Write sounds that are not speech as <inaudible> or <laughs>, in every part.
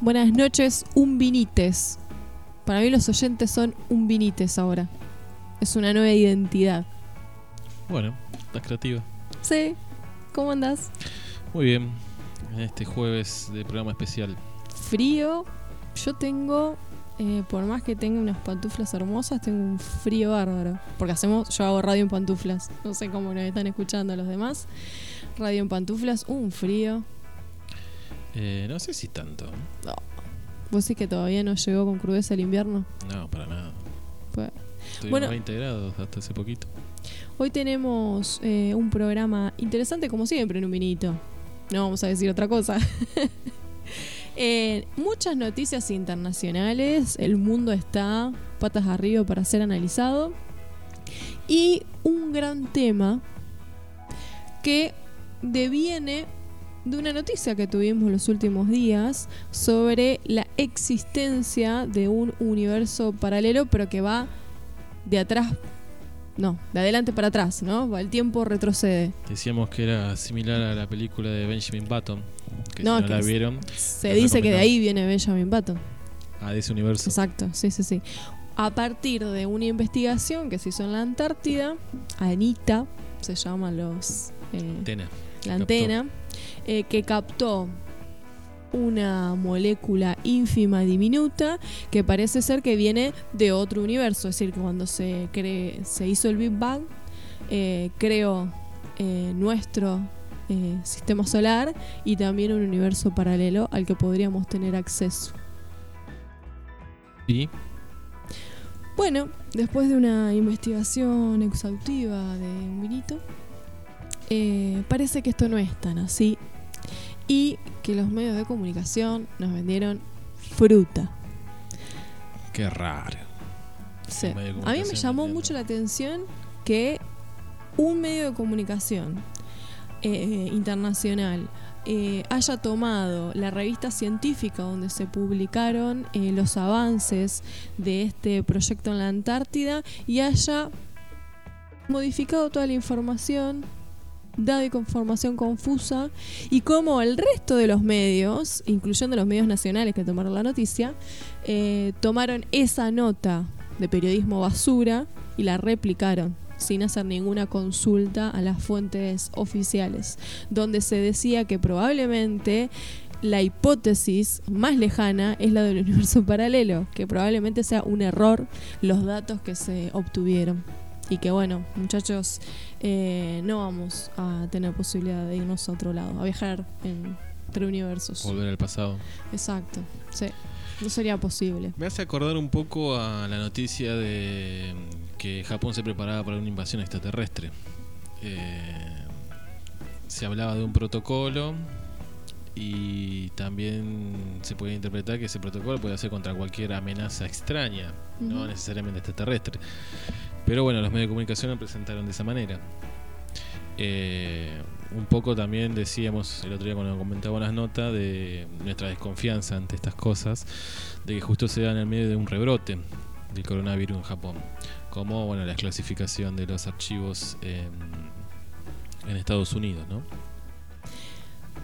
Buenas noches, un vinites. Para mí los oyentes son un vinites ahora. Es una nueva identidad. Bueno, estás creativa. Sí, ¿cómo andás? Muy bien. En este jueves de programa especial. Frío. Yo tengo, eh, por más que tenga unas pantuflas hermosas, tengo un frío bárbaro. Porque hacemos, yo hago radio en pantuflas. No sé cómo nos están escuchando los demás. Radio en pantuflas, un frío. Eh, no sé si tanto. No. ¿Vos sí que todavía no llegó con crudeza el invierno? No, para nada. Pues, Bueno. a 20 grados hasta hace poquito. Hoy tenemos eh, un programa interesante como siempre en un vinito. No vamos a decir otra cosa. <laughs> Eh, muchas noticias internacionales. El mundo está patas arriba para ser analizado. Y un gran tema que deviene de una noticia que tuvimos los últimos días sobre la existencia de un universo paralelo, pero que va de atrás no, de adelante para atrás, ¿no? El tiempo retrocede. Decíamos que era similar a la película de Benjamin Button. Que No, si no que la vieron, Se dice que de ahí viene Benjamin Button. a de ese universo. Exacto, sí, sí, sí. A partir de una investigación que se hizo en la Antártida, Anita, se llaman los... eh, Antena. la antena, eh, que captó una molécula ínfima diminuta que parece ser que viene de otro universo. Es decir, que cuando se, cre- se hizo el Big Bang, eh, creó eh, nuestro eh, sistema solar y también un universo paralelo al que podríamos tener acceso. Y Bueno, después de una investigación exhaustiva de un vinito, parece que esto no es tan así y que los medios de comunicación nos vendieron fruta. qué raro. Sí. A mí me llamó mucho la atención que un medio de comunicación eh, internacional eh, haya tomado la revista científica donde se publicaron eh, los avances de este proyecto en la Antártida y haya modificado toda la información, dado información confusa y como el resto de los medios, incluyendo los medios nacionales que tomaron la noticia, eh, tomaron esa nota de periodismo basura y la replicaron sin hacer ninguna consulta a las fuentes oficiales, donde se decía que probablemente la hipótesis más lejana es la del universo <laughs> paralelo, que probablemente sea un error los datos que se obtuvieron. Y que bueno, muchachos, eh, no vamos a tener posibilidad de irnos a otro lado, a viajar en- entre universos. Volver al pasado. Exacto, sí. No sería posible. Me hace acordar un poco a la noticia de que Japón se preparaba para una invasión extraterrestre. Eh, se hablaba de un protocolo y también se puede interpretar que ese protocolo puede ser contra cualquier amenaza extraña, no necesariamente extraterrestre. Pero bueno, los medios de comunicación lo presentaron de esa manera. Eh, un poco también decíamos el otro día cuando comentaba las notas de nuestra desconfianza ante estas cosas, de que justo se da en medio de un rebrote del coronavirus en Japón, como bueno la desclasificación de los archivos en, en Estados Unidos, ¿no?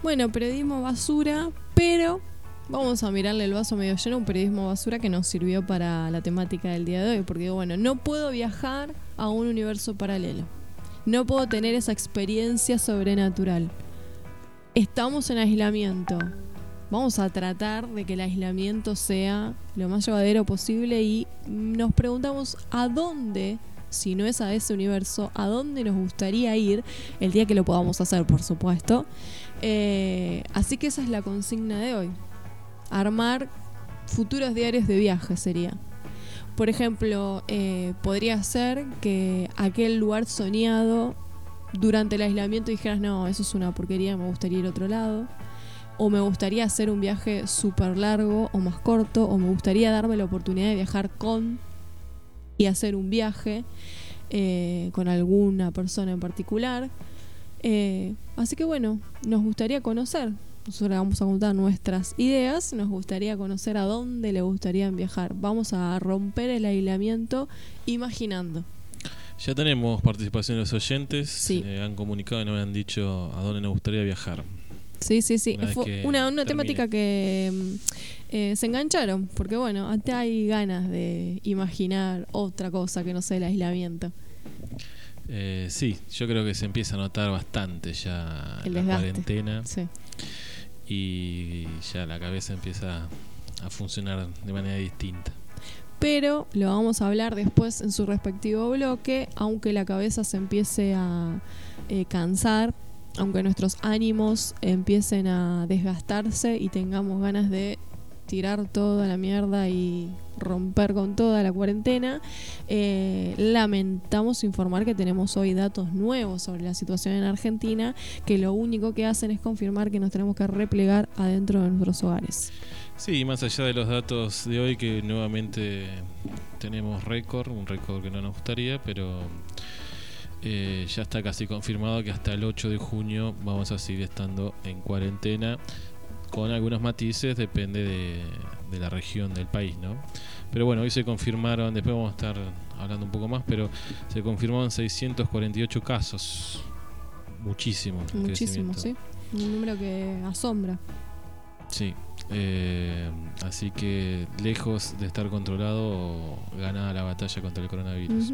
Bueno, periodismo basura, pero vamos a mirarle el vaso medio lleno, un periodismo basura que nos sirvió para la temática del día de hoy, porque bueno, no puedo viajar a un universo paralelo. No puedo tener esa experiencia sobrenatural. Estamos en aislamiento. Vamos a tratar de que el aislamiento sea lo más llevadero posible y nos preguntamos a dónde, si no es a ese universo, a dónde nos gustaría ir el día que lo podamos hacer, por supuesto. Eh, así que esa es la consigna de hoy. Armar futuros diarios de viaje sería. Por ejemplo, eh, podría ser que aquel lugar soñado durante el aislamiento dijeras, no, eso es una porquería, me gustaría ir a otro lado. O me gustaría hacer un viaje súper largo o más corto. O me gustaría darme la oportunidad de viajar con y hacer un viaje eh, con alguna persona en particular. Eh, así que bueno, nos gustaría conocer. Nosotros vamos a contar nuestras ideas. Nos gustaría conocer a dónde le gustaría viajar. Vamos a romper el aislamiento imaginando. Ya tenemos participación de los oyentes, Sí. eh, han comunicado y nos han dicho a dónde nos gustaría viajar. Sí, sí, sí. Una Fue una, una temática que mm, eh, se engancharon, porque bueno, hasta hay ganas de imaginar otra cosa que no sea el aislamiento. Eh, sí, yo creo que se empieza a notar bastante ya El la desgaste. cuarentena Sí. Y ya la cabeza empieza a funcionar de manera distinta. Pero lo vamos a hablar después en su respectivo bloque, aunque la cabeza se empiece a eh, cansar, aunque nuestros ánimos empiecen a desgastarse y tengamos ganas de tirar toda la mierda y romper con toda la cuarentena, eh, lamentamos informar que tenemos hoy datos nuevos sobre la situación en Argentina, que lo único que hacen es confirmar que nos tenemos que replegar adentro de nuestros hogares. Sí, más allá de los datos de hoy que nuevamente tenemos récord, un récord que no nos gustaría, pero eh, ya está casi confirmado que hasta el 8 de junio vamos a seguir estando en cuarentena con algunos matices, depende de, de la región del país, ¿no? Pero bueno, hoy se confirmaron, después vamos a estar hablando un poco más, pero se confirmaron 648 casos. Muchísimo. Muchísimo. ¿sí? Un número que asombra. Sí, eh, así que lejos de estar controlado, ganada la batalla contra el coronavirus.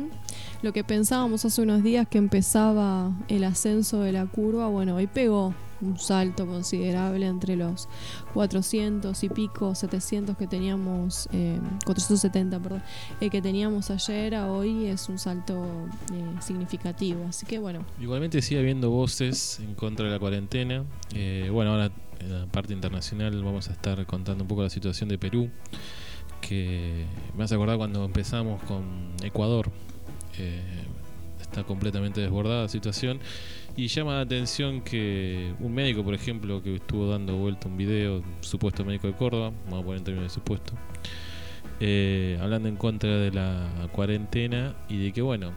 Lo que pensábamos hace unos días que empezaba el ascenso de la curva, bueno, hoy pegó un salto considerable entre los 400 y pico, 700 que teníamos, eh, 470, perdón, eh, que teníamos ayer a hoy es un salto eh, significativo. Así que bueno, Igualmente sigue habiendo voces en contra de la cuarentena. Eh, bueno, ahora en la parte internacional vamos a estar contando un poco la situación de Perú, que me hace acordar cuando empezamos con Ecuador. Eh, está completamente desbordada la situación y llama la atención que un médico, por ejemplo, que estuvo dando vuelta un video, supuesto médico de Córdoba, vamos a poner en términos de supuesto, eh, hablando en contra de la cuarentena y de que, bueno,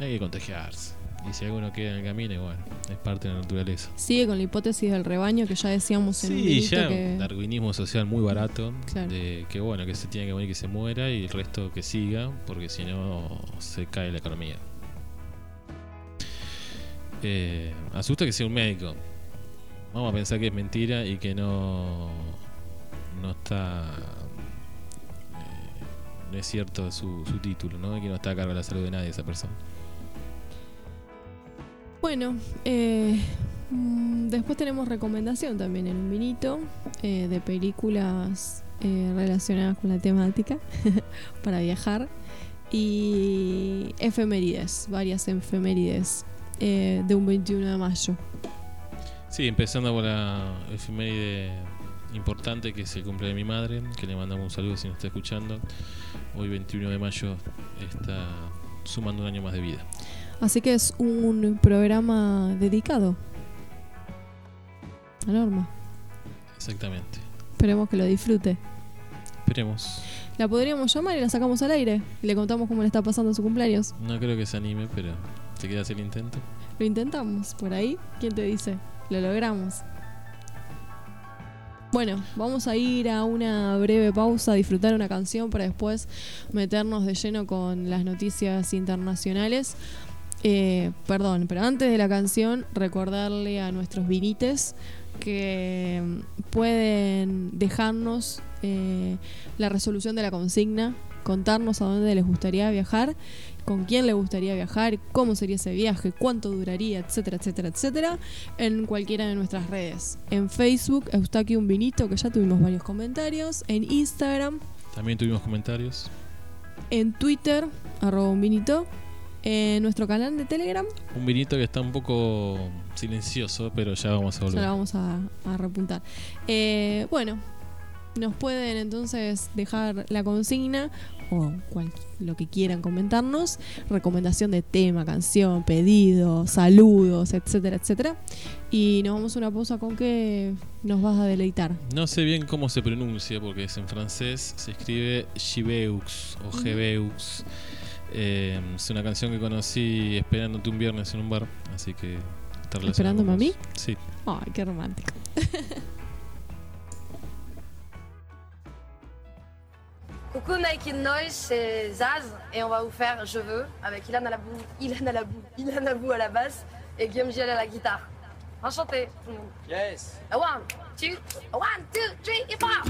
hay que contagiarse. Y si alguno queda en el camino, bueno, es parte de la naturaleza. sigue con la hipótesis del rebaño que ya decíamos en Sí, minuto ya que... un darwinismo social muy barato, Claro. de que bueno, que se tiene que morir, que se muera y el resto que siga, porque si no se cae la economía. Eh, asusta que sea un médico. Vamos a pensar que es mentira y que no, no está, eh, no es cierto su, su título, ¿no? Y que no está a cargo de la salud de nadie esa persona. Bueno, eh, mm, después tenemos recomendación también en un vinito eh, de películas eh, relacionadas con la temática <laughs> para viajar y efemérides, varias efemérides eh, de un 21 de mayo. Sí, empezando por la efeméride importante que es el cumple de mi madre, que le mandamos un saludo si nos está escuchando. Hoy 21 de mayo está sumando un año más de vida. Así que es un programa dedicado a Norma. Exactamente. Esperemos que lo disfrute. Esperemos. La podríamos llamar y la sacamos al aire y le contamos cómo le está pasando su cumpleaños. No creo que se anime, pero te queda el intento. Lo intentamos por ahí. ¿Quién te dice? Lo logramos. Bueno, vamos a ir a una breve pausa, a disfrutar una canción para después meternos de lleno con las noticias internacionales. Eh, perdón, pero antes de la canción, recordarle a nuestros vinites que mm, pueden dejarnos eh, la resolución de la consigna, contarnos a dónde les gustaría viajar, con quién les gustaría viajar, cómo sería ese viaje, cuánto duraría, etcétera, etcétera, etcétera, en cualquiera de nuestras redes. En Facebook, Eustaquio Un Vinito, que ya tuvimos varios comentarios. En Instagram, También tuvimos comentarios. en Twitter, arroba un vinito. En nuestro canal de Telegram, Un vinito que está un poco silencioso, pero ya vamos a ya volver. la vamos a, a repuntar. Eh, bueno, nos pueden entonces dejar la consigna o cual- lo que quieran comentarnos, recomendación de tema, canción, pedido, saludos, etcétera, etcétera. Y nos vamos a una pausa con que nos vas a deleitar. No sé bien cómo se pronuncia porque es en francés. Se escribe Gibeux o. Gebeux. Eh, es una canción que conocí esperándote un viernes en un bar, así que está ¿Esperándome a mí? Sí. Ay, qué romántico. <laughs> Coucou Nike Noise, c'est Zaz et on va vous faire Je veux avec Ilan Alabou, Ilan Alabou, Ilan Abou à la basse et Guillaume Giel à la guitare. Enchanté, tout le monde. Yes. A One, two, a one, two, three, et four.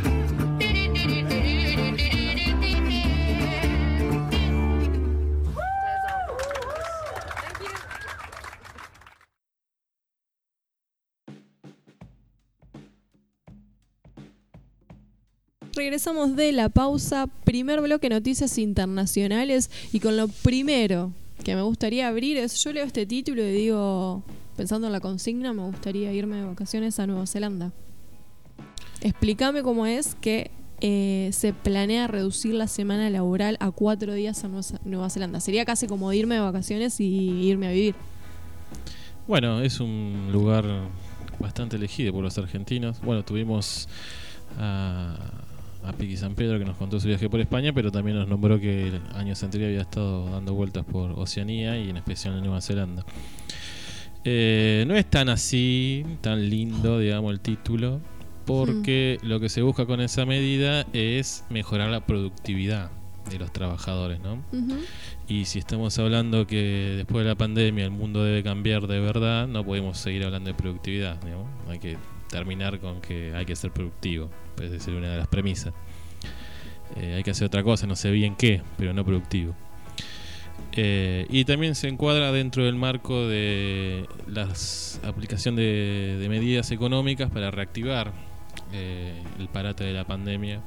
Regresamos de la pausa, primer bloque noticias internacionales y con lo primero que me gustaría abrir es, yo leo este título y digo, pensando en la consigna, me gustaría irme de vacaciones a Nueva Zelanda. Explícame cómo es que eh, se planea reducir la semana laboral a cuatro días en Nueva- Zelanda. Sería casi como irme de vacaciones y irme a vivir. Bueno, es un lugar bastante elegido por los argentinos. Bueno, tuvimos a, a Piqui San Pedro que nos contó su viaje por España, pero también nos nombró que años anteriores había estado dando vueltas por Oceanía y en especial en Nueva Zelanda. Eh, no es tan así, tan lindo, digamos, el título, porque lo que se busca con esa medida es mejorar la productividad de los trabajadores, ¿no? Y si estamos hablando que después de la pandemia el mundo debe cambiar de verdad, no podemos seguir hablando de productividad. digamos. Hay que terminar con que hay que ser productivo. Puede ser una de las premisas. Eh, hay que hacer otra cosa, no sé bien qué, pero no productivo. Eh, y también se encuadra dentro del marco de la aplicación de, de medidas económicas para reactivar eh, el parate de la pandemia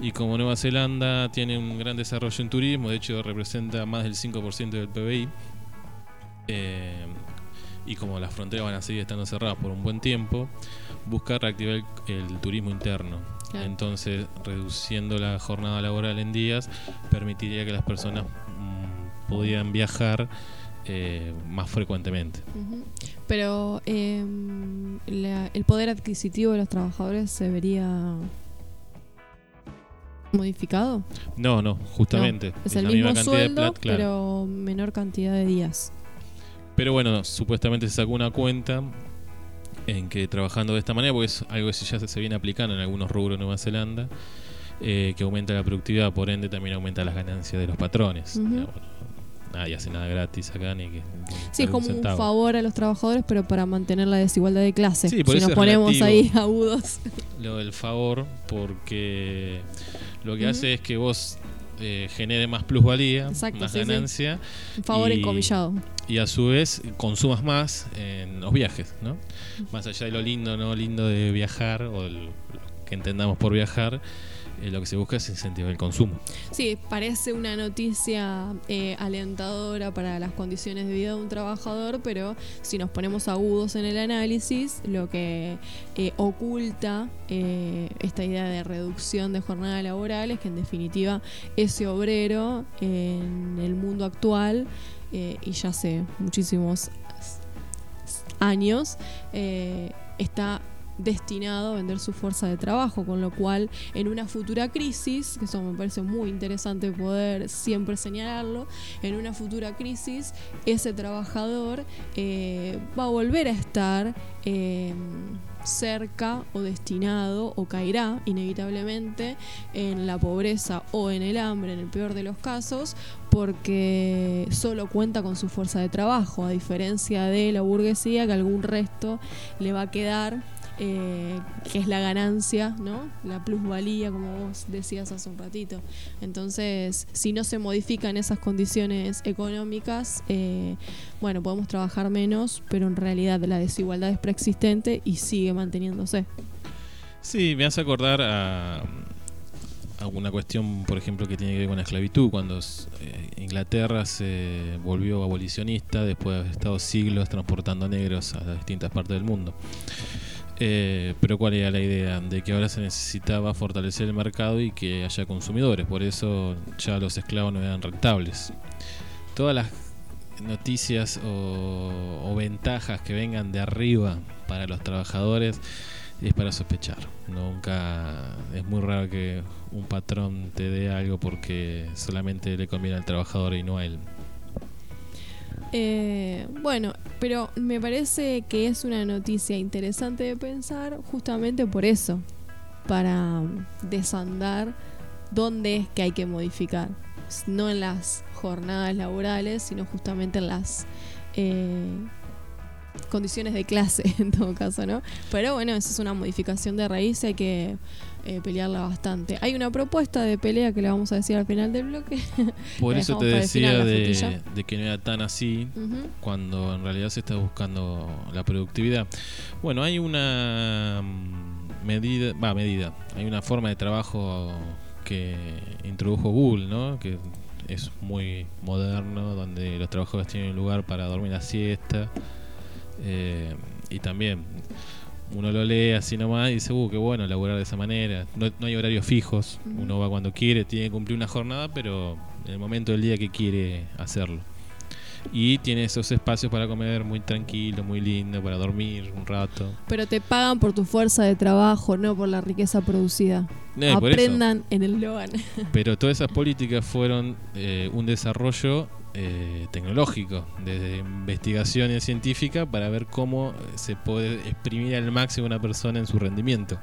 y como Nueva Zelanda tiene un gran desarrollo en turismo, de hecho representa más del 5% del PBI, eh, y como las fronteras van a seguir estando cerradas por un buen tiempo, busca reactivar el, el turismo interno. Claro. Entonces, reduciendo la jornada laboral en días, permitiría que las personas mm, pudieran viajar eh, más frecuentemente. Pero eh, la- el poder adquisitivo de los trabajadores se vería modificado. No, no, justamente. No, es el la mismo misma cantidad de sueldo, plata, claro. pero menor cantidad de días. Pero bueno, supuestamente se sacó una cuenta en que trabajando de esta manera, porque es algo que ya se, viene aplicando en algunos rubros de Nueva Zelanda, eh, que aumenta la productividad, por ende también aumenta las ganancias de los patrones. Nadie hace nada gratis acá, ni que. Sí, es como un favor a los trabajadores, pero para mantener la desigualdad de clase. Sí, por si eso nos ponemos ahí <laughs> agudos. Lo del favor, porque lo que hace es que vos eh, genere más plusvalía, Exacto, más sí, sí. ganancia. Un favor Y- encomillado. y a su vez consumas más en los viajes, ¿no? Más allá de lo lindo, no lindo de viajar o el- lo que entendamos por viajar, eh, lo que se busca es incentivar el consumo. Sí, parece una noticia eh, alentadora para las condiciones de vida de un trabajador, pero si nos ponemos agudos en el análisis, lo que eh, oculta esta idea de reducción de jornada laboral es que en definitiva ese obrero en el mundo actual y ya hace muchísimos años está destinado a vender su fuerza de trabajo, con lo cual en una futura crisis, que eso me parece muy interesante poder siempre señalarlo, en una futura crisis ese trabajador eh, va a volver a estar eh, cerca o destinado o caerá inevitablemente en la pobreza o en el hambre, en el peor de los casos, porque solo cuenta con su fuerza de trabajo, a diferencia de la burguesía que algún resto le va a quedar eh, que es la ganancia, ¿no? La plusvalía, como vos decías hace un ratito. Entonces, si no se modifican esas condiciones económicas, eh, bueno, podemos trabajar menos, pero en realidad la desigualdad es preexistente y sigue manteniéndose. Sí, me hace acordar a, a una cuestión, por ejemplo, que tiene que ver con la esclavitud, cuando eh, Inglaterra se volvió abolicionista después de haber estado siglos transportando negros a distintas partes del mundo. Eh, pero ¿cuál era la idea? De que ahora se necesitaba fortalecer el mercado y que haya consumidores, por eso ya los esclavos no eran rentables. Todas las noticias o, o ventajas que vengan de arriba para los trabajadores es para sospechar. Nunca es muy raro que un patrón te dé algo porque solamente le conviene al trabajador y no a él. Eh, bueno, pero me parece que es una noticia interesante de pensar justamente por eso, para mm, desandar dónde es que hay que modificar. No en las jornadas laborales, sino justamente en las eh, condiciones de clase <laughs> en todo caso, ¿no? Pero bueno, esa es una modificación de raíz, hay que eh, pelearla bastante. Hay una propuesta de pelea que le vamos a decir al final del bloque. <laughs> Por eso te decía de, que no era tan así cuando en realidad se está buscando la productividad. Bueno, hay una mm, medida, va, medida, hay una forma de trabajo que introdujo Google, ¿no? Que es muy moderno, donde los trabajadores tienen lugar para dormir la siesta. eh, y también uno lo lee así nomás y dice, uh, qué bueno laburar de esa manera. No, no hay horarios fijos, uno va cuando quiere, tiene que cumplir una jornada, pero en el momento del día que quiere hacerlo. Y tiene esos espacios para comer muy tranquilo, muy lindo, para dormir un rato. Pero te pagan por tu fuerza de trabajo, no por la riqueza producida. Eh. Aprendan en el Logan. <laughs> Pero todas esas políticas fueron eh, un desarrollo eh, tecnológico, desde investigaciones científicas para ver cómo se puede exprimir al máximo una persona en su rendimiento.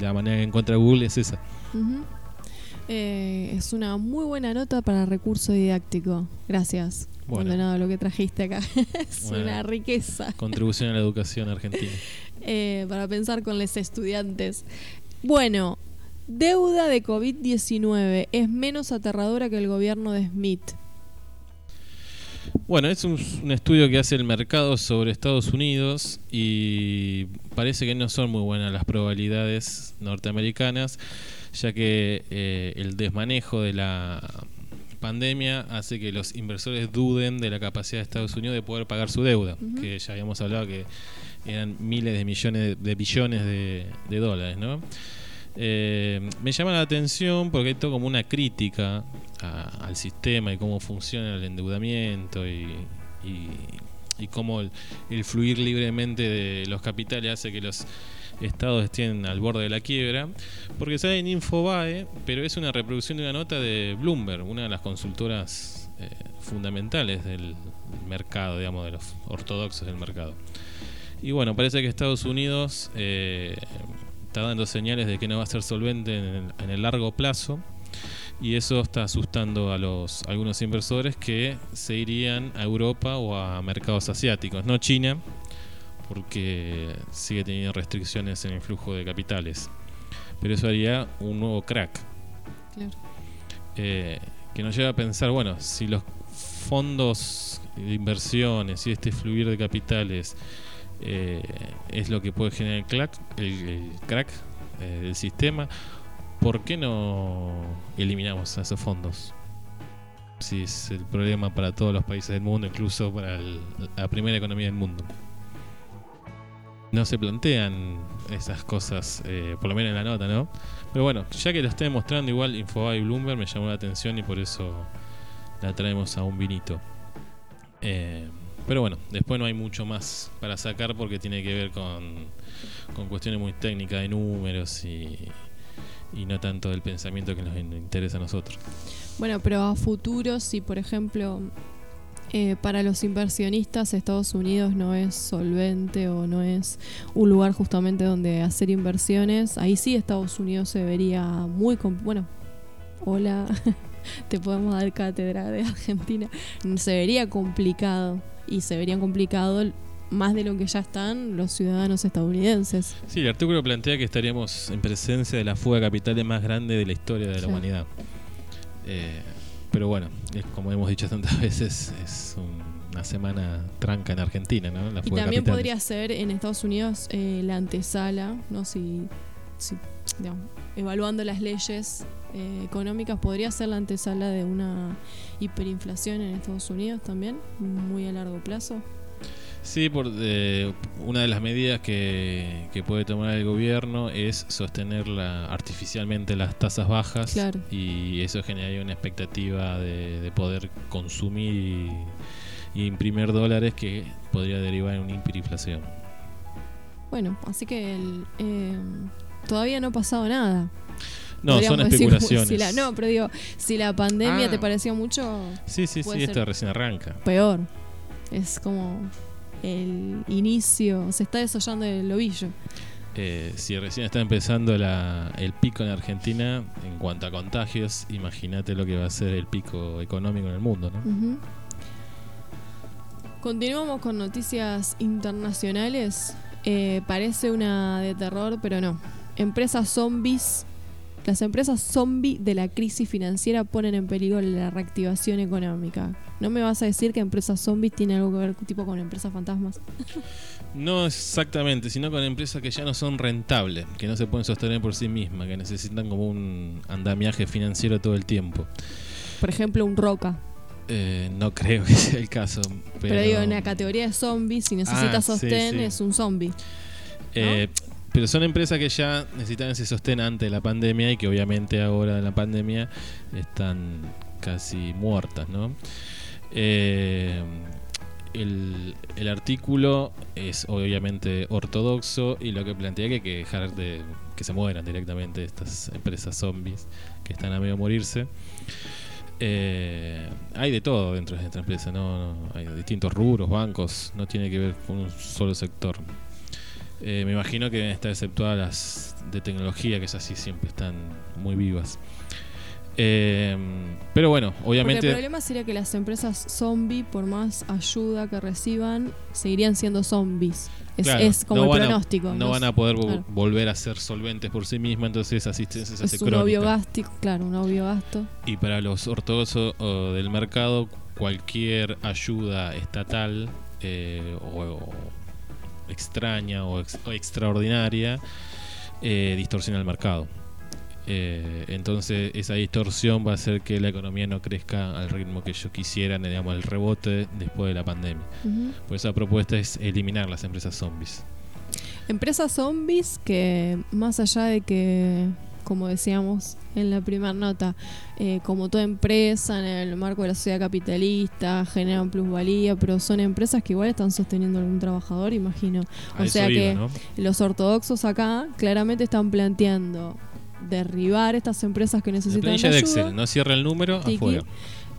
La manera que encuentra Google es esa. Eh, es una muy buena nota para recurso didáctico. Gracias. Bueno. Maldonado, lo que trajiste acá. <laughs> es Bueno. una riqueza Contribución a la educación argentina. <laughs> eh, para pensar con los estudiantes. Bueno, deuda de COVID-19 es menos aterradora que el gobierno de Smith. Bueno, es un, un estudio que hace el mercado sobre Estados Unidos y parece que no son muy buenas las probabilidades norteamericanas, ya que eh, el desmanejo de la pandemia hace que los inversores duden de la capacidad de Estados Unidos de poder pagar su deuda, que ya habíamos hablado que eran miles de millones de billones de, de dólares, ¿no? Eh, me llama la atención porque hay todo como una crítica al sistema y cómo funciona el endeudamiento y, cómo el, fluir libremente de los capitales hace que los estados estén al borde de la quiebra. Porque sale en Infobae, pero es una reproducción de una nota de Bloomberg, una de las consultoras eh, fundamentales del mercado, digamos, de los ortodoxos del mercado. Y bueno, parece que Estados Unidos eh, está dando señales de que no va a ser solvente en el largo plazo y eso está asustando a los a algunos inversores que se irían a Europa o a mercados asiáticos, no China, porque sigue teniendo restricciones en el flujo de capitales. Pero eso haría un nuevo crack Claro. eh, que nos lleva a pensar, bueno, si los fondos de inversiones y este fluir de capitales eh, es lo que puede generar el, clac- el, el crack eh, del sistema, ¿por qué no eliminamos esos fondos? Si es el problema para todos los países del mundo, incluso para la primera economía del mundo. No se plantean esas cosas, eh, por lo menos en la nota, ¿no? Pero bueno, ya que lo estoy mostrando igual Infobae y Bloomberg me llamó la atención y por eso la traemos a un vinito. Eh, pero bueno, después no hay mucho más para sacar porque tiene que ver con cuestiones muy técnicas de números y, y no tanto del pensamiento que nos in- interesa a nosotros. Bueno, pero a futuro, si por ejemplo eh, para los inversionistas Estados Unidos no es solvente o no es un lugar justamente donde hacer inversiones, ahí sí Estados Unidos se vería muy... Bueno, hola, <laughs> te podemos dar cátedra de Argentina. Se vería complicado y se verían complicado más de lo que ya están los ciudadanos estadounidenses. Sí, el artículo plantea que estaríamos en presencia de la fuga de capitales más grande de la historia de la Sí. humanidad. Eh, pero bueno, es como hemos dicho tantas <laughs> veces, es un- una semana tranca en Argentina, ¿no? La Y fuga de también capitales. podría ser en Estados Unidos eh, la antesala, ¿no? Si, si, digamos, evaluando las leyes eh, económicas, podría ser la antesala de una hiperinflación en Estados Unidos también, muy a largo plazo. Sí, por, eh, una de las medidas que, que puede tomar el gobierno es sostener la- artificialmente las tasas bajas Claro. y eso generaría una expectativa de, de poder consumir y, y imprimir dólares que podría derivar en una hiperinflación. Bueno, así que el, eh, todavía no ha pasado nada. No, son decir, especulaciones. si la- no, pero digo, si la pandemia Ah. te pareció mucho, Sí, sí, sí, esto recién arranca. peor. Es como el inicio, se está desollando el ovillo. Eh, si recién está empezando la- el pico en Argentina en cuanto a contagios, imagínate lo que va a ser el pico económico en el mundo, ¿no? Continuamos con noticias internacionales. Eh, parece una de terror, pero no. Empresas zombies. Las empresas zombie de la crisis financiera ponen en peligro la reactivación económica. ¿No me vas a decir que empresas zombies tienen algo que ver tipo con empresas fantasmas? No exactamente, sino con empresas que ya no son rentables, que no se pueden sostener por sí mismas, que necesitan como un andamiaje financiero todo el tiempo. Por ejemplo, un Roca. Eh, no creo que sea el caso. Pero, Pero, digo, en la categoría de zombies, si necesita Ah, sostén, sí. es un zombie. Eh, pero son empresas que ya necesitaban ese sostén antes de la pandemia y que obviamente ahora en la pandemia están casi muertas, ¿no? Eh, el, el artículo es obviamente ortodoxo y lo que plantea que hay que dejar de que se mueran directamente estas empresas zombies que están a medio morirse. Eh, hay de todo dentro de esta empresa, ¿no? No, hay distintos rubros, bancos, no tiene que ver con un solo sector. Eh, me imagino que deben estar exceptuadas las de tecnología, que esas sí siempre están muy vivas. Eh, pero bueno, Porque el obviamente problema sería que las empresas zombie, por más ayuda que reciban, seguirían siendo zombies. Es, Claro, es como no el van a- pronóstico. no van a poder vo- claro. volver a ser solventes por sí mismas, entonces asistencia se hace Es un obvio gasto, claro, un obvio gasto. Y para los ortodoxos del mercado, cualquier ayuda estatal eh, o, o extraña o, ex- o extraordinaria eh, distorsiona el mercado. Eh, entonces esa distorsión va a hacer que la economía no crezca al ritmo que ellos quisieran, digamos, el rebote después de la pandemia. Ujú. Por esa propuesta es eliminar las empresas zombies. Empresas zombies que, más allá de que, como decíamos en la primera nota, eh, como toda empresa en el marco de la sociedad capitalista, generan plusvalía, pero son empresas que igual están sosteniendo a algún trabajador, imagino. O sea iba, que ¿no? los ortodoxos acá claramente están planteando derribar estas empresas que La necesitan de ayuda. Excel, no cierra el número, Tiki. afuera.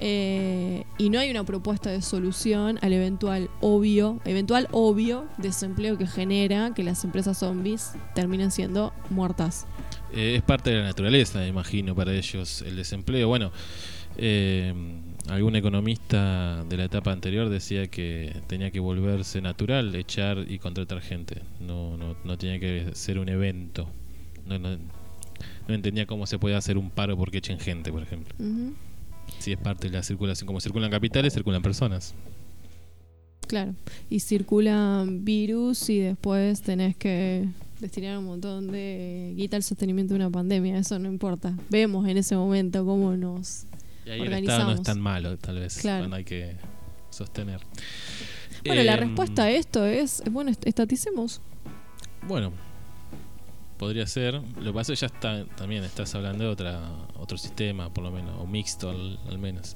Eh, y no hay una propuesta de solución al eventual obvio, eventual obvio desempleo que genera que las empresas zombies terminen siendo muertas. Eh, es parte de la naturaleza, imagino, para ellos el desempleo. Bueno, eh, algún economista de la etapa anterior decía que tenía que volverse natural echar y contratar gente. No, no, no tenía que ser un evento. No, no, no entendía cómo se puede hacer un paro porque echen gente, por ejemplo. Ujú, Si es parte de la circulación, como circulan capitales, circulan personas. Claro. Y circulan virus y después tenés que destinar un montón de guita al sostenimiento de una pandemia. Eso no importa. Vemos en ese momento cómo nos Y ahí el Estado no Organizamos. es tan malo, tal vez, Claro. cuando hay que sostener. Bueno, la Em, respuesta a esto es, bueno, est- estaticemos. Bueno, podría ser. Lo que pasa es que ya está, también estás hablando de otra, otro sistema, por lo menos, o mixto al, al menos.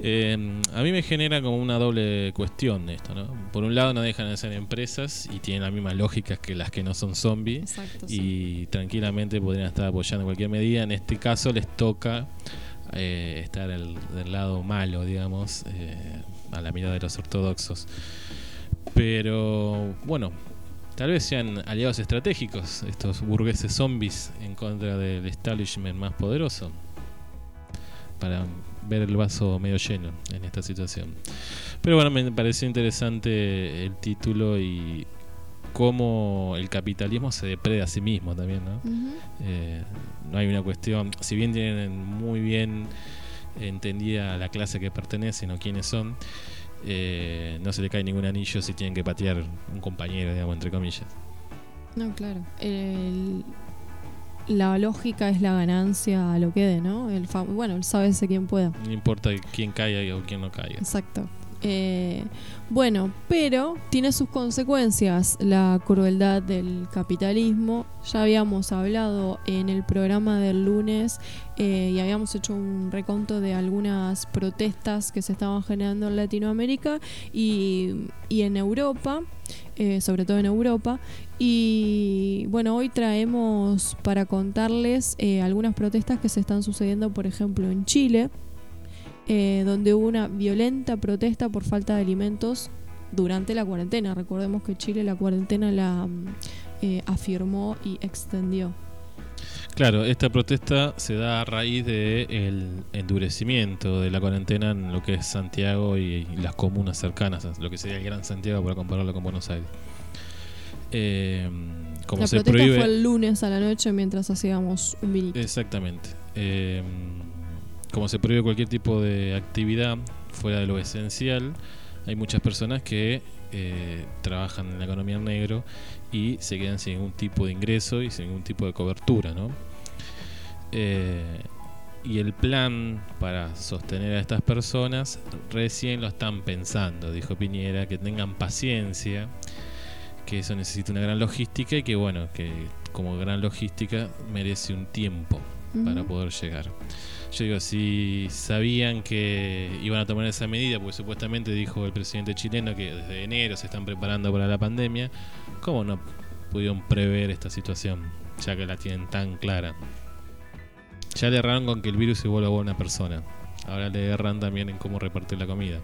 Eh, a mí me genera como una doble cuestión esto, ¿no? Por un lado no dejan de ser empresas y tienen las mismas lógicas que las que no son zombies Exacto. sí. y tranquilamente podrían estar apoyando cualquier medida. En este caso les toca eh, estar el- del lado malo, digamos, eh, a la mirada de los ortodoxos. Pero bueno, tal vez sean aliados estratégicos estos burgueses zombies en contra del establishment más poderoso para ver el vaso medio lleno en esta situación. Pero bueno, me pareció interesante el título y cómo el capitalismo se depreda a sí mismo también, ¿no? Eh, no hay una cuestión, si bien tienen muy bien entendida la clase que pertenecen o quiénes son, eh, no se le cae ningún anillo si tienen que patear un compañero, digamos, entre comillas. No, claro. El- la lógica es la ganancia a lo que dé, ¿no? El bueno, el sábese quién pueda. No importa quién caiga o quién no caiga. Exacto. Eh, bueno, pero tiene sus consecuencias la crueldad del capitalismo. Ya habíamos hablado en el programa del lunes eh, y habíamos hecho un reconto de algunas protestas que se estaban generando en Latinoamérica y, en Europa, eh, sobre todo en Europa. Y bueno, hoy traemos para contarles eh, algunas protestas que se están sucediendo, por ejemplo, en Chile eh, donde hubo una violenta protesta por falta de alimentos durante la cuarentena. Recordemos que Chile la cuarentena la mm, eh, afirmó y extendió. Claro, esta protesta se da a raíz del endurecimiento de la cuarentena en lo que es Santiago y, y las comunas cercanas, lo que sería el Gran Santiago para compararlo con Buenos Aires. Eh, como la se protesta prohíbe, fue el lunes a la noche mientras hacíamos un vinito. Exactamente. Eh, como se prohíbe cualquier tipo de actividad fuera de lo esencial, hay muchas personas que eh, trabajan en la economía en negro y se quedan sin ningún tipo de ingreso y sin ningún tipo de cobertura, ¿no? Eh, y el plan para sostener a estas personas recién lo están pensando, dijo Piñera, que tengan paciencia, que eso necesita una gran logística y que bueno, que como gran logística merece un tiempo para poder llegar. Yo digo, si sabían que iban a tomar esa medida, porque supuestamente dijo el presidente chileno que desde enero se están preparando para la pandemia, ¿cómo no pudieron prever esta situación? Ya que la tienen tan clara. Ya le erraron con que el virus se vuelva buena persona. Ahora le erran también en cómo repartir la comida.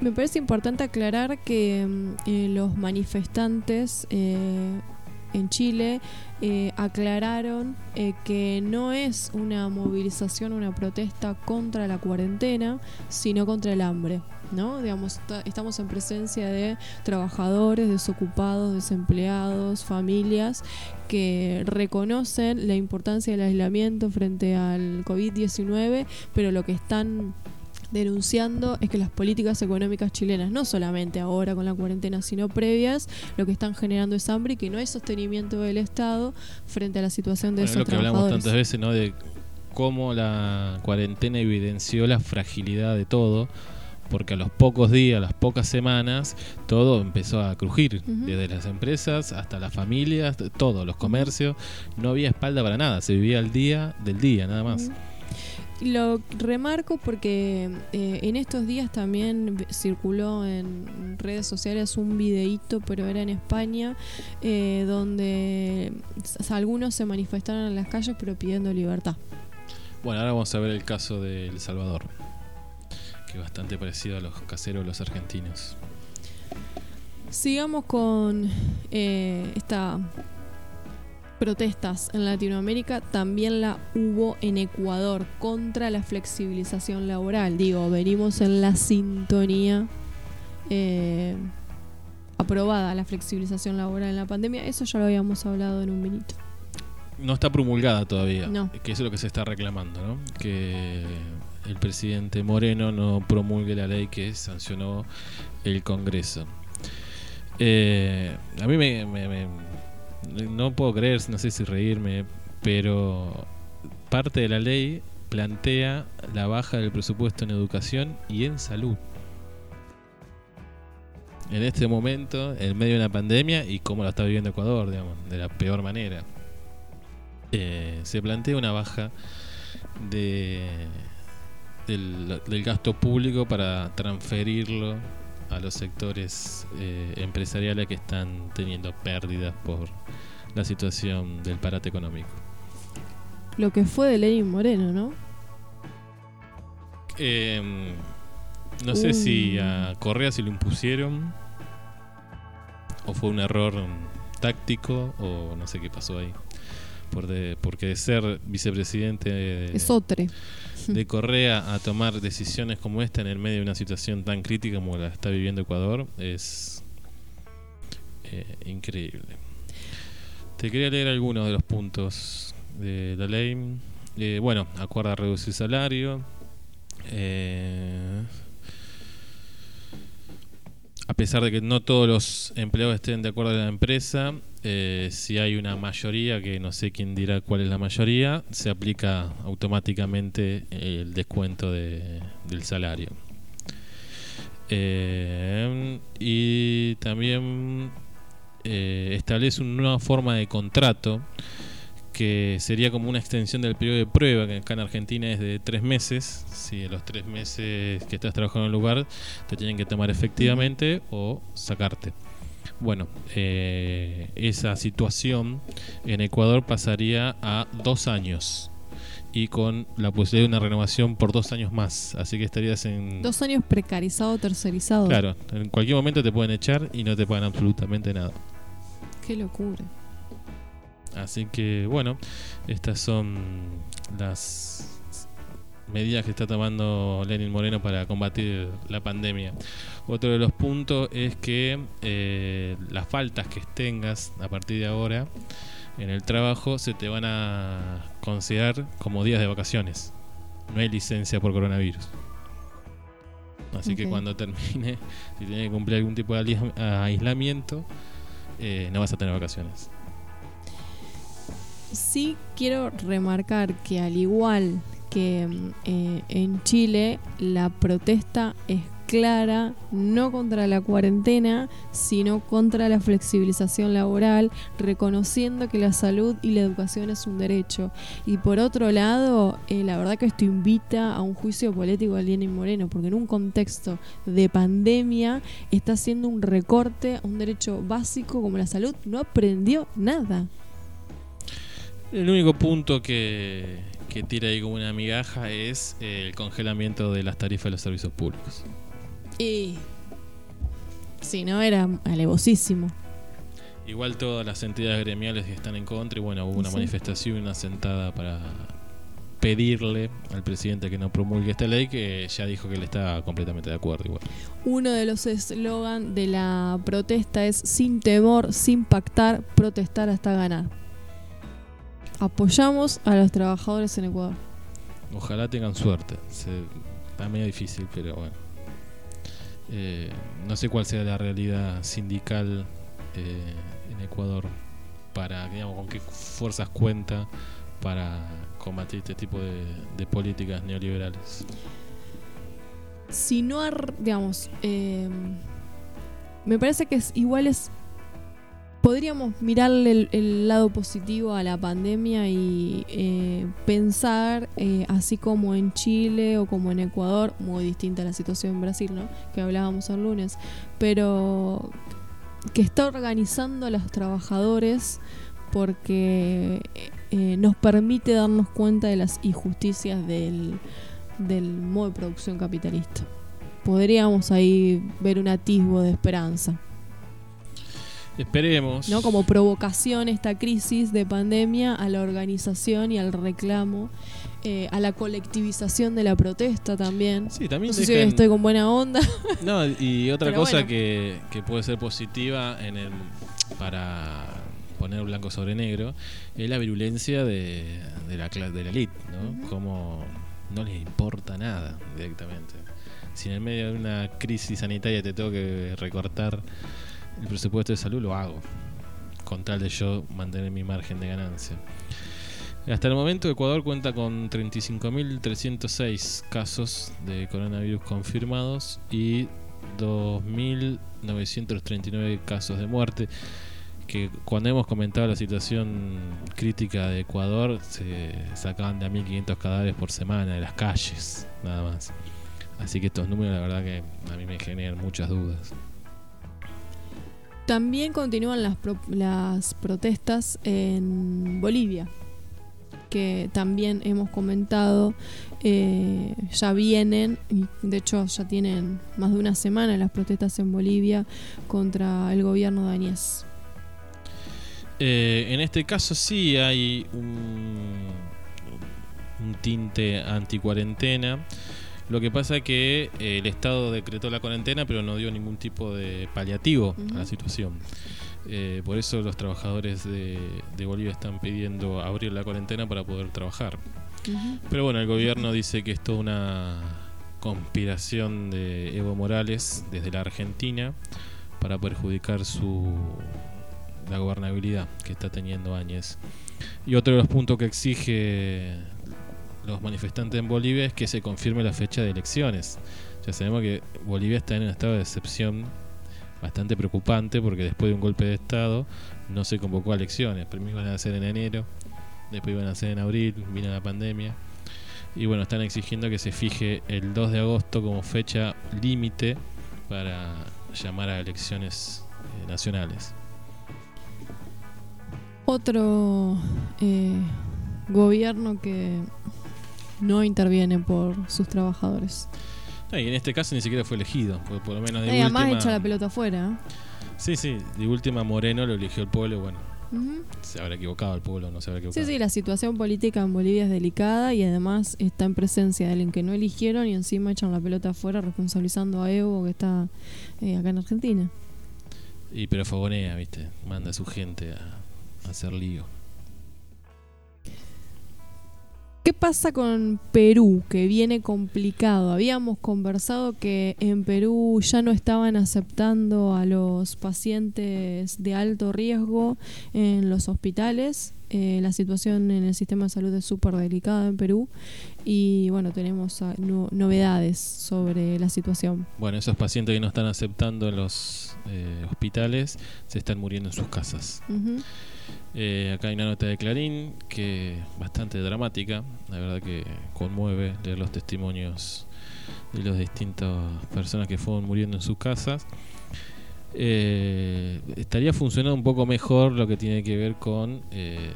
Me parece importante aclarar que mm, eh, los manifestantes eh, en Chile eh, aclararon eh, que no es una movilización, una protesta contra la cuarentena, sino contra el hambre. ¿no? Digamos, estamos en presencia de trabajadores, desocupados, desempleados, familias que reconocen la importancia del aislamiento frente al COVID-19, pero lo que están denunciando es que las políticas económicas chilenas, no solamente ahora con la cuarentena, sino previas, lo que están generando es hambre y que no hay sostenimiento del Estado frente a la situación de Bueno, es esos lo que hablamos tantas veces, ¿no? De cómo la cuarentena evidenció la fragilidad de todo, porque a los pocos días, a las pocas semanas, todo empezó a crujir, desde las empresas hasta las familias, de todo, los comercios, no había espalda para nada, se vivía al día del día, nada más. Lo remarco porque eh, en estos días también circuló en redes sociales un videíto, pero era en España, eh, donde algunos se manifestaron en las calles pero pidiendo libertad. Bueno, ahora vamos a ver el caso de El Salvador, que es bastante parecido a los caseros los argentinos. Sigamos con eh, esta protestas en Latinoamérica. También la hubo en Ecuador contra la flexibilización laboral. Digo, venimos en la sintonía eh, aprobada la flexibilización laboral en la pandemia. Eso ya lo habíamos hablado en un minuto. No está promulgada todavía, No. que eso es lo que se está reclamando, ¿no? Que el presidente Moreno no promulgue la ley que sancionó el Congreso. Eh, a mí me, me- me- no puedo creer, no sé si reírme, pero parte de la ley plantea la baja del presupuesto en educación y en salud. En este momento, en medio de una pandemia y cómo la está viviendo Ecuador, digamos, de la peor manera. Eh, se plantea una baja de, del gasto público para transferirlo a los sectores eh, empresariales que están teniendo pérdidas por la situación del parate económico. Lo que fue de Lenin Moreno, ¿no? Eh, no sé si a Correa se lo impusieron o fue un error táctico o no sé qué pasó ahí. Por de- porque de ser vicepresidente de, Es otro. <laughs> de Correa a tomar decisiones como esta en el medio de una situación tan crítica como la está viviendo Ecuador es eh, increíble. Te quería leer algunos de los puntos de la ley. Eh, bueno, acuerda reducir salario. Eh, a pesar de que no todos los empleados estén de acuerdo en la empresa, eh, si hay una mayoría, que no sé quién dirá cuál es la mayoría, se aplica automáticamente el descuento de- del salario. Eh, y también eh, establece una nueva forma de contrato que sería como una extensión del periodo de prueba, que acá en Argentina es de tres meses. Si a los tres meses que estás trabajando en un lugar te tienen que tomar efectivamente o sacarte. Bueno, eh, esa situación en Ecuador pasaría a dos años y con la posibilidad de una renovación por dos años más. Así que estarías en... Dos años precarizado, tercerizado. Claro, en cualquier momento te pueden echar y no te pagan absolutamente nada. Qué locura. Así que bueno, estas son las medidas que está tomando Lenin Moreno para combatir la pandemia. Otro de los puntos es que eh, las faltas que tengas a partir de ahora en el trabajo se te van a considerar como días de vacaciones. No hay licencia por coronavirus. Así que cuando termine, <laughs> si tienes que cumplir algún tipo de aislamiento, eh, no vas a tener vacaciones. Sí quiero remarcar que al igual que eh, en Chile, la protesta es clara, no contra la cuarentena, sino contra la flexibilización laboral, reconociendo que la salud y la educación es un derecho. Y por otro lado, eh, la verdad que esto invita a un juicio político de Lenin Moreno, porque en un contexto de pandemia está haciendo un recorte a un derecho básico como la salud, no aprendió nada. El único punto que, que tira ahí como una migaja es eh, el congelamiento de las tarifas de los servicios públicos. Y. Si no, era alevosísimo. Igual todas las entidades gremiales están en contra y bueno, hubo una Sí. manifestación una sentada para pedirle al presidente que no promulgue esta ley que ya dijo que él está completamente de acuerdo igual. Uno de los eslogan de la protesta es: sin temor, sin pactar, protestar hasta ganar. Apoyamos a los trabajadores en Ecuador. Ojalá tengan suerte. Se- está medio difícil, pero bueno. Eh, no sé cuál sea la realidad sindical eh, en Ecuador para, digamos, con qué fuerzas cuenta para combatir este tipo de, de políticas neoliberales. si no, digamos, eh, me parece que es, igual es, podríamos mirarle el, lado positivo a la pandemia y eh, pensar, eh, así como en Chile o como en Ecuador, muy distinta la situación en Brasil, ¿no? Que hablábamos el lunes, pero que está organizando a los trabajadores porque eh, nos permite darnos cuenta de las injusticias del modo de producción capitalista. Podríamos ahí ver un atisbo de esperanza, Esperemos. ¿no? Como provocación esta crisis de pandemia a la organización y al reclamo, eh, a la colectivización de la protesta también. Sí, también No sé si estoy con buena onda. <laughs> No, y otra Pero cosa bueno. que, que puede ser positiva en el, para poner blanco sobre negro es la virulencia de, de la de la elite, ¿no? Como no les importa nada directamente. Si en el medio de una crisis sanitaria te tengo que recortar el presupuesto de salud, lo hago. Con tal de yo mantener mi margen de ganancia. Hasta el momento Ecuador cuenta con 35.306 casos de coronavirus confirmados y 2.939 casos de muerte. Que cuando hemos comentado la situación crítica de Ecuador, se sacaban de a 1.500 cadáveres por semana de las calles, nada más. Así que estos números, la verdad, que a mí me generan muchas dudas. También continúan las, pro- las protestas en Bolivia, que también hemos comentado, eh, ya vienen, de hecho ya tienen más de una semana las protestas en Bolivia contra el gobierno de. Eh, en este caso sí hay un, tinte anti-cuarentena. Lo que pasa es que eh, el Estado decretó la cuarentena, pero no dio ningún tipo de paliativo a la situación. Eh, por eso los trabajadores de, de Bolivia están pidiendo abrir la cuarentena para poder trabajar. Pero bueno, el gobierno dice que es toda una conspiración de Evo Morales desde la Argentina para perjudicar su la gobernabilidad que está teniendo Áñez. Y otro de los puntos que exige los manifestantes en Bolivia es que se confirme la fecha de elecciones. Ya sabemos que Bolivia está en un estado de excepción bastante preocupante porque después de un golpe de estado no se convocó a elecciones. Primero iban a ser en enero, después iban a ser en abril, vino la pandemia. Y bueno, están exigiendo que se fije el 2 de agosto como fecha límite para llamar a elecciones eh, nacionales. Otro eh, gobierno que no interviene por sus trabajadores. No, y en este caso ni siquiera fue elegido, porque por lo menos de Eh, además echa la pelota afuera. ¿eh? Sí, sí, de última Moreno lo eligió el pueblo, bueno. Se habrá equivocado el pueblo, no se habrá equivocado. Sí, sí, la situación política en Bolivia es delicada y además está en presencia de alguien que no eligieron y encima echan la pelota afuera responsabilizando a Evo que está eh, acá en Argentina. Y pero fogonea, ¿viste? Manda a su gente a, a hacer lío. ¿Qué pasa con Perú? Que viene complicado. Habíamos conversado que en Perú ya no estaban aceptando a los pacientes de alto riesgo en los hospitales. Eh, la situación en el sistema de salud es súper delicada en Perú. Y bueno, tenemos ah, no- novedades sobre la situación. Bueno, esos pacientes que no están aceptando en los eh, hospitales se están muriendo en sus casas. Ujú. Eh, acá hay una nota de Clarín que bastante dramática, la verdad que conmueve leer los testimonios de las distintas personas que fueron muriendo en sus casas. Eh, estaría funcionando un poco mejor lo que tiene que ver con eh,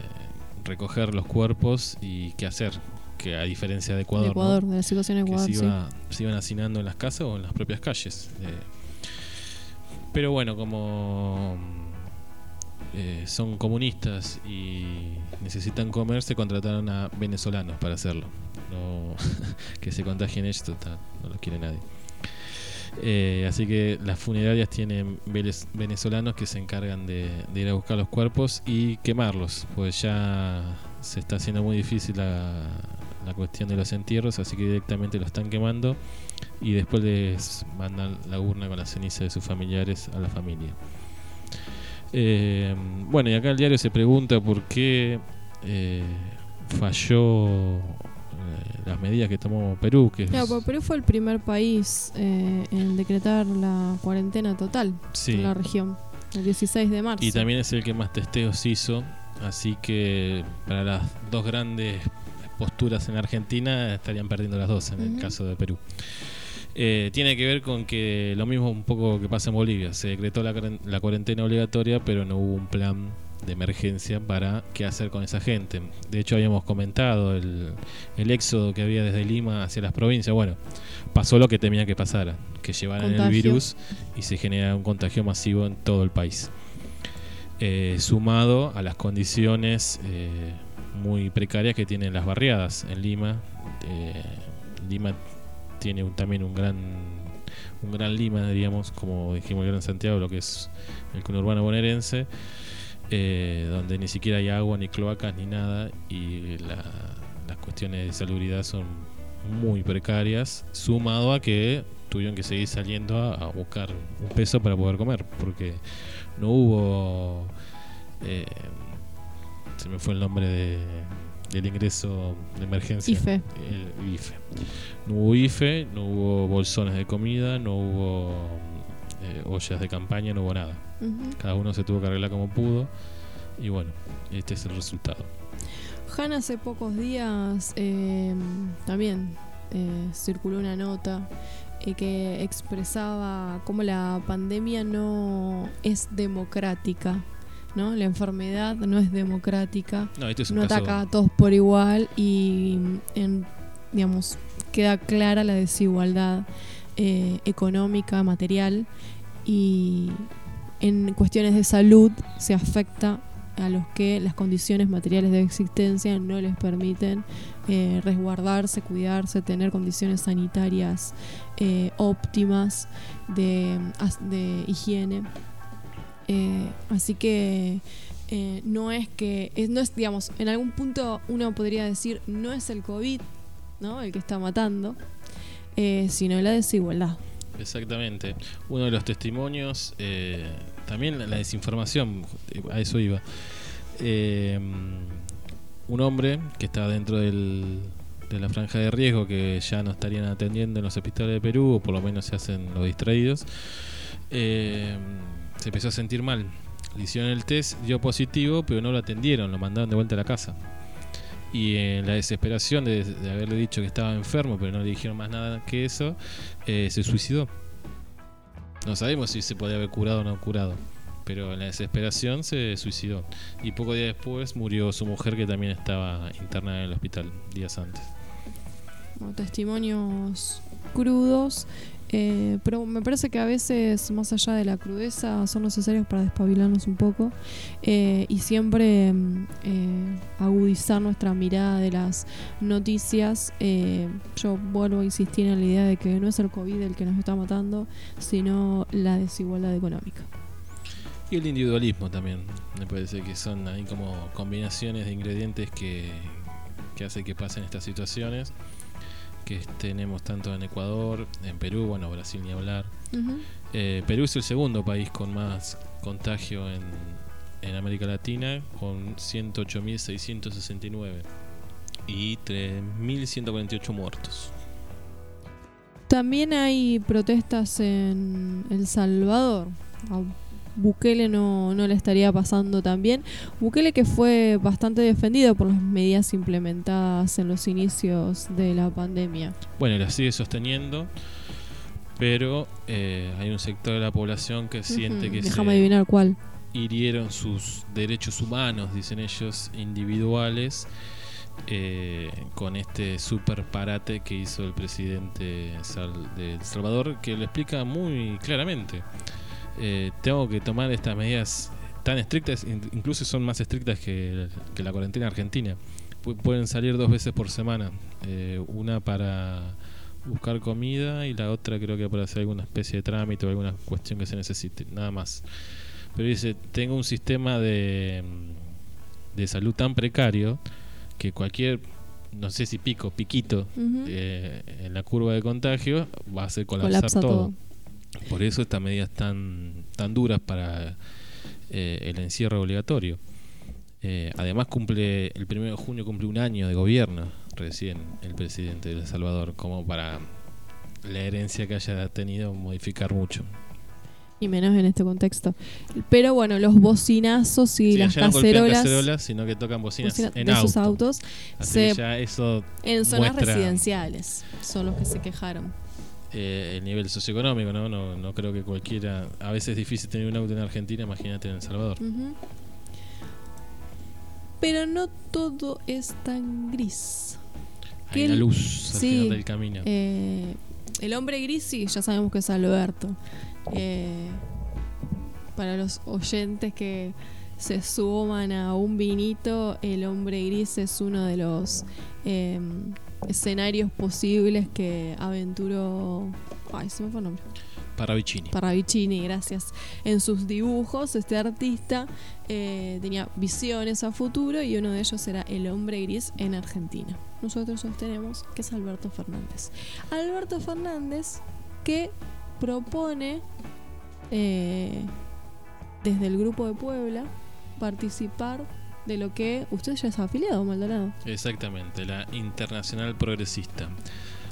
recoger los cuerpos y qué hacer, que a diferencia de Ecuador, de ¿no? Ecuador, de la situación en Ecuador, se, sí. se iban hacinando en las casas o en las propias calles. Eh, pero bueno, como eh, son comunistas y necesitan comer, se contrataron a venezolanos para hacerlo. No, <laughs> que se contagien ellos, total, no los quiere nadie. Eh, así que las funerarias tienen venezolanos que se encargan de, de ir a buscar los cuerpos y quemarlos, pues ya se está haciendo muy difícil la, la cuestión de los entierros, así que directamente lo están quemando y después les mandan la urna con la ceniza de sus familiares a la familia. Eh, bueno, y acá el diario se pregunta por qué eh, falló eh, las medidas que tomó Perú, que Claro, Perú fue el primer país eh, en decretar la cuarentena total sí, en la región, el 16 de marzo. y también es el que más testeos hizo, así que para las dos grandes posturas en Argentina estarían perdiendo las dos en el caso de Perú. Eh, tiene que ver con que lo mismo un poco que pasa en Bolivia, se decretó la, cuaren- la cuarentena obligatoria, pero no hubo un plan de emergencia para qué hacer con esa gente. De hecho, habíamos comentado el, el éxodo que había desde Lima hacia las provincias. Bueno, pasó lo que temía que pasara, que llevaran el virus y se genera un contagio masivo en todo el país. Eh, sumado a las condiciones eh, muy precarias que tienen las barriadas en Lima. Eh, Lima tiene también un gran un gran Lima, diríamos, como dijimos el Gran Santiago, lo que es el conurbano bonaerense, eh, donde ni siquiera hay agua, ni cloacas, ni nada, y la- las cuestiones de salubridad son muy precarias, sumado a que tuvieron que seguir saliendo a, a buscar un peso para poder comer, porque no hubo... eh, se me fue el nombre de, del ingreso de emergencia. IFE. El IFE. No hubo IFE, no hubo bolsones de comida, no hubo eh, ollas de campaña, no hubo nada. Cada uno se tuvo que arreglar como pudo. Y bueno, este es el resultado. Han hace pocos días eh, también eh, circuló una nota eh, que expresaba cómo la pandemia no es democrática, ¿no? La enfermedad no es democrática, No, este es caso. ataca a todos por igual y en, digamos queda clara la desigualdad eh, económica, material y en cuestiones de salud se afecta a los que las condiciones materiales de existencia no les permiten eh, resguardarse, cuidarse, tener condiciones sanitarias eh, óptimas de, de higiene. Eh, así que eh, no es que, no es, digamos, en algún punto uno podría decir, no es el COVID, ¿no? El que está matando, eh, sino la desigualdad. Exactamente. Uno de los testimonios, también la, desinformación, a eso iba. Un hombre que está dentro del, de la franja de riesgo que ya no estarían atendiendo en los hospitales de Perú, o por lo menos se hacen los distraídos, se empezó a sentir mal. Le hicieron el test, dio positivo, pero no lo atendieron, lo mandaron de vuelta a la casa. Y en la desesperación de, de haberle dicho que estaba enfermo, pero no le dijeron más nada que eso, eh, se suicidó. No sabemos si se podía haber curado o no curado, pero en la desesperación se suicidó. Y poco días después murió su mujer que también estaba internada en el hospital días antes. Testimonios crudos Eh, pero me parece que a veces, más allá de la crudeza, son necesarios para despabilarnos un poco eh, y siempre eh, agudizar nuestra mirada de las noticias. Eh, yo vuelvo a insistir en la idea de que no es el COVID el que nos está matando, sino la desigualdad económica. Y el individualismo también. Me parece que son ahí como combinaciones de ingredientes que, que hace que pasen estas situaciones. Que tenemos tanto en Ecuador, en Perú, bueno, Brasil ni hablar. Eh, Perú es el segundo país con más contagio en, en América Latina, con 108.669 y 3.148 muertos. También hay protestas en El Salvador. Bukele no, no le estaría pasando tan bien. Bukele que fue bastante defendido por las medidas implementadas en los inicios de la pandemia. Bueno, la sigue sosteniendo, pero eh, hay un sector de la población que siente Ujú, que Déjame se adivinar cuál. hirieron sus derechos humanos, dicen ellos, individuales, eh, con este super parate que hizo el presidente Sal- de El Salvador, que lo explica muy claramente. Eh, tengo que tomar estas medidas tan estrictas, in- incluso son más estrictas que, que la cuarentena argentina. Pu- pueden salir dos veces por semana, eh, una para buscar comida y la otra creo que para hacer alguna especie de trámite o alguna cuestión que se necesite, nada más. Pero dice, tengo un sistema de, de salud tan precario que cualquier, no sé si pico, piquito eh, en la curva de contagio va a hacer colapsar Colapsa todo. todo. Por eso estas medidas tan, tan duras para eh, el encierro obligatorio. Eh, además cumple, el 1 de junio cumple un año de gobierno recién el presidente de El Salvador, como para la herencia que haya tenido modificar mucho. Y menos en este contexto. Pero bueno, los bocinazos y Sí, las no golpean cacerolas, cacerolas, sino que tocan bocinas bocina- en de auto. sus autos Así se- que ya eso en zonas muestra- residenciales son los que se quejaron. Eh, el nivel socioeconómico, ¿no? ¿no? No creo que cualquiera... A veces es difícil tener un auto en Argentina, imagínate en El Salvador. Pero no todo es tan gris. Hay una luz al sí, final del camino. Eh, el hombre gris, sí, ya sabemos que es Alberto. Eh, para los oyentes que se suman a un vinito, el hombre gris es uno de los escenarios posibles que aventuró. Ay, se me fue el nombre. Paravicini. Parravicini, gracias. En sus dibujos, este artista eh, tenía visiones a futuro y uno de ellos era el hombre gris en Argentina. Nosotros sostenemos que es Alberto Fernández. Alberto Fernández que propone eh, desde el grupo de Puebla participar de lo que usted ya es afiliado, Maldonado. Exactamente, la Internacional Progresista.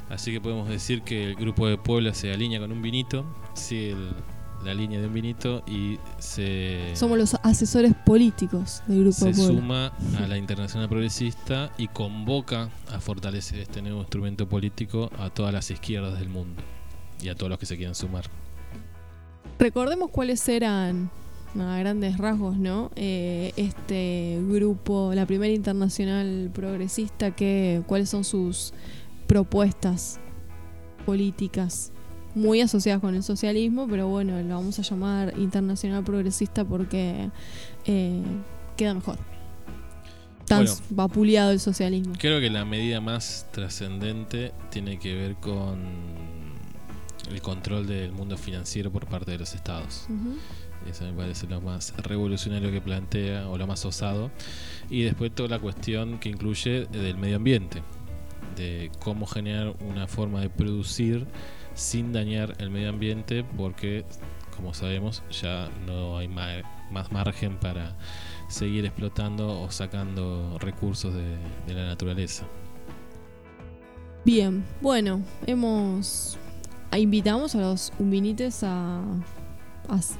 Así que podemos decir que el grupo de Puebla se alinea con un vinito, sigue el- la línea de un vinito y se, Somos los asesores políticos del grupo se de Puebla. suma a la Internacional Progresista y convoca a fortalecer este nuevo instrumento político a todas las izquierdas del mundo y a todos los que se quieran sumar. Recordemos cuáles eran a grandes rasgos, ¿no? Eh, este grupo, la primera internacional progresista, que, cuáles son sus propuestas políticas muy asociadas con el socialismo, pero bueno, lo vamos a llamar internacional progresista porque eh, queda mejor. Tan Bueno. vapuleado el socialismo. Creo que la medida más trascendente tiene que ver con el control del mundo financiero por parte de los estados. Eso me parece lo más revolucionario que plantea o lo más osado. Y después toda la cuestión que incluye del medio ambiente, de cómo generar una forma de producir sin dañar el medio ambiente, porque como sabemos ya no hay más margen para seguir explotando o sacando recursos de, de la naturaleza. Bien, bueno, hemos invitamos a los umbinites a,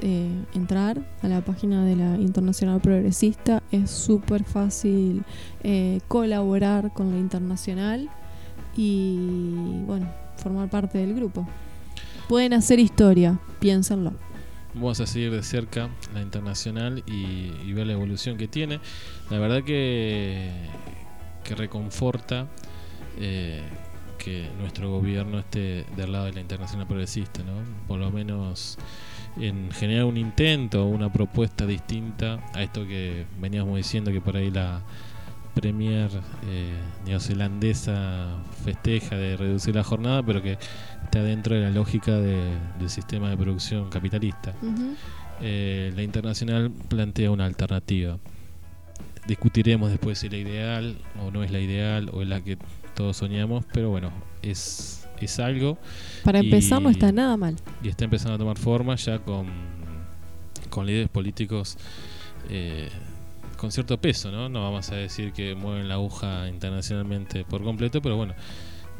eh, entrar a la página de la Internacional Progresista. Es súper fácil eh, colaborar con la Internacional y, bueno, formar parte del grupo. Pueden hacer historia, piénsenlo. Vamos a seguir de cerca la internacional y, ver la evolución que tiene. La verdad que, que reconforta eh, que nuestro gobierno esté del lado de la internacional progresista, ¿no? Por lo menos en generar un intento, una propuesta distinta a esto que veníamos diciendo que por ahí la Premier eh, neozelandesa festeja de reducir la jornada, pero que está dentro de la lógica de- del sistema de producción capitalista. Eh, la internacional plantea una alternativa. Discutiremos después si la ideal o no es la ideal o es la que todos soñamos, pero bueno, es, es algo Para empezar, no está nada mal. y está empezando a tomar forma ya con, con líderes políticos eh, con cierto peso, ¿no? No vamos a decir que mueven la aguja internacionalmente por completo, pero bueno,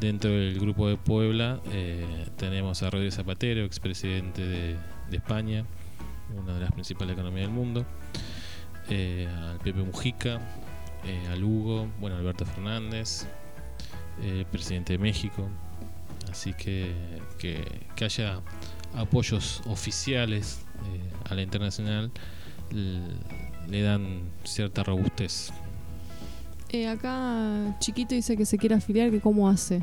dentro del grupo de Puebla eh, tenemos a Rodríguez Zapatero, expresidente de, de España, una de las principales economías del mundo, eh, al Pepe Mujica, al Hugo, bueno, Alberto Fernández, presidente de México, así que, que, que haya apoyos oficiales eh, a la internacional le dan cierta robustez. Eh, acá Chiquito dice que se quiere afiliar, que cómo hace.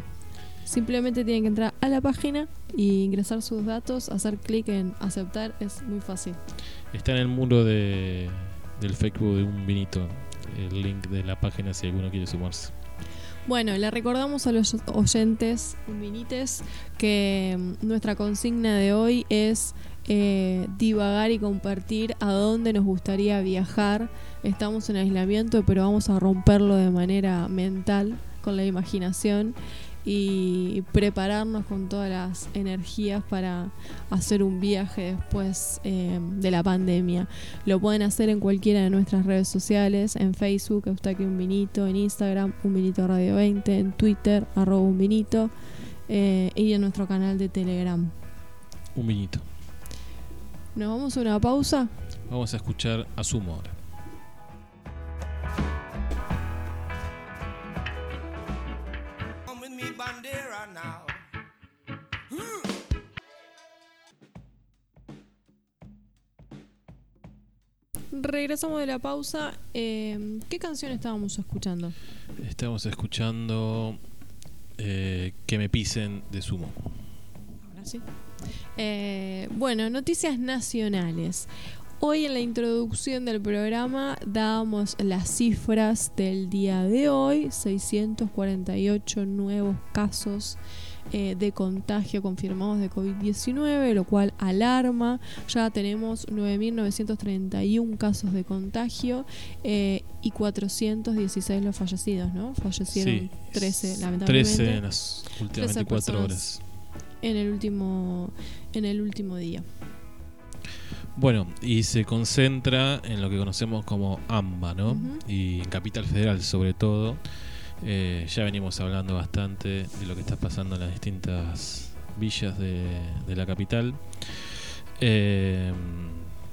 Simplemente tiene que entrar a la página y ingresar sus datos, hacer clic en aceptar, es muy fácil. Está en el muro de, del Facebook de un vinito el link de la página si alguno quiere sumarse. Bueno, le recordamos a los oyentes minites que mm, nuestra consigna de hoy es eh, divagar y compartir a dónde nos gustaría viajar. Estamos en aislamiento, pero vamos a romperlo de manera mental, con la imaginación y prepararnos con todas las energías para hacer un viaje después eh, de la pandemia. Lo pueden hacer en cualquiera de nuestras redes sociales, en Facebook, Eustaquio Un Vinito, en Instagram, Un Vinito Radio 20, en Twitter, arroba Un Vinito, eh, y en nuestro canal de Telegram. Un vinito. ¿Nos vamos a una pausa? Vamos a escuchar a Sumo ahora. Bandera, now. Regresamos de la pausa. Eh, ¿Qué canción estábamos escuchando? Estamos escuchando eh, Que me pisen de Sumo. Ahora sí. Eh, bueno, noticias nacionales. Hoy en la introducción del programa dábamos las cifras del día de hoy, 648 nuevos casos eh, de contagio confirmados de COVID-19, lo cual alarma. Ya tenemos 9.931 casos de contagio eh, y 416 los fallecidos, ¿no? Fallecieron Sí, 13, lamentablemente. 13 en las últimas 13 24 personas. horas. en el último en el último día. Bueno, y se concentra en lo que conocemos como AMBA, ¿no? Y en Capital Federal sobre todo. Eh, ya venimos hablando bastante de lo que está pasando en las distintas villas de, de la capital. Eh,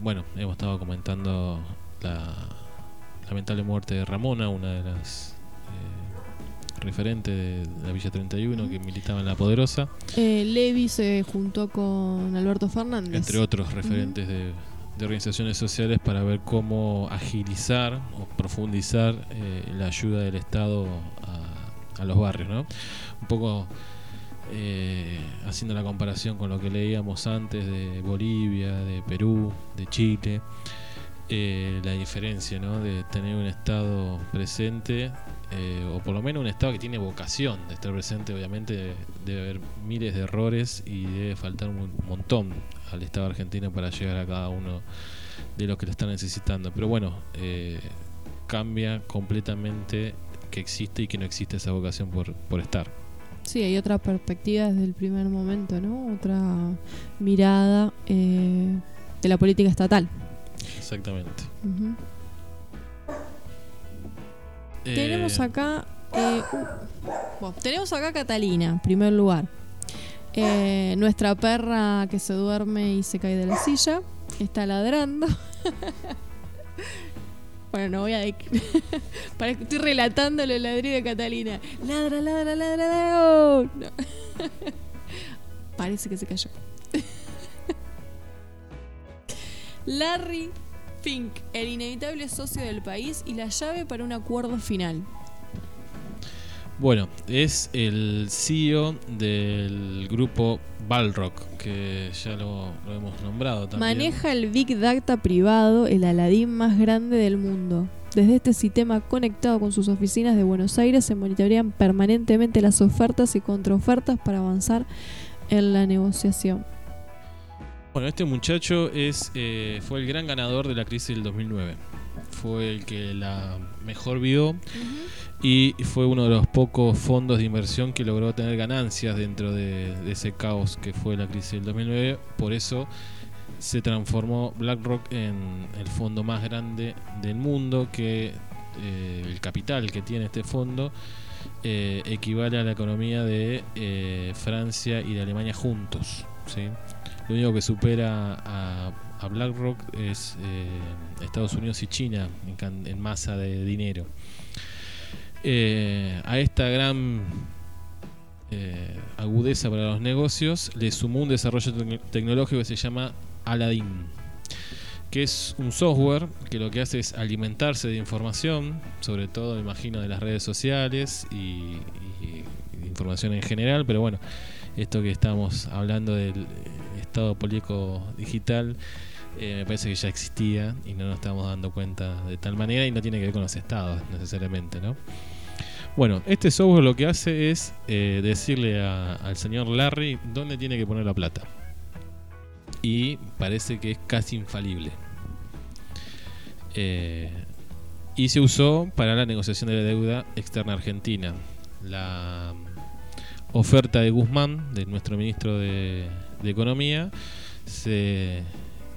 bueno, hemos estado comentando la lamentable muerte de Ramona, una de las referentes de la Villa 31 que militaba en La Poderosa. Eh, Levi se juntó con Alberto Fernández. entre otros referentes de, de organizaciones sociales para ver cómo agilizar o profundizar eh, la ayuda del Estado a, a los barrios, ¿no? Un poco eh, haciendo la comparación con lo que leíamos antes de Bolivia, de Perú, de Chile, eh, la diferencia, ¿no? De tener un Estado presente eh, o por lo menos un Estado que tiene vocación de estar presente, obviamente debe haber miles de errores y debe faltar un montón al Estado argentino para llegar a cada uno de los que lo están necesitando. Pero bueno, eh, cambia completamente que existe y que no existe esa vocación por, por estar. Sí, hay otra perspectiva desde el primer momento, ¿no? Otra mirada eh, de la política estatal. Exactamente. Ujú. Eh, Tenemos acá. eh, uh, bueno, tenemos acá a Catalina, en primer lugar. Eh, nuestra perra que se duerme y se cae de la silla. Está ladrando. <laughs> bueno, no voy a. de- <laughs> Para que estoy relatando los ladridos de Catalina. Ladra, ladra, ladra, ladra. no. <laughs> Parece que se cayó. Larry Fink, el inevitable socio del país y la llave para un acuerdo final. Bueno, es el CEO del grupo Balrock, que ya lo, lo hemos nombrado también. Maneja el Big Data privado, el Aladdin más grande del mundo. Desde este sistema conectado con sus oficinas de Buenos Aires se monitorean permanentemente las ofertas y contraofertas para avanzar en la negociación. Bueno, este muchacho es, eh, fue el gran ganador de la crisis del 2009. Fue el que la mejor vio y fue uno de los pocos fondos de inversión que logró tener ganancias dentro de, de ese caos que fue la crisis del 2009. Por eso se transformó BlackRock en el fondo más grande del mundo, que eh, el capital que tiene este fondo eh, equivale a la economía de eh, Francia y de Alemania juntos. ¿sí? Lo único que supera a, BlackRock es eh, Estados Unidos y China en, masa de dinero. Eh, a esta gran eh, agudeza para los negocios le sumó un desarrollo tec- tecnológico que se llama Aladdin, que es un software que lo que hace es alimentarse de información, sobre todo me imagino de las redes sociales y, información en general, pero bueno, esto que estamos hablando del estado político digital eh, me parece que ya existía y no nos estamos dando cuenta de tal manera y no tiene que ver con los estados necesariamente, ¿no? Bueno, este software lo que hace es eh, decirle al señor Larry dónde tiene que poner la plata. Y parece que es casi infalible. Eh, y se usó para la negociación de la deuda externa argentina. La oferta de Guzmán, de nuestro ministro de, de Economía, se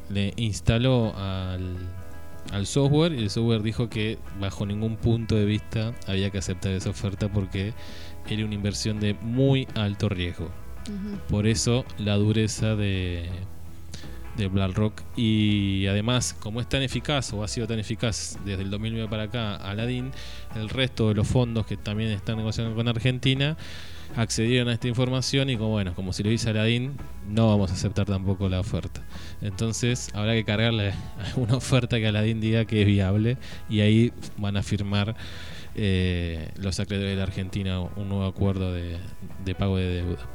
le instaló al, al software y el software dijo que bajo ningún punto de vista había que aceptar esa oferta porque era una inversión de muy alto riesgo. Por eso la dureza de, de BlackRock. Y además, como es tan eficaz o ha sido tan eficaz desde el 2009 para acá, Aladdin, el resto de los fondos que también están negociando con Argentina accedieron a esta información y como bueno, como si lo dice Aladdin, no vamos a aceptar tampoco la oferta. Entonces habrá que cargarle <laughs> una oferta que Aladdin diga que es viable y ahí van a firmar eh, los acreedores de la Argentina un nuevo acuerdo de, de pago de deuda.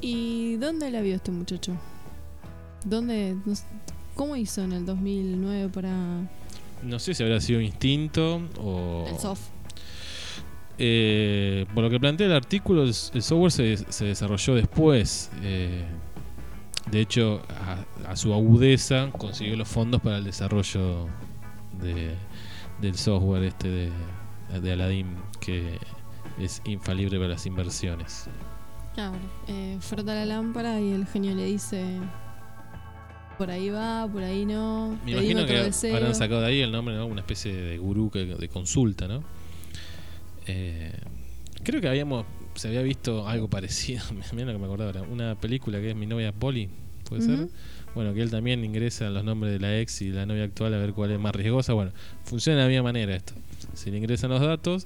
¿Y dónde la vio este muchacho? ¿Dónde, ¿Cómo hizo en el 2009 para No sé si habrá sido instinto o... el soft? Eh, por lo que plantea el artículo, el, el software se, se desarrolló después. eh, de hecho, a, a su agudeza consiguió los fondos para el desarrollo de- del software este de, de Aladdin, que es infalible para las inversiones. Claro, eh, frota la lámpara y el genio le dice por ahí va, por ahí no. Me imagino que deseo". habrán sacado de ahí el nombre, ¿no? Una especie de gurú que- de consulta, ¿no? Eh, creo que habíamos se había visto algo parecido, <laughs> mira lo que me acordaba ahora, una película que es Mi novia Polly, ¿puede ser? Bueno, que él también ingresa los nombres de la ex y la novia actual a ver cuál es más riesgosa. Bueno, funciona de la misma manera esto. Se le ingresan los datos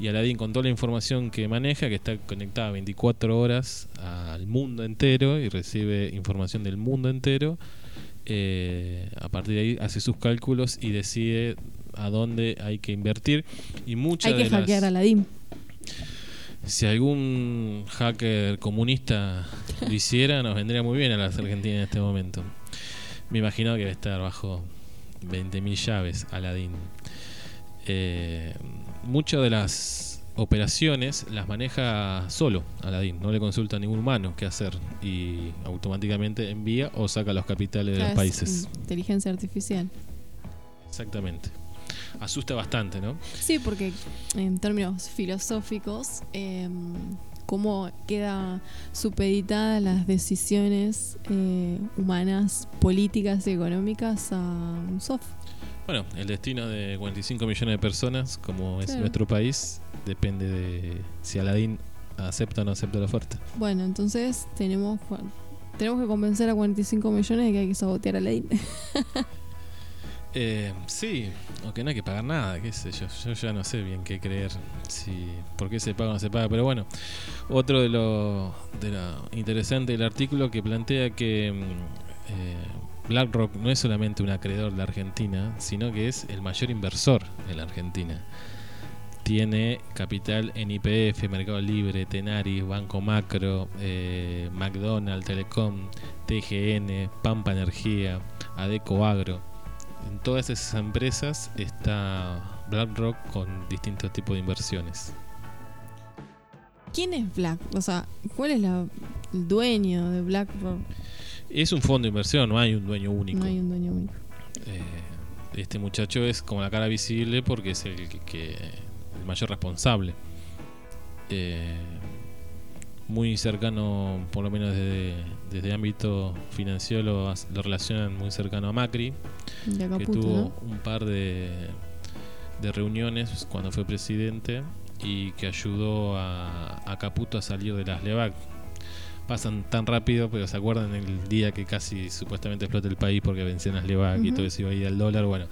y Aladdin con toda la información que maneja, que está conectada 24 horas al mundo entero y recibe información del mundo entero, eh, a partir de ahí hace sus cálculos y decide a dónde hay que invertir. Y muchas Hay que de las- hackear a Aladdin. si algún hacker comunista lo hiciera, nos vendría muy bien a las Argentinas en este momento. Me imagino que debe estar bajo 20.000 llaves, Aladdin. Eh, muchas de las operaciones las maneja solo Aladdin, no le consulta a ningún humano qué hacer y automáticamente envía o saca los capitales de los es países. Inteligencia artificial. Exactamente. Asusta bastante, ¿no? Sí, porque en términos filosóficos, eh, cómo queda supeditadas las decisiones eh, humanas, políticas y económicas a un software. Bueno, el destino de 45 millones de personas, como es Claro. nuestro país, depende de si Aladdin acepta o no acepta la oferta. Bueno, entonces tenemos tenemos que convencer a 45 millones de que hay que sabotear a Aladdin. <laughs> Eh, sí, aunque no hay que pagar nada, qué sé yo. Yo ya no sé bien qué creer, si por qué se paga o no se paga. Pero bueno, otro de lo, de lo interesante del artículo que plantea que mm, eh, BlackRock no es solamente un acreedor de Argentina, sino que es el mayor inversor en la Argentina. tiene capital en IPF, Mercado Libre, Tenaris, Banco Macro, eh, McDonald's, Telecom, TGN, Pampa Energía, Adeco Agro. En todas esas empresas está BlackRock con distintos tipos de inversiones. ¿Quién es Black? O sea, ¿cuál es la, el dueño de BlackRock? Es un fondo de inversión, no hay un dueño único. No hay un dueño único. Eh, este muchacho es como la cara visible porque es el que, que- el mayor responsable. Eh, muy cercano, por lo menos desde, desde ámbito financiero, lo, lo relacionan muy cercano a Macri, que tuvo ¿no? un par de, de reuniones cuando fue presidente y que ayudó a, a Caputo a salir de las LEVAC. Pasan tan rápido, pero ¿se acuerdan el día que casi supuestamente explota el país porque vencían las LEVAC y todo eso iba a ir al dólar? Bueno,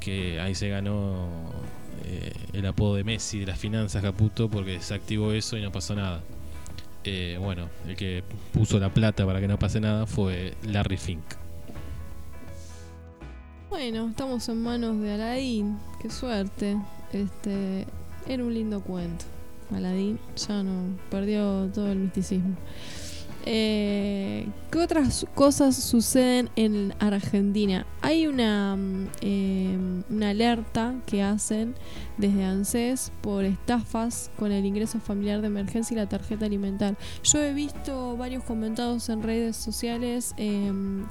que ahí se ganó eh, el apodo de Messi de las finanzas Caputo porque se activó eso y no pasó nada. Eh, bueno, el que puso la plata para que no pase nada fue Larry Fink. Bueno, estamos en manos de Aladín. Qué suerte. Este era un lindo cuento. Aladín ya no perdió todo el misticismo. Eh, ¿Qué otras cosas suceden en Argentina? Hay una, mm, eh, una alerta que hacen desde ANSES por estafas con el ingreso familiar de emergencia y la tarjeta alimentar. Yo he visto varios comentados en redes sociales em,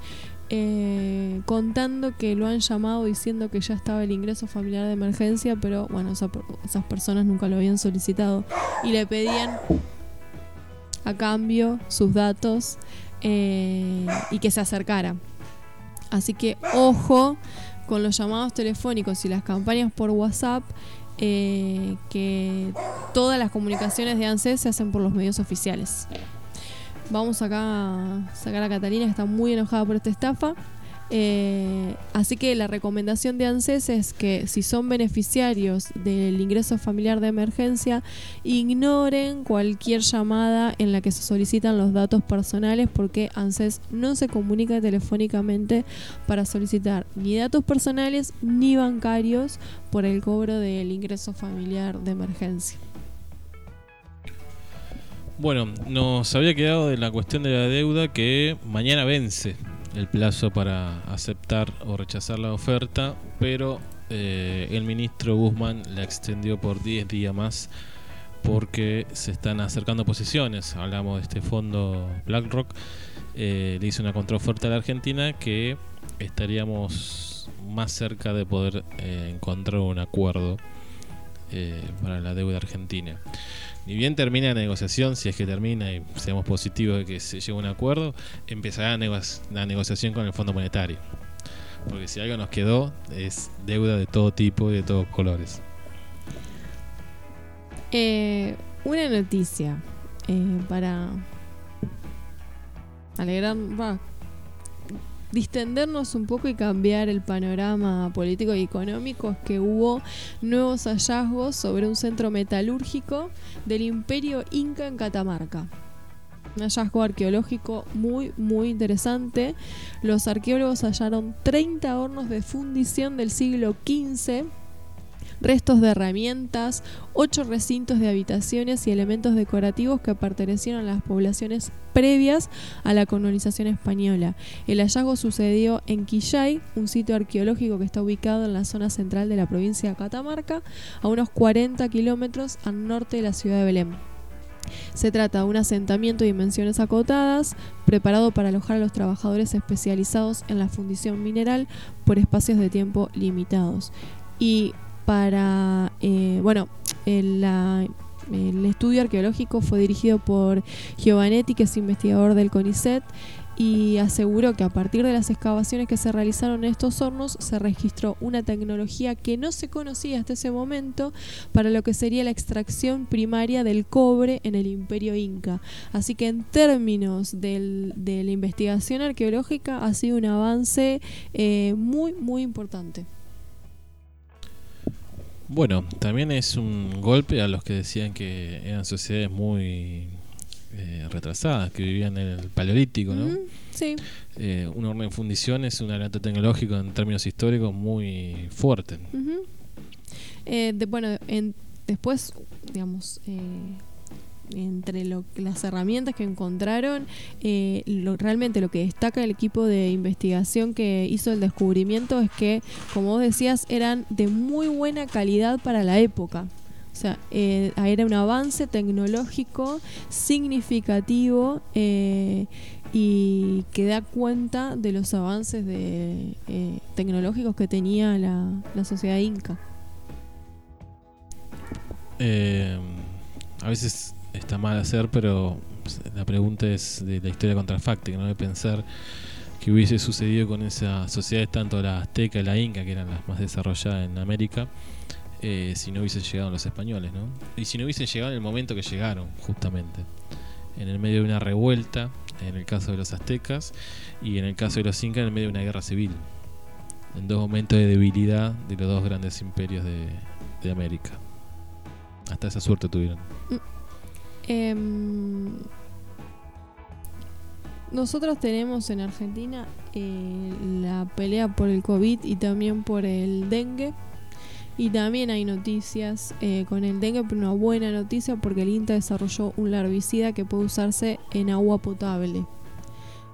eh, contando que lo han llamado diciendo que ya estaba el ingreso familiar de emergencia, pero bueno, esa esas personas nunca lo habían solicitado y le pedían a cambio sus datos eh, y que se acercara. Así que ojo con los llamados telefónicos y las campañas por WhatsApp, eh, que todas las comunicaciones de ANSES se hacen por los medios oficiales. Vamos acá a sacar a Catalina, que está muy enojada por esta estafa. Eh, así que la recomendación de ANSES es que si son beneficiarios del ingreso familiar de emergencia, ignoren cualquier llamada en la que se solicitan los datos personales porque ANSES no se comunica telefónicamente para solicitar ni datos personales ni bancarios por el cobro del ingreso familiar de emergencia. Bueno, nos había quedado de la cuestión de la deuda que mañana vence el plazo para aceptar o rechazar la oferta, pero eh, el ministro Guzmán la extendió por 10 días más porque se están acercando posiciones. Hablamos de este fondo BlackRock, eh, le hizo una contraoferta a la Argentina que estaríamos más cerca de poder eh, encontrar un acuerdo eh, para la deuda argentina ni bien termina la negociación, si es que termina y seamos positivos de que se llegue a un acuerdo, empezará la, nego- la negociación con el Fondo Monetario. Porque si algo nos quedó es deuda de todo tipo y de todos colores. Eh, una noticia eh, para alegrar, distendernos un poco y cambiar el panorama político y económico es que hubo nuevos hallazgos sobre un centro metalúrgico del imperio inca en Catamarca. Un hallazgo arqueológico muy, muy interesante. Los arqueólogos hallaron 30 hornos de fundición del siglo XV restos de herramientas, ocho recintos de habitaciones y elementos decorativos que pertenecieron a las poblaciones previas a la colonización española. El hallazgo sucedió en Quillay, un sitio arqueológico que está ubicado en la zona central de la provincia de Catamarca, a unos 40 kilómetros al norte de la ciudad de Belén. Se trata de un asentamiento de dimensiones acotadas, preparado para alojar a los trabajadores especializados en la fundición mineral por espacios de tiempo limitados. Y para, eh, bueno, el, estudio arqueológico fue dirigido por Giovanetti, que es investigador del CONICET, y aseguró que a partir de las excavaciones que se realizaron en estos hornos se registró una tecnología que no se conocía hasta ese momento para lo que sería la extracción primaria del cobre en el imperio inca. Así que en términos del- de la investigación arqueológica ha sido un avance eh, muy, muy importante. Bueno, también es un golpe a los que decían que eran sociedades muy eh, retrasadas, que vivían en el Paleolítico, ¿no? Sí. Eh, un horno de fundición es un adelanto tecnológico en términos históricos muy fuerte. Eh, de- bueno, en después, digamos, eh, entre lo, las herramientas que encontraron, eh, realmente lo que destaca el equipo de investigación que hizo el descubrimiento es que, como vos decías, eran de muy buena calidad para la época. O sea, eh, era un avance tecnológico significativo eh, y que da cuenta de los avances de, tecnológicos que tenía la, la sociedad inca. A veces está mal hacer, pero la pregunta es de la historia contrafáctica, ¿no? De pensar que hubiese sucedido con esas sociedades, tanto la azteca y la inca, que eran las más desarrolladas en América, eh, si no hubiesen llegado los españoles, ¿no? Y si no hubiesen llegado en el momento que llegaron, justamente. En el medio de una revuelta, en el caso de los aztecas, y en el caso de los incas, en el medio de una guerra civil. En dos momentos de debilidad de los dos grandes imperios de, de América. Hasta esa suerte tuvieron. Em, nosotros tenemos en Argentina eh, la pelea por el COVID y también por el dengue. Y también hay noticias eh, con el dengue, pero una buena noticia porque el INTA desarrolló un larvicida que puede usarse en agua potable.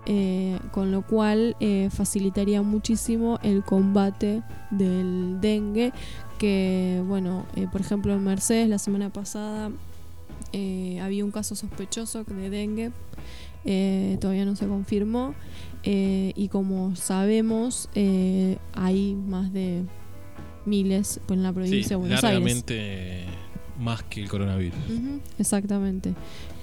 Eh, con lo cual facilitaría muchísimo el combate del dengue que bueno por ejemplo en Mercedes la semana pasada eh, había un caso sospechoso de dengue, eh, todavía no se confirmó, eh, y como sabemos, eh, hay más de miles en la provincia Sí, de Buenos Aires. más que el coronavirus. Ujú, exactamente.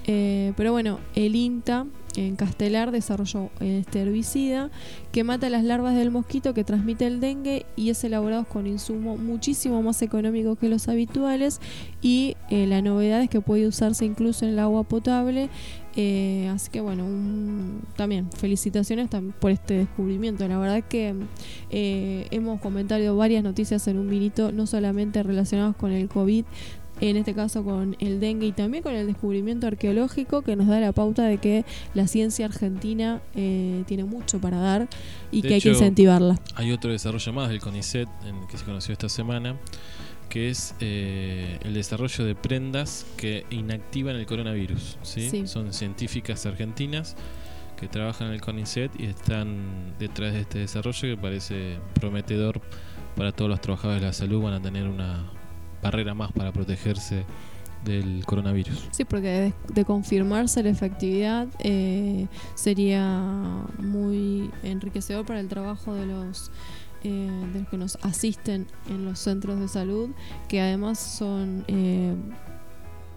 Eh, pero bueno, el INTA en Castelar desarrolló este herbicida que mata las larvas del mosquito que transmite el dengue y es elaborado con insumo muchísimo más económico que los habituales y eh, la novedad es que puede usarse incluso en el agua potable. Eh, así que bueno, también felicitaciones por este descubrimiento. La verdad que hemos comentado varias noticias en un minuto, no solamente relacionadas con el COVID, en este caso con el dengue y también con el descubrimiento arqueológico que nos da la pauta de que la ciencia argentina eh, tiene mucho para dar y De que hay que incentivarla. Hay otro desarrollo más del CONICET en que se conoció esta semana, que es eh, el desarrollo de prendas que inactivan el coronavirus. ¿sí? Sí. Son científicas argentinas que trabajan en el CONICET y están detrás de este desarrollo que parece prometedor para todos los trabajadores de la salud. Van a tener una barrera más para protegerse del coronavirus. Sí, porque de, confirmarse la efectividad eh, sería muy enriquecedor para el trabajo de los, eh, de los que nos asisten en los centros de salud, que además son eh,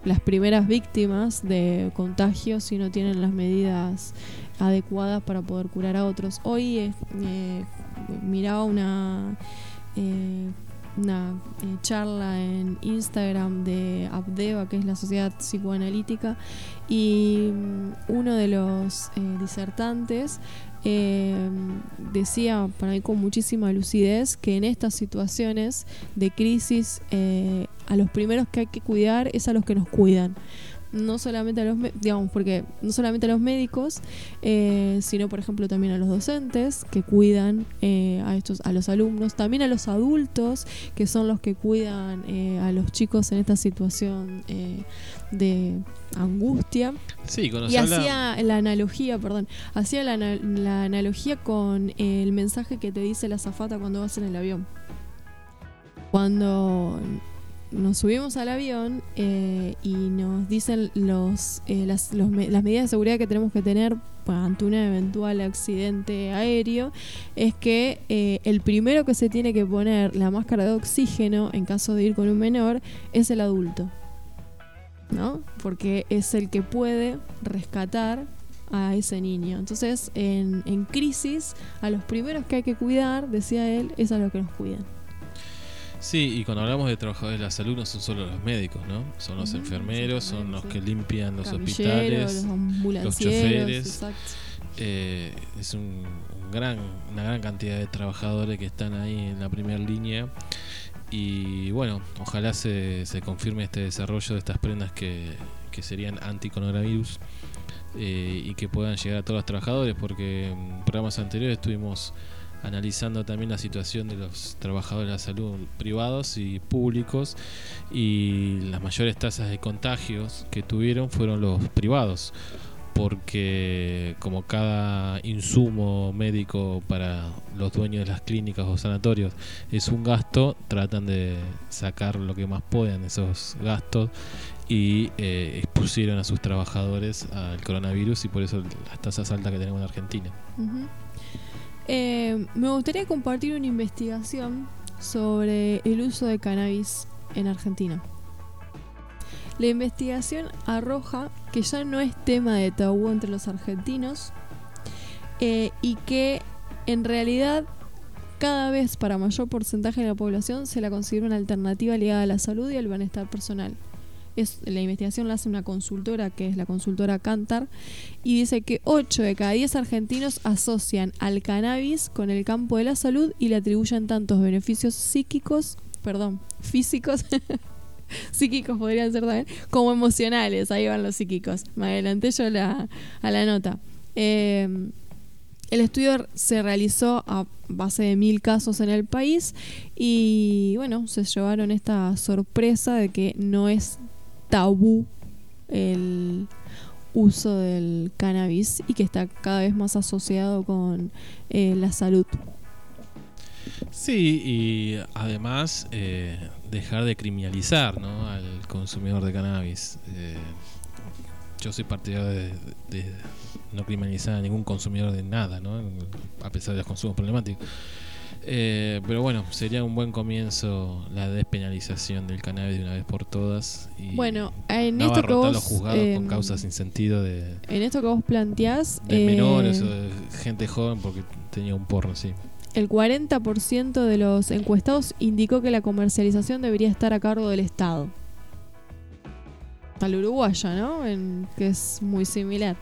las primeras víctimas de contagios si no tienen las medidas adecuadas para poder curar a otros. Hoy eh, eh, miraba una... una eh, charla en Instagram de Abdeva, que es la sociedad psicoanalítica, y mm, uno de los eh, disertantes eh, decía para mí con muchísima lucidez que en estas situaciones de crisis eh, a los primeros que hay que cuidar es a los que nos cuidan no solamente a los digamos porque no solamente a los médicos eh, sino por ejemplo también a los docentes que cuidan eh, a estos a los alumnos también a los adultos que son los que cuidan eh, a los chicos en esta situación eh, de angustia Sí, y hacía la analogía, perdón, hacía la, la analogía con el mensaje que te dice la azafata cuando vas en el avión. Cuando nos subimos al avión eh, y nos dicen los, eh, las, medidas de seguridad que tenemos que tener ante un eventual accidente aéreo, es que eh, el primero que se tiene que poner la máscara de oxígeno en caso de ir con un menor es el adulto. ¿no? Porque es el que puede rescatar a ese niño. Entonces, en, en crisis, a los primeros que hay que cuidar, decía él, es a los que nos cuidan. Sí, y cuando hablamos de trabajadores de la salud no son solo los médicos, ¿no? Son los enfermeros, son los que limpian los hospitales. los ambulancieros, choferes. Eh, es un, un gran, una gran cantidad de trabajadores que están ahí en la primera línea. Y bueno, ojalá se, se confirme este desarrollo de estas prendas que, que serían anti-coronavirus eh, y que puedan llegar a todos los trabajadores, porque en programas anteriores estuvimos analizando también la situación de los trabajadores de la salud privados y públicos y las mayores tasas de contagios que tuvieron fueron los privados porque como cada insumo médico para los dueños de las clínicas o sanatorios es un gasto, tratan de sacar lo que más puedan esos gastos y eh, expusieron a sus trabajadores al coronavirus y por eso las tasas altas que tenemos en Argentina. Eh, me gustaría compartir una investigación sobre el uso de cannabis en Argentina. La investigación arroja que ya no es tema de tabú entre los argentinos eh, y que en realidad cada vez para mayor porcentaje de la población se la considera una alternativa ligada a la salud y al bienestar personal. La investigación la hace una consultora que es la consultora Cantar y dice que 8 de cada 10 argentinos asocian al cannabis con el campo de la salud y le atribuyen tantos beneficios psíquicos, perdón, físicos, <laughs> psíquicos podrían ser también, como emocionales, ahí van los psíquicos. Me adelanté yo la- a la nota. Eh, el estudio se realizó a base de mil casos en el país y bueno, se llevaron esta sorpresa de que no es tabú el uso del cannabis y que está cada vez más asociado con eh, la salud. Sí, y además eh, dejar de criminalizar ¿no? al consumidor de cannabis. Eh, yo soy partidario de, de no criminalizar a ningún consumidor de nada, ¿no? a pesar de los consumos problemáticos. Eh, pero bueno, sería un buen comienzo la despenalización del cannabis de una vez por todas. Y Bueno, en no esto que vos los juzgados con em, causas sin sentido de, en esto que vos planteás, de eh, menores o de gente joven porque tenía un porno, sí. el 40% de los encuestados indicó que la comercialización debería estar a cargo del Estado. Al uruguaya, ¿no? En- que es muy similar.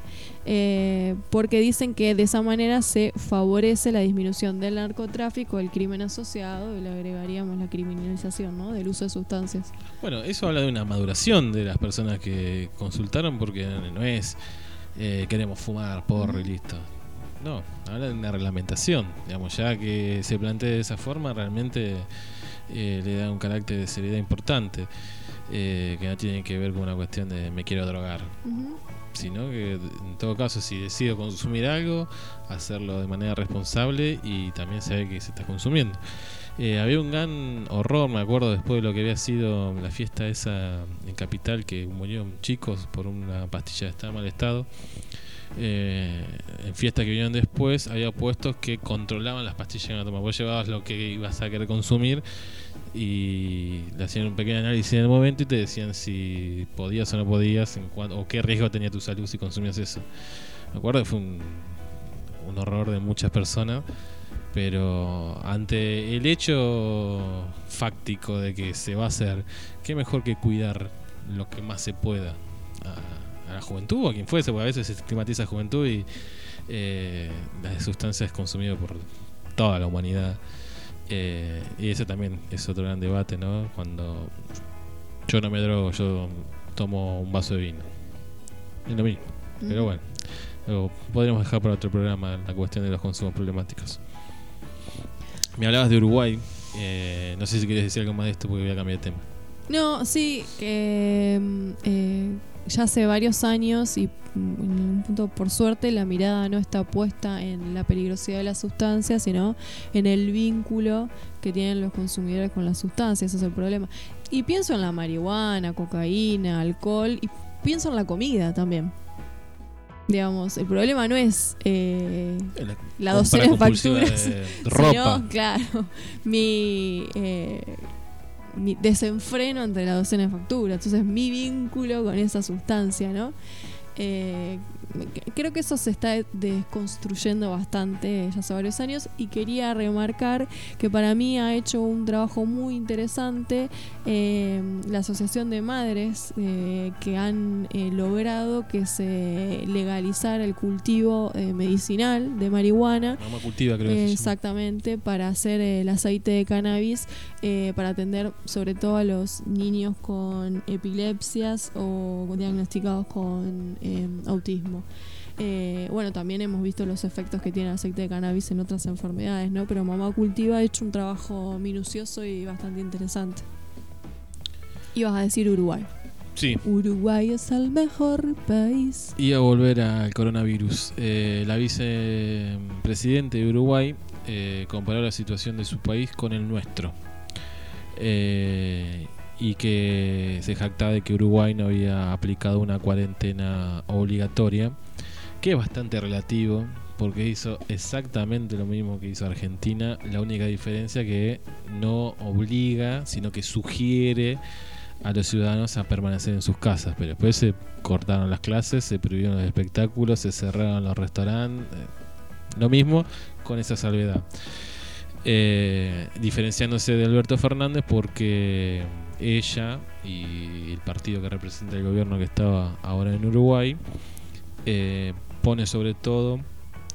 Eh, porque dicen que de esa manera se favorece la disminución del narcotráfico, el crimen asociado, y le agregaríamos la criminalización, ¿no? Del uso de sustancias. Bueno, eso habla de una maduración de las personas que consultaron porque no es eh, queremos fumar, porro y listo. No, habla de una reglamentación. Digamos, ya que se plantee de esa forma, realmente eh, le da un carácter de seriedad importante. Eh, que no tiene que ver con una cuestión de me quiero drogar, sino que en todo caso, si decido consumir algo, hacerlo de manera responsable y también saber que se está consumiendo. Eh, había un gran horror, me acuerdo, después de lo que había sido la fiesta esa en Capital, que murieron chicos por una pastilla de mal estado. Eh, en fiestas que vinieron después, había puestos que controlaban las pastillas que iban a tomar. Vos llevabas lo que ibas a querer consumir y le hacían un pequeño análisis en el momento y te decían si podías o no podías, en cuan- o qué riesgo tenía tu salud si consumías eso. Me acuerdo fue un, un horror de muchas personas, pero ante el hecho fáctico de que se va a hacer, qué mejor que cuidar lo que más se pueda a, la juventud o a quien fuese, porque a veces se estigmatiza juventud y eh, la sustancia es consumida por toda la humanidad. Eh, y ese también es otro gran debate, ¿no? Cuando yo no me drogo, yo tomo un vaso de vino. Es lo mismo. Pero Ujú. bueno, luego podríamos dejar para otro programa la cuestión de los consumos problemáticos. Me hablabas de Uruguay. eh, no sé si quieres decir algo más de esto porque voy a cambiar de tema. No, sí, que mm, eh, ya hace varios años y mm, en un punto, por suerte, la mirada no está puesta en la peligrosidad de la sustancia, sino en el vínculo que tienen los consumidores con las sustancias, ese es el problema. Y pienso en la marihuana, cocaína, alcohol, y pienso en la comida también. Digamos, el problema no es eh, la Compra docena de facturas. de <laughs> ropa. sino, claro, <laughs> mi, eh, mi desenfreno entre la docena de facturas. Entonces, mi vínculo con esa sustancia, ¿no? Eh, creo que eso se está desconstruyendo bastante ya hace varios años y quería remarcar que para mí ha hecho un trabajo muy interesante eh, la Asociación de Madres eh, que han eh, logrado que se legalizara el cultivo medicinal de marihuana Mamá cultiva, creo que. Exactamente, para hacer el aceite de cannabis, para atender sobre todo a los niños con epilepsias o diagnosticados con eh, Eh, bueno, también hemos visto los efectos que tiene el aceite de cannabis en otras enfermedades, ¿no? Pero Mamá Cultiva ha hecho un trabajo minucioso y bastante interesante. Ibas a decir Uruguay. Sí. Uruguay es el mejor país. Y a volver al coronavirus. Eh, la vicepresidente de Uruguay eh, comparó la situación de su país con el nuestro. Eh, y que se jactaba de que Uruguay no había aplicado una cuarentena obligatoria, que es bastante relativo, porque hizo exactamente lo mismo que hizo Argentina, la única diferencia que no obliga, sino que sugiere a los ciudadanos a permanecer en sus casas, pero después se cortaron las clases, se prohibieron los espectáculos, se cerraron los restaurantes, eh, lo mismo con esa salvedad. Eh, diferenciándose de Alberto Fernández porque ella y el partido que representa el gobierno que estaba ahora en Uruguay eh, pone sobre todo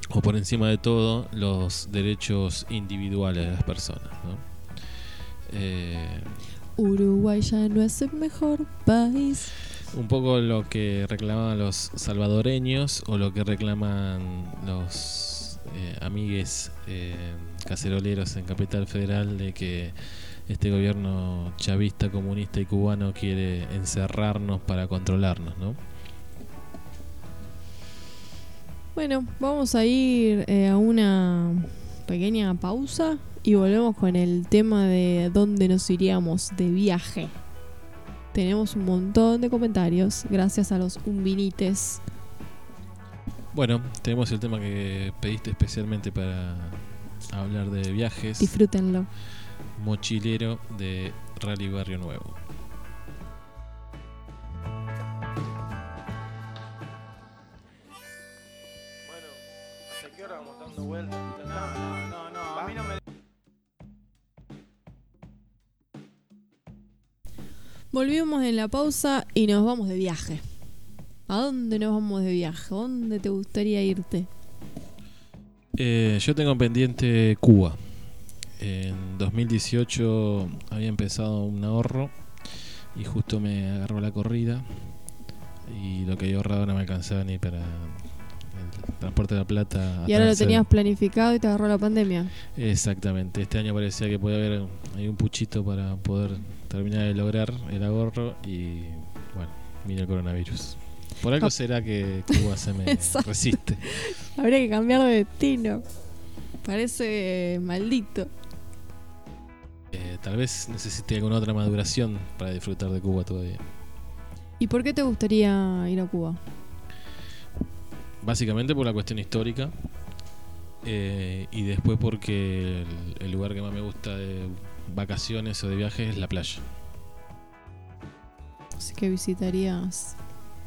o por encima de todo los derechos individuales de las personas. ¿no? Eh, Uruguay ya no es el mejor país. un poco lo que reclamaban los salvadoreños o lo que reclaman los eh, amigues eh, caceroleros en Capital Federal de que este gobierno chavista, comunista y cubano quiere encerrarnos para controlarnos, ¿no? Bueno, vamos a ir eh, a una pequeña pausa y volvemos con el tema de dónde nos iríamos de viaje. Tenemos un montón de comentarios gracias a los umbinites. Bueno, tenemos el tema que pediste especialmente para hablar de viajes. Disfrútenlo. Mochilero de Rally Barrio Nuevo. Bueno, ¿hasta qué hora vamos dando vueltas? No, no, no, a mí no me... Volvimos en la pausa y nos vamos de viaje. ¿A dónde nos vamos de viaje? ¿A ¿Dónde te gustaría irte? Eh, yo tengo pendiente Cuba. En 2018 había empezado un ahorro y justo me agarró la corrida y lo que había ahorrado no me alcanzaba ni para el transporte de la plata. Y ahora lo tenías planificado y te agarró la pandemia. Exactamente, este año parecía que podía haber hay un puchito para poder terminar de lograr el ahorro y bueno, vino el coronavirus. Por algo Ah. será que Cuba se me <laughs> resiste. Habría que cambiar de destino. Parece maldito. Eh, tal vez necesite alguna otra maduración para disfrutar de Cuba todavía. ¿Y por qué te gustaría ir a Cuba? Básicamente por la cuestión histórica eh, y después porque el, el lugar que más me gusta de vacaciones o de viajes es la playa. Así que visitarías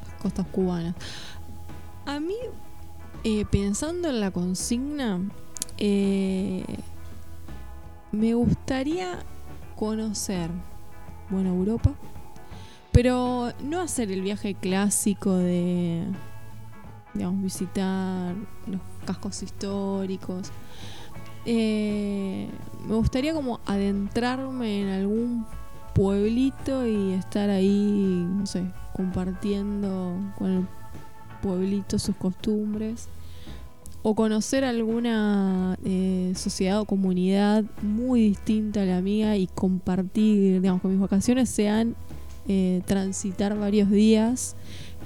las costas cubanas. A mí, eh, pensando en la consigna, eh, me gustaría conocer, bueno, Europa, pero no hacer el viaje clásico de, digamos, visitar los cascos históricos. Eh, me gustaría como adentrarme en algún pueblito y estar ahí, no sé, compartiendo con el pueblito sus costumbres. O conocer alguna eh, sociedad o comunidad muy distinta a la mía y compartir, digamos, que mis vacaciones sean eh, transitar varios días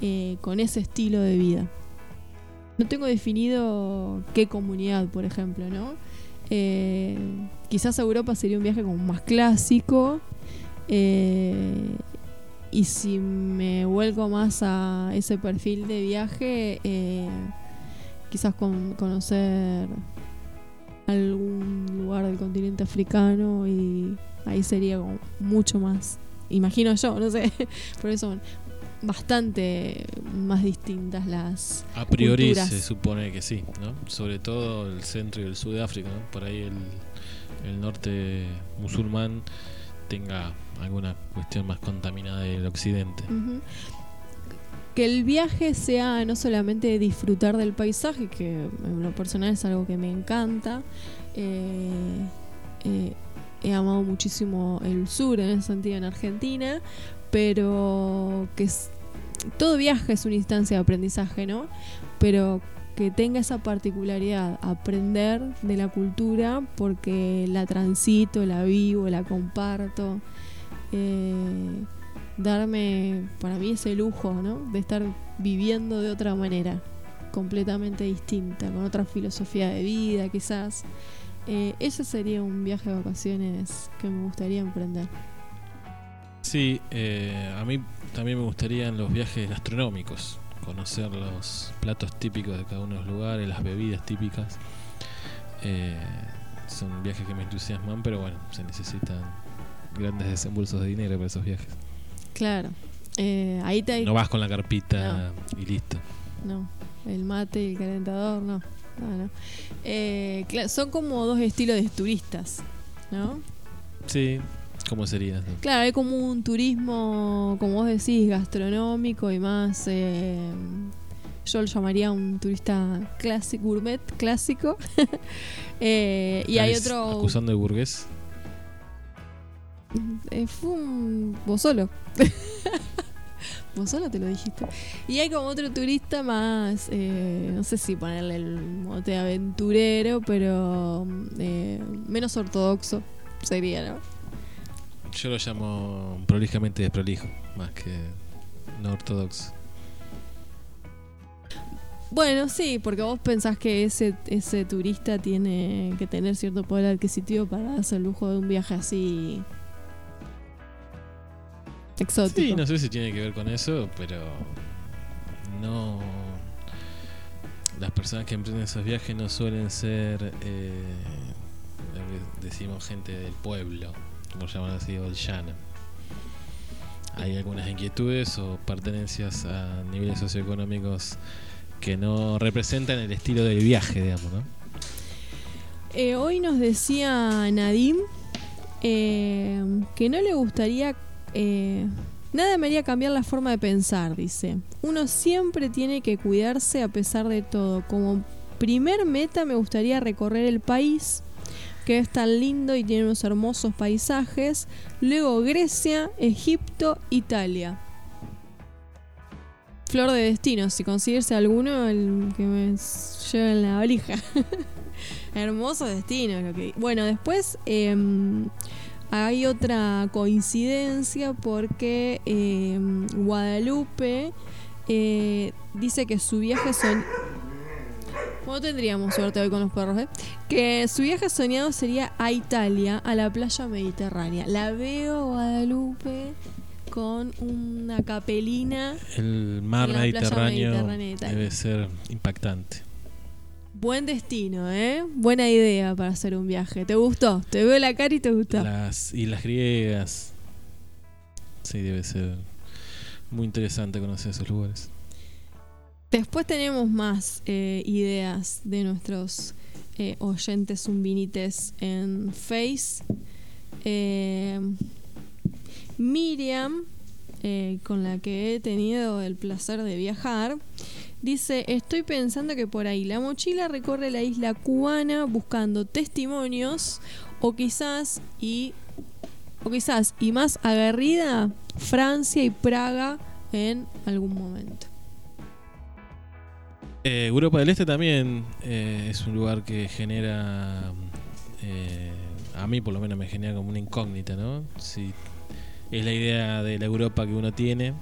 eh, con ese estilo de vida. No tengo definido qué comunidad, por ejemplo, ¿no? Quizás a Europa sería un viaje como más clásico. y si me vuelco más a ese perfil de viaje, quizás con- conocer algún lugar del continente africano y ahí sería como mucho más, imagino yo, no sé, <laughs> por eso bastante más distintas las... A priori Culturas. se supone que sí, ¿no? Sobre todo el centro y el sur de África, ¿no? Por ahí el, el norte musulmán tenga alguna cuestión más contaminada del occidente. Ujú. Que el viaje sea no solamente disfrutar del paisaje, que en lo personal es algo que me encanta. eh, eh, he amado muchísimo el sur en ese sentido en Argentina, pero que todo viaje es una instancia de aprendizaje, ¿no? Pero que tenga esa particularidad, aprender de la cultura porque la transito, la vivo, la comparto. eh, darme para mí ese lujo, ¿no? De estar viviendo de otra manera, completamente distinta, con otra filosofía de vida, quizás. Eh, ese sería un viaje de vacaciones que me gustaría emprender. Sí, eh, a mí también me gustarían los viajes gastronómicos, conocer los platos típicos de cada uno de los lugares, las bebidas típicas. Eh, son viajes que me entusiasman, pero bueno, se necesitan grandes desembolsos de dinero para esos viajes. Claro. Eh, ahí te No vas con la carpita y listo. No, el mate y el calentador, no. no, no. Eh, son como dos estilos de turistas, ¿no? Sí, ¿cómo sería? Claro, hay como un turismo, como vos decís, gastronómico y más. eh, yo lo llamaría un turista clásico, gourmet clásico. <laughs> Eh, y hay ¿Estás otro. Acusando de burgués. Eh, fue un. Vos solo. <laughs> Vos solo te lo dijiste. Y hay como otro turista más. eh, no sé si ponerle el mote aventurero, pero. eh, menos ortodoxo sería, ¿no? Yo lo llamo prolijamente desprolijo, más que no ortodoxo. Bueno, sí, porque vos pensás que ese, ese turista tiene que tener cierto poder adquisitivo para darse el lujo de un viaje así. Exótico. Sí, no sé si tiene que ver con eso, pero no. Las personas que emprenden esos viajes no suelen ser, eh, lo que decimos, gente del pueblo, por llaman así, o del llano. Hay algunas inquietudes o pertenencias a niveles socioeconómicos que no representan el estilo del viaje, digamos, ¿no? Eh, hoy nos decía Nadim eh, que no le gustaría. Eh, nada me haría cambiar la forma de pensar, dice. Uno siempre tiene que cuidarse a pesar de todo. Como primer meta me gustaría recorrer el país, que es tan lindo y tiene unos hermosos paisajes. Luego Grecia, Egipto, Italia. Flor de destino, si consigues alguno, el que me lleve en la valija. <laughs> Hermoso destino. Lo que... Bueno, después em, hay otra coincidencia porque em, Guadalupe eh, dice que su viaje son... No tendríamos suerte hoy con los perros, ¿eh? Que su viaje soñado sería a Italia, a la playa mediterránea. La veo Guadalupe con una capelina. El mar En la playa Mediterráneo, Mediterránea de Italia. debe ser impactante. Buen destino, ¿eh? Buena idea para hacer un viaje. ¿Te gustó? Te veo la cara y te gustó. Las islas griegas. Sí, debe ser muy interesante conocer esos lugares. Después tenemos más eh, ideas de nuestros eh, oyentes zumbinites en Face. Eh, Miriam, con la que he tenido el placer de viajar, dice, estoy pensando que por ahí la mochila recorre la isla cubana buscando testimonios o quizás y o quizás y más aguerrida Francia y Praga en algún momento. Eh, Europa del Este también eh, es un lugar que genera, eh, a mí por lo menos me genera como una incógnita, ¿no? Si es la idea de la Europa que uno tiene,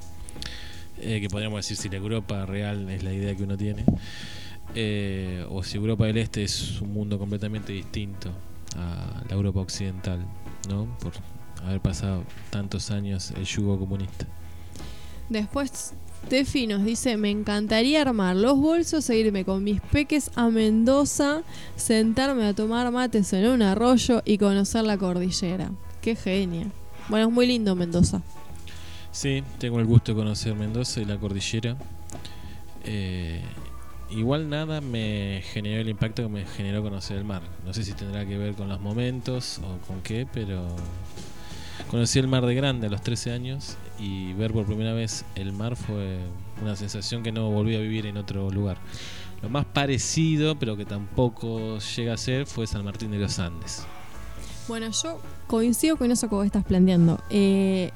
eh, que podríamos decir si la Europa real es la idea que uno tiene, eh, o si Europa del Este es un mundo completamente distinto a la Europa occidental, ¿no? Por haber pasado tantos años el yugo comunista. Después Tefi nos dice, me encantaría armar los bolsos e irme con mis peques a Mendoza, sentarme a tomar mates en un arroyo y conocer la cordillera. Qué genia. Bueno, es muy lindo Mendoza. Sí, tengo el gusto de conocer Mendoza y la cordillera. Eh, igual nada me generó el impacto que me generó conocer el mar. No sé si tendrá que ver con los momentos o con qué, pero conocí el mar de grande a los 13 años y ver por primera vez el mar fue una sensación que no volví a vivir en otro lugar. Lo más parecido, pero que tampoco llega a ser, fue San Martín de los Andes. Bueno, yo coincido con eso que vos estás planteando. Eh,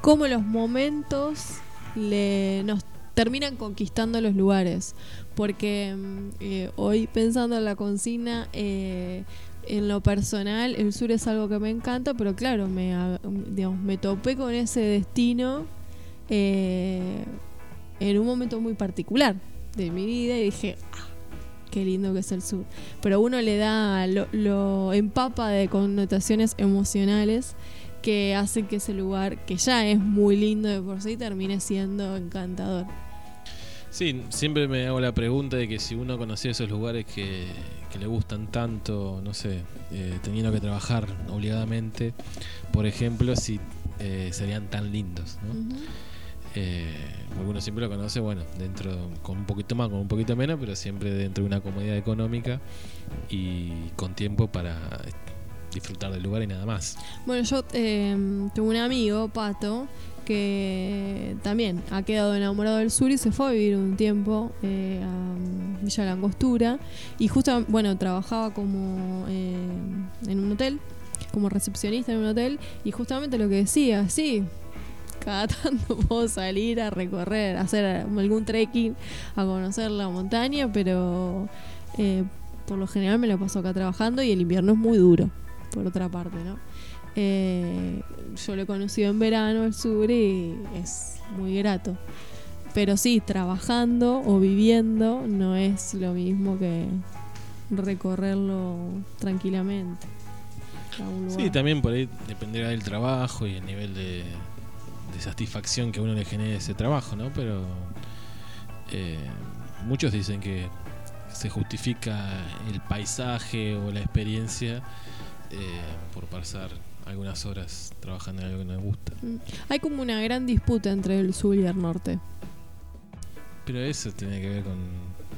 cómo los momentos le, nos terminan conquistando los lugares. Porque mm, eh, hoy pensando en la consigna, eh, en lo personal, el sur es algo que me encanta, pero claro, me, topé con ese destino eh, en un momento muy particular de mi vida y dije, ah, qué lindo que es el sur. Pero uno le da, lo empapa de connotaciones emocionales que hacen que ese lugar, que ya es muy lindo de por sí, termine siendo encantador. Sí, siempre me hago la pregunta de que si uno conocía esos lugares que, que le gustan tanto, no sé, eh, teniendo que trabajar obligadamente, por ejemplo, si eh, serían tan lindos, ¿no? Eh, uno siempre lo conoce, bueno, dentro, con un poquito más, con un poquito menos, pero siempre dentro de una comodidad económica y con tiempo para disfrutar del lugar y nada más. Bueno, yo eh, tuve un amigo, Pato, que también ha quedado enamorado del sur y se fue a vivir un tiempo eh, a Villa Langostura. Y justo, bueno, trabajaba como eh, en un hotel, como recepcionista en un hotel. Y justamente lo que decía, sí, cada <laughs> tanto puedo salir a recorrer, a hacer algún trekking, a conocer la montaña, pero eh, por lo general me lo paso acá trabajando y el invierno es muy duro, por otra parte, ¿no? Eh, yo lo he conocido en verano el sur y es muy grato. Pero sí, trabajando o viviendo no es lo mismo que recorrerlo tranquilamente. a un Sí, también por ahí dependerá del trabajo y el nivel de, de satisfacción que uno le genere ese trabajo, ¿no? Pero eh, muchos dicen que se justifica el paisaje o la experiencia eh, por pasar algunas horas trabajando en algo que nos gusta. Mm. Hay como una gran disputa entre el sur y el norte. Pero eso tiene que ver con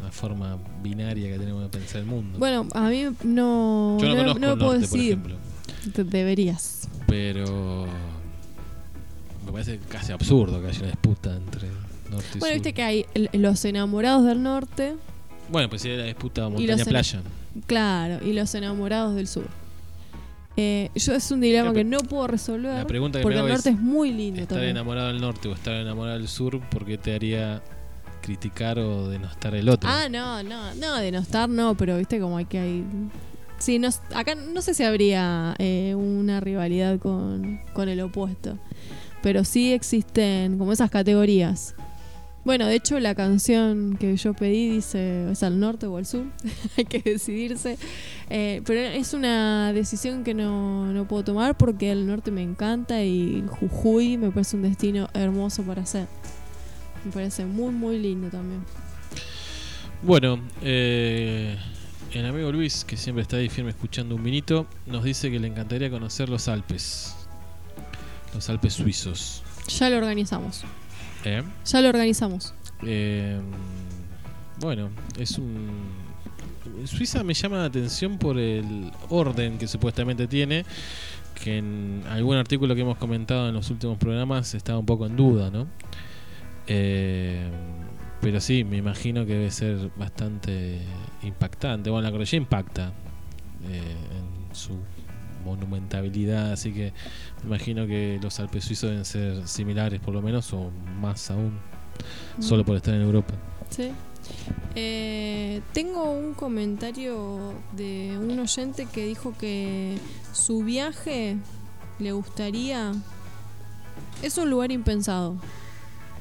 la forma binaria que tenemos de pensar el mundo. Bueno, a mí no, Yo no, no, conozco no el puedo norte, por decir. ejemplo. Deberías. Pero me parece casi absurdo que haya una disputa entre norte y Bueno, sur. viste que hay los enamorados del norte, Bueno, pues sería la disputa montaña-playa. claro, y los enamorados del sur. Eh, yo es un dilema que no puedo resolver La pregunta que porque me el norte es, es, muy lindo ¿estar también. enamorado del norte o estar enamorado del sur? ¿Por qué te haría criticar o denostar el otro? Ah, no, no, no, de no estar no, pero viste como hay que hay... Sí, no, acá no sé si habría eh, una rivalidad con, con el opuesto, pero sí existen como esas categorías. Bueno, de hecho la canción que yo pedí dice, ¿es al norte o al sur? <laughs> hay que decidirse. Eh, pero es una decisión que no, no puedo tomar porque el norte me encanta y Jujuy me parece un destino hermoso para hacer. Me parece muy, muy lindo también. Bueno, eh, el amigo Luis, que siempre está ahí firme escuchando un vinito, nos dice que le encantaría conocer los Alpes. Los Alpes suizos. Ya lo organizamos. ¿Eh? Ya lo organizamos. Eh, bueno, es un. Suiza me llama la atención por el orden que supuestamente tiene, que en algún artículo que hemos comentado en los últimos programas estaba un poco en duda, ¿no? Eh, pero sí, me imagino que debe ser bastante impactante. Bueno, la cordillera impacta eh, en su monumentabilidad, así que me imagino que los Alpes suizos deben ser similares por lo menos o más aún, solo por estar en Europa. Sí. Eh, tengo un comentario de un oyente que dijo que su viaje le gustaría. Es un lugar impensado.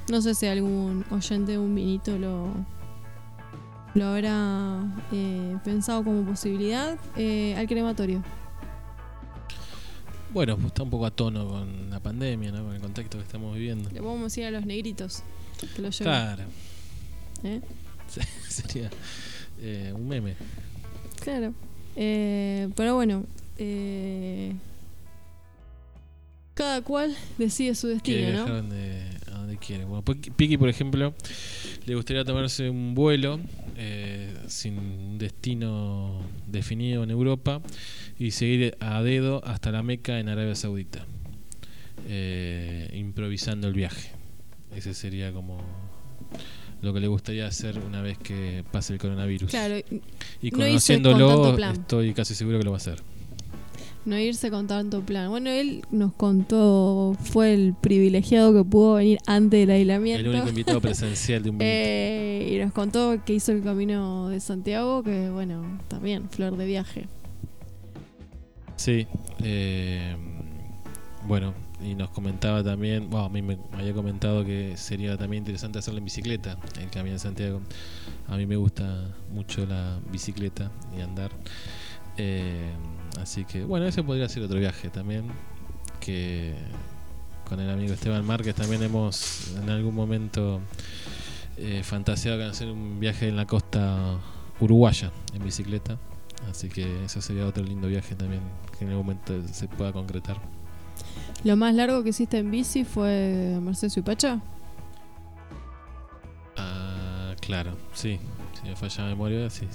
No sé si algún oyente de un vinito lo, lo habrá eh, pensado como posibilidad. Eh, al crematorio. Bueno, pues está un poco a tono con la pandemia, ¿no? Con el contexto que estamos viviendo. Le podemos decir a los negritos que lo. Claro, ¿eh? <laughs> sería eh, un meme. Claro. Eh, pero bueno, eh, cada cual decide su destino, ¿no? donde quiere. Bueno, Piki- Piki, por ejemplo, le gustaría tomarse un vuelo eh, sin destino definido en Europa y seguir a dedo hasta la Meca en Arabia Saudita, eh, improvisando el viaje. Ese sería como lo que le gustaría hacer una vez que pase el coronavirus. Claro, y no hice con conociéndolo, estoy casi seguro que lo va a hacer. No irse con tanto plan. Bueno, él nos contó, fue el privilegiado que pudo venir antes del El aislamiento. único invitado <laughs> presencial de un. Eh, y nos contó que hizo el camino de Santiago, que bueno, también, flor de viaje. Sí. eh, bueno, y nos comentaba también, bueno, a mí me, me había comentado que sería también interesante hacerlo en bicicleta, el camino de Santiago. A mí me gusta mucho la bicicleta y andar. Eh, así que, bueno, ese podría ser otro viaje también. Que con el amigo Esteban Márquez también hemos en algún momento eh, fantaseado con hacer un viaje en la costa uruguaya en bicicleta. Así que ese sería otro lindo viaje también que en algún momento se pueda concretar. Lo más largo que hiciste en bici fue Mercedes y Pacha. Ah, claro, sí. Si me falla la memoria, sí.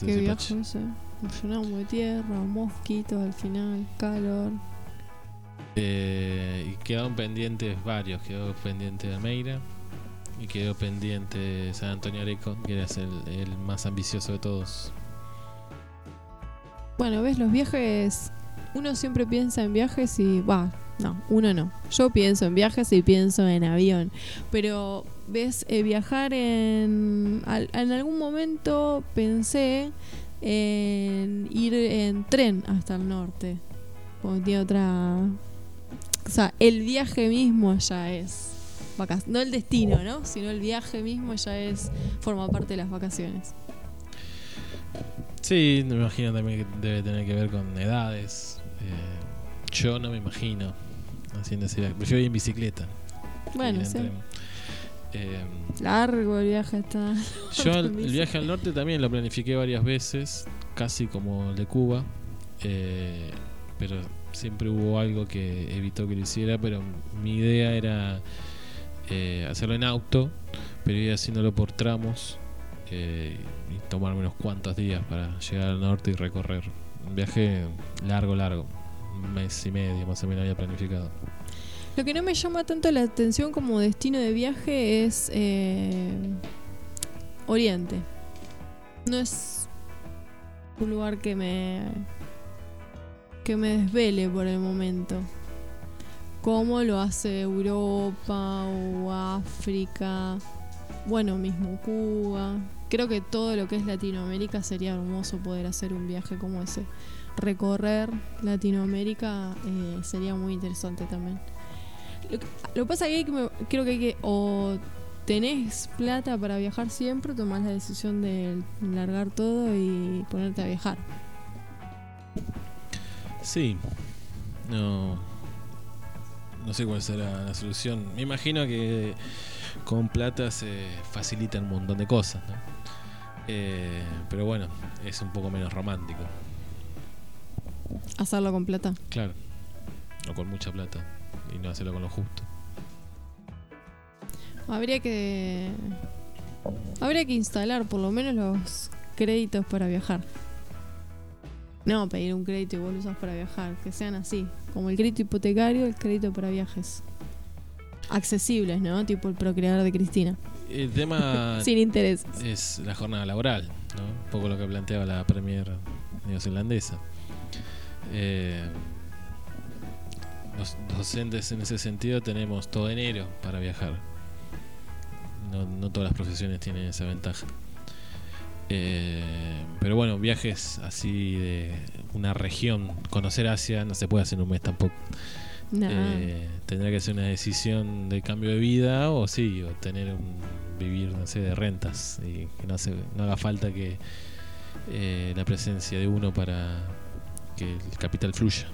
Qué viaje ese. Nos llenamos de tierra, mosquitos al final, calor. Eh, y quedaron pendientes varios. Quedó pendiente Almeida y quedó pendiente San Antonio Areco, que era el, el más ambicioso de todos. Bueno, ves, los viajes. Uno siempre piensa en viajes y. Va, no, uno no. Yo pienso en viajes y pienso en avión. Pero, ves, Eh, viajar en. al- en algún momento pensé en ir en tren hasta el norte. Porque tiene otra. O sea, el viaje mismo ya es. vaca- No el destino, ¿no? Sino el viaje mismo ya es. forma parte de las vacaciones. Sí, me imagino también que debe tener que ver con edades. Eh, yo no me imagino haciendo ese viaje. Prefiero ir en bicicleta. Bueno, sí. tren. Eh, Largo el viaje está. <laughs> Yo el, el viaje al norte también lo planifiqué varias veces, casi como el de Cuba, eh, pero siempre hubo algo que evitó que lo hiciera, pero mi idea era eh, hacerlo en auto, pero ir haciéndolo por tramos eh, y tomarme unos cuantos días para llegar al norte y recorrer. Un viaje largo, largo, un mes y medio más o menos había planificado. Lo que no me llama tanto la atención como destino de viaje es eh, Oriente. No es un lugar que me que me desvele por el momento. Como lo hace Europa o África, bueno, mismo Cuba. Creo que todo lo que es Latinoamérica sería hermoso poder hacer un viaje como ese. Recorrer Latinoamérica eh, sería muy interesante también. Lo que, lo que pasa es que, me- creo que hay que o tenés plata para viajar siempre o tomás la decisión de largar todo y ponerte a viajar. Sí, no, no sé cuál será la solución. Me imagino que con plata se facilitan un montón de cosas, ¿no? Eh, pero bueno, es un poco menos romántico, Hacerlo con plata. claro. O con mucha plata y no hacerlo con lo justo. Habría que. Habría que instalar por lo menos los créditos para viajar. No pedir un crédito y vos lo usas para viajar. Que sean así. Como el crédito hipotecario, el crédito para viajes. Accesibles, ¿no? Tipo el procreador de Cristina. El tema <laughs> Sin interés. es la jornada laboral, ¿no? Un poco lo que planteaba la Premier neozelandesa. Eh, los docentes en ese sentido tenemos todo enero para viajar. No, no todas las profesiones tienen esa ventaja. Eh, pero bueno, viajes así de una región, conocer Asia no se puede hacer en un mes tampoco. Nah. Eh, tendrá que ser una decisión de cambio de vida o sí, o tener un vivir, no sé, de rentas y que no, se, no haga falta que eh, la presencia de uno para que el capital fluya.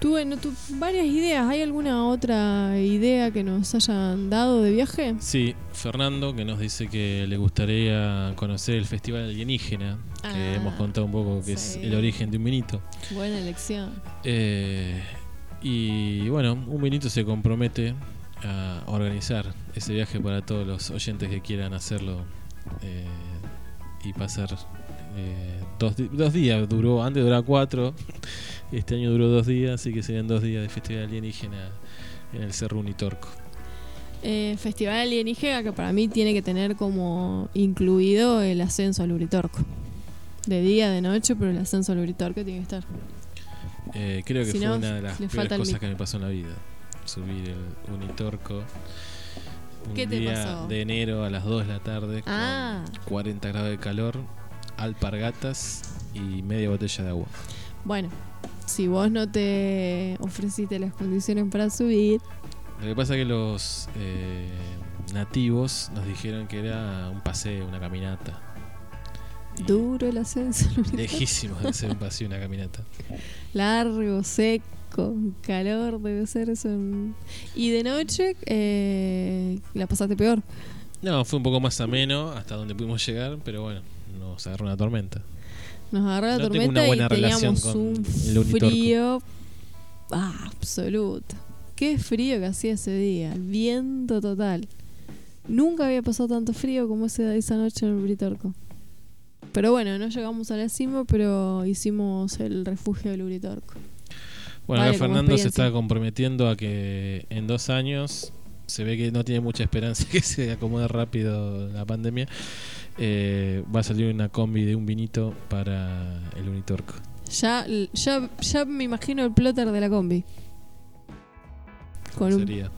Tuve no, tu- varias ideas. ¿Hay alguna otra idea que nos hayan dado de viaje? Sí, Fernando que nos dice que le gustaría conocer el Festival Alienígena, que Ah, hemos contado un poco que sí. es el origen de un vinito. Buena elección. Eh, y bueno, un vinito se compromete a organizar ese viaje para todos los oyentes que quieran hacerlo eh, y pasar eh, dos, dos días. Duró, antes duraba cuatro, este año duró dos días, así que serían dos días de festival alienígena en el Cerro Unitorco. Eh, Festival alienígena que para mí tiene que tener como incluido el ascenso al Uritorco. De día, de noche, pero el ascenso al Uritorco tiene que estar. Eh, creo que Si fue no, una de las el cosas que me pasó en la vida. Subir el Unitorco. Un ¿Qué te día pasó? de enero a las 2 de la tarde Ah. con 40 grados de calor, alpargatas y media botella de agua. Bueno, si vos no te ofreciste las condiciones para subir, Lo que pasa es que los eh, nativos nos dijeron que era un paseo, una caminata. Duro el ascenso. Lejísimos de ser un paseo, una caminata. Largo, seco, calor, debe ser eso. Y de noche, eh, la pasaste peor. No, fue un poco más ameno hasta donde pudimos llegar, pero bueno, nos agarró una tormenta. Nos agarró la No tengo tormenta una buena y teníamos con un frío ah, absoluto. Qué frío que hacía ese día, el viento total. Nunca había pasado tanto frío como ese, esa noche en el Uritorco. Pero bueno, no llegamos a la cima, pero hicimos el refugio del Uritorco. Bueno, Vale, acá Fernando se está comprometiendo a que en dos años se ve que no tiene mucha esperanza <laughs> que se acomode rápido la pandemia. Eh, va a salir una combi de un vinito para el Unitorco. Ya, ya, ya me imagino el plotter de la combi. Con un, Sería.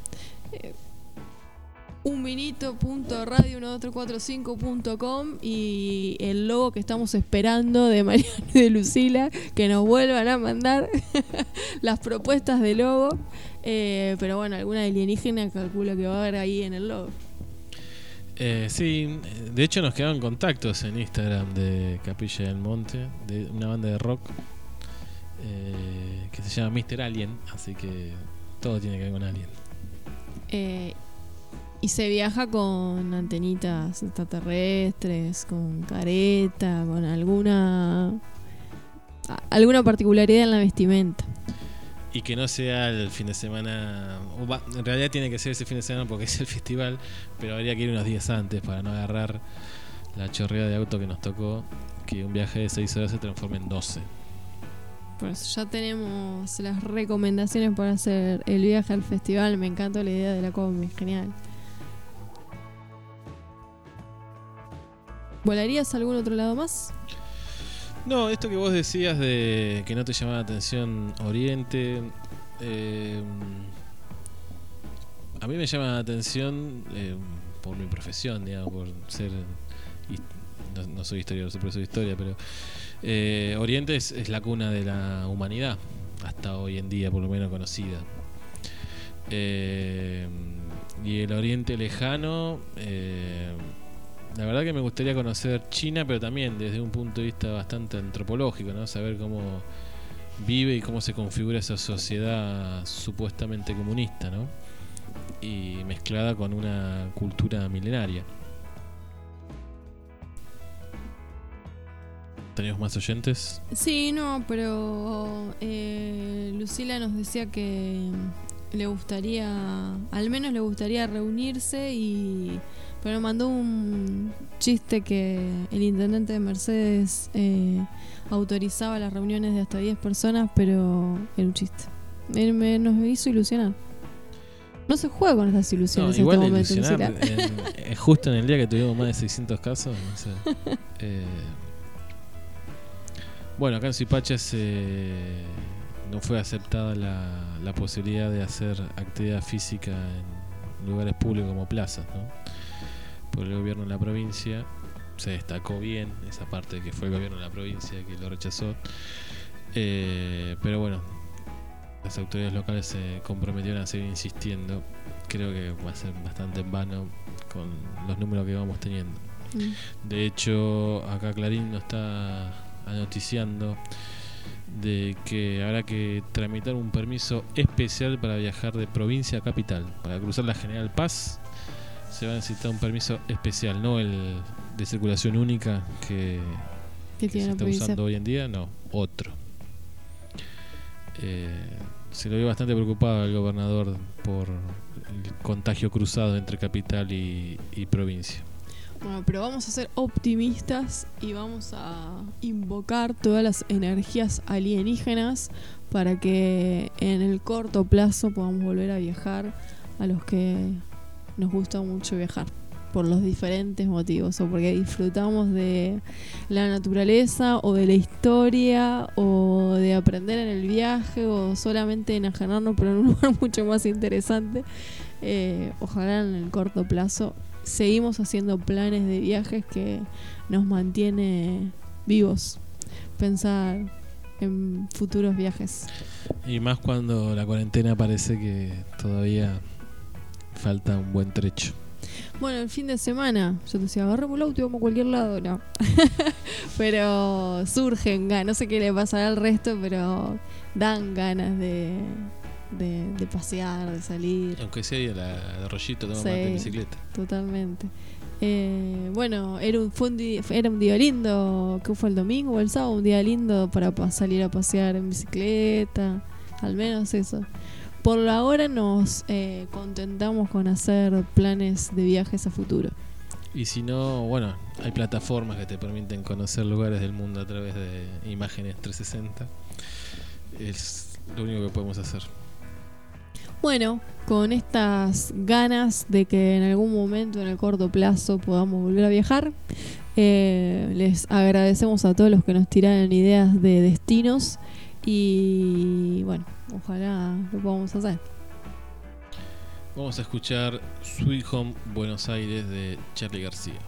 un vinito.radio12345.com y el logo que estamos esperando de Mariano y de Lucila que nos vuelvan a mandar <laughs> las propuestas de logo. Eh, pero bueno, alguna alienígena calculo que va a haber ahí en el logo. Eh, sí, de hecho nos quedaron contactos en Instagram de Capilla del Monte, de una banda de rock eh, que se llama Mr. Alien, así que todo tiene que ver con Alien. Eh, y se viaja con antenitas extraterrestres, con careta, con alguna alguna particularidad en la vestimenta. Y que no sea el fin de semana, en realidad tiene que ser ese fin de semana porque <laughs> es el festival, pero habría que ir unos días antes para no agarrar la chorrea de auto que nos tocó, que un viaje de 6 horas se transforme en 12. Por eso ya tenemos las recomendaciones para hacer el viaje al festival. Me encanta la idea de la combi, genial. ¿Volarías a algún otro lado más? No, esto que vos decías de que no te llamaba la atención Oriente, eh, a mí me llama la atención eh, por mi profesión, digamos, por ser, no, soy historiador, soy profesor de historia, pero eh, Oriente es, es la cuna de la humanidad, hasta hoy en día por lo menos conocida. Y el Oriente lejano, la verdad que me gustaría conocer China, pero también desde un punto de vista bastante antropológico, ¿no? Saber cómo vive y cómo se configura esa sociedad supuestamente comunista, ¿no? Y mezclada con una cultura milenaria. ¿Tenemos más oyentes? Sí, no, pero eh, Lucila nos decía que le gustaría, al menos le gustaría reunirse y... Pero mandó un chiste que el intendente de Mercedes eh, autorizaba las reuniones de hasta 10 personas, pero era un chiste. Él me, nos hizo ilusionar. No se juega con estas No, ilusiones en igual este momento, en- eh, justo en el día que tuvimos más de 600 casos. no sé. <laughs> Eh, bueno, acá en Suipaches eh, no fue aceptada la, la posibilidad de hacer actividad física en lugares públicos como plazas, ¿no? Por el gobierno de la provincia se destacó bien esa parte que fue el gobierno de la provincia que lo rechazó. Eh, pero bueno, las autoridades locales se comprometieron a seguir insistiendo. Creo que va a ser bastante en vano con los números que vamos teniendo. Mm. De hecho, acá Clarín nos está anoticiando de que habrá que tramitar un permiso especial para viajar de provincia a capital. Para cruzar la General Paz se va a necesitar un permiso especial, no el de circulación única que, ¿Qué que se está usando hoy en día, no, otro. Eh, se lo ve bastante preocupado el gobernador por el contagio cruzado entre capital y, y provincia. Bueno, pero vamos a ser optimistas y vamos a invocar todas las energías alienígenas para que en el corto plazo podamos volver a viajar a los que nos gusta mucho viajar. por los diferentes motivos, o porque disfrutamos de la naturaleza, o de la historia, o de aprender en el viaje, o solamente enajenarnos por un <laughs> lugar mucho más interesante. Eh, ojalá en el corto plazo seguimos haciendo planes de viajes que nos mantiene vivos. Pensar en futuros viajes. Y más cuando la cuarentena parece que todavía falta un buen trecho. Bueno, el fin de semana, yo te decía, agarremos el auto y vamos a cualquier lado, no. <laughs> pero surgen ganas, no sé qué le pasará al resto, pero dan ganas de, de, de pasear, de salir. Aunque sea ir a la de Arroyito, tomar Sí. en bicicleta. Totalmente. Eh, bueno, era un, fue un día, era un día lindo, que fue el domingo o el sábado, un día lindo para pa- salir a pasear en bicicleta, al menos eso. Por ahora nos eh, contentamos con hacer planes de viajes a futuro. Y si no, bueno, hay plataformas que te permiten conocer lugares del mundo a través de imágenes 360. Es lo único que podemos hacer. Bueno, con estas ganas de que en algún momento, en el corto plazo, podamos volver a viajar, eh, les agradecemos a todos los que nos tiraron ideas de destinos y bueno, ojalá lo podamos hacer. Vamos a escuchar Sweet Home Buenos Aires de Charlie García.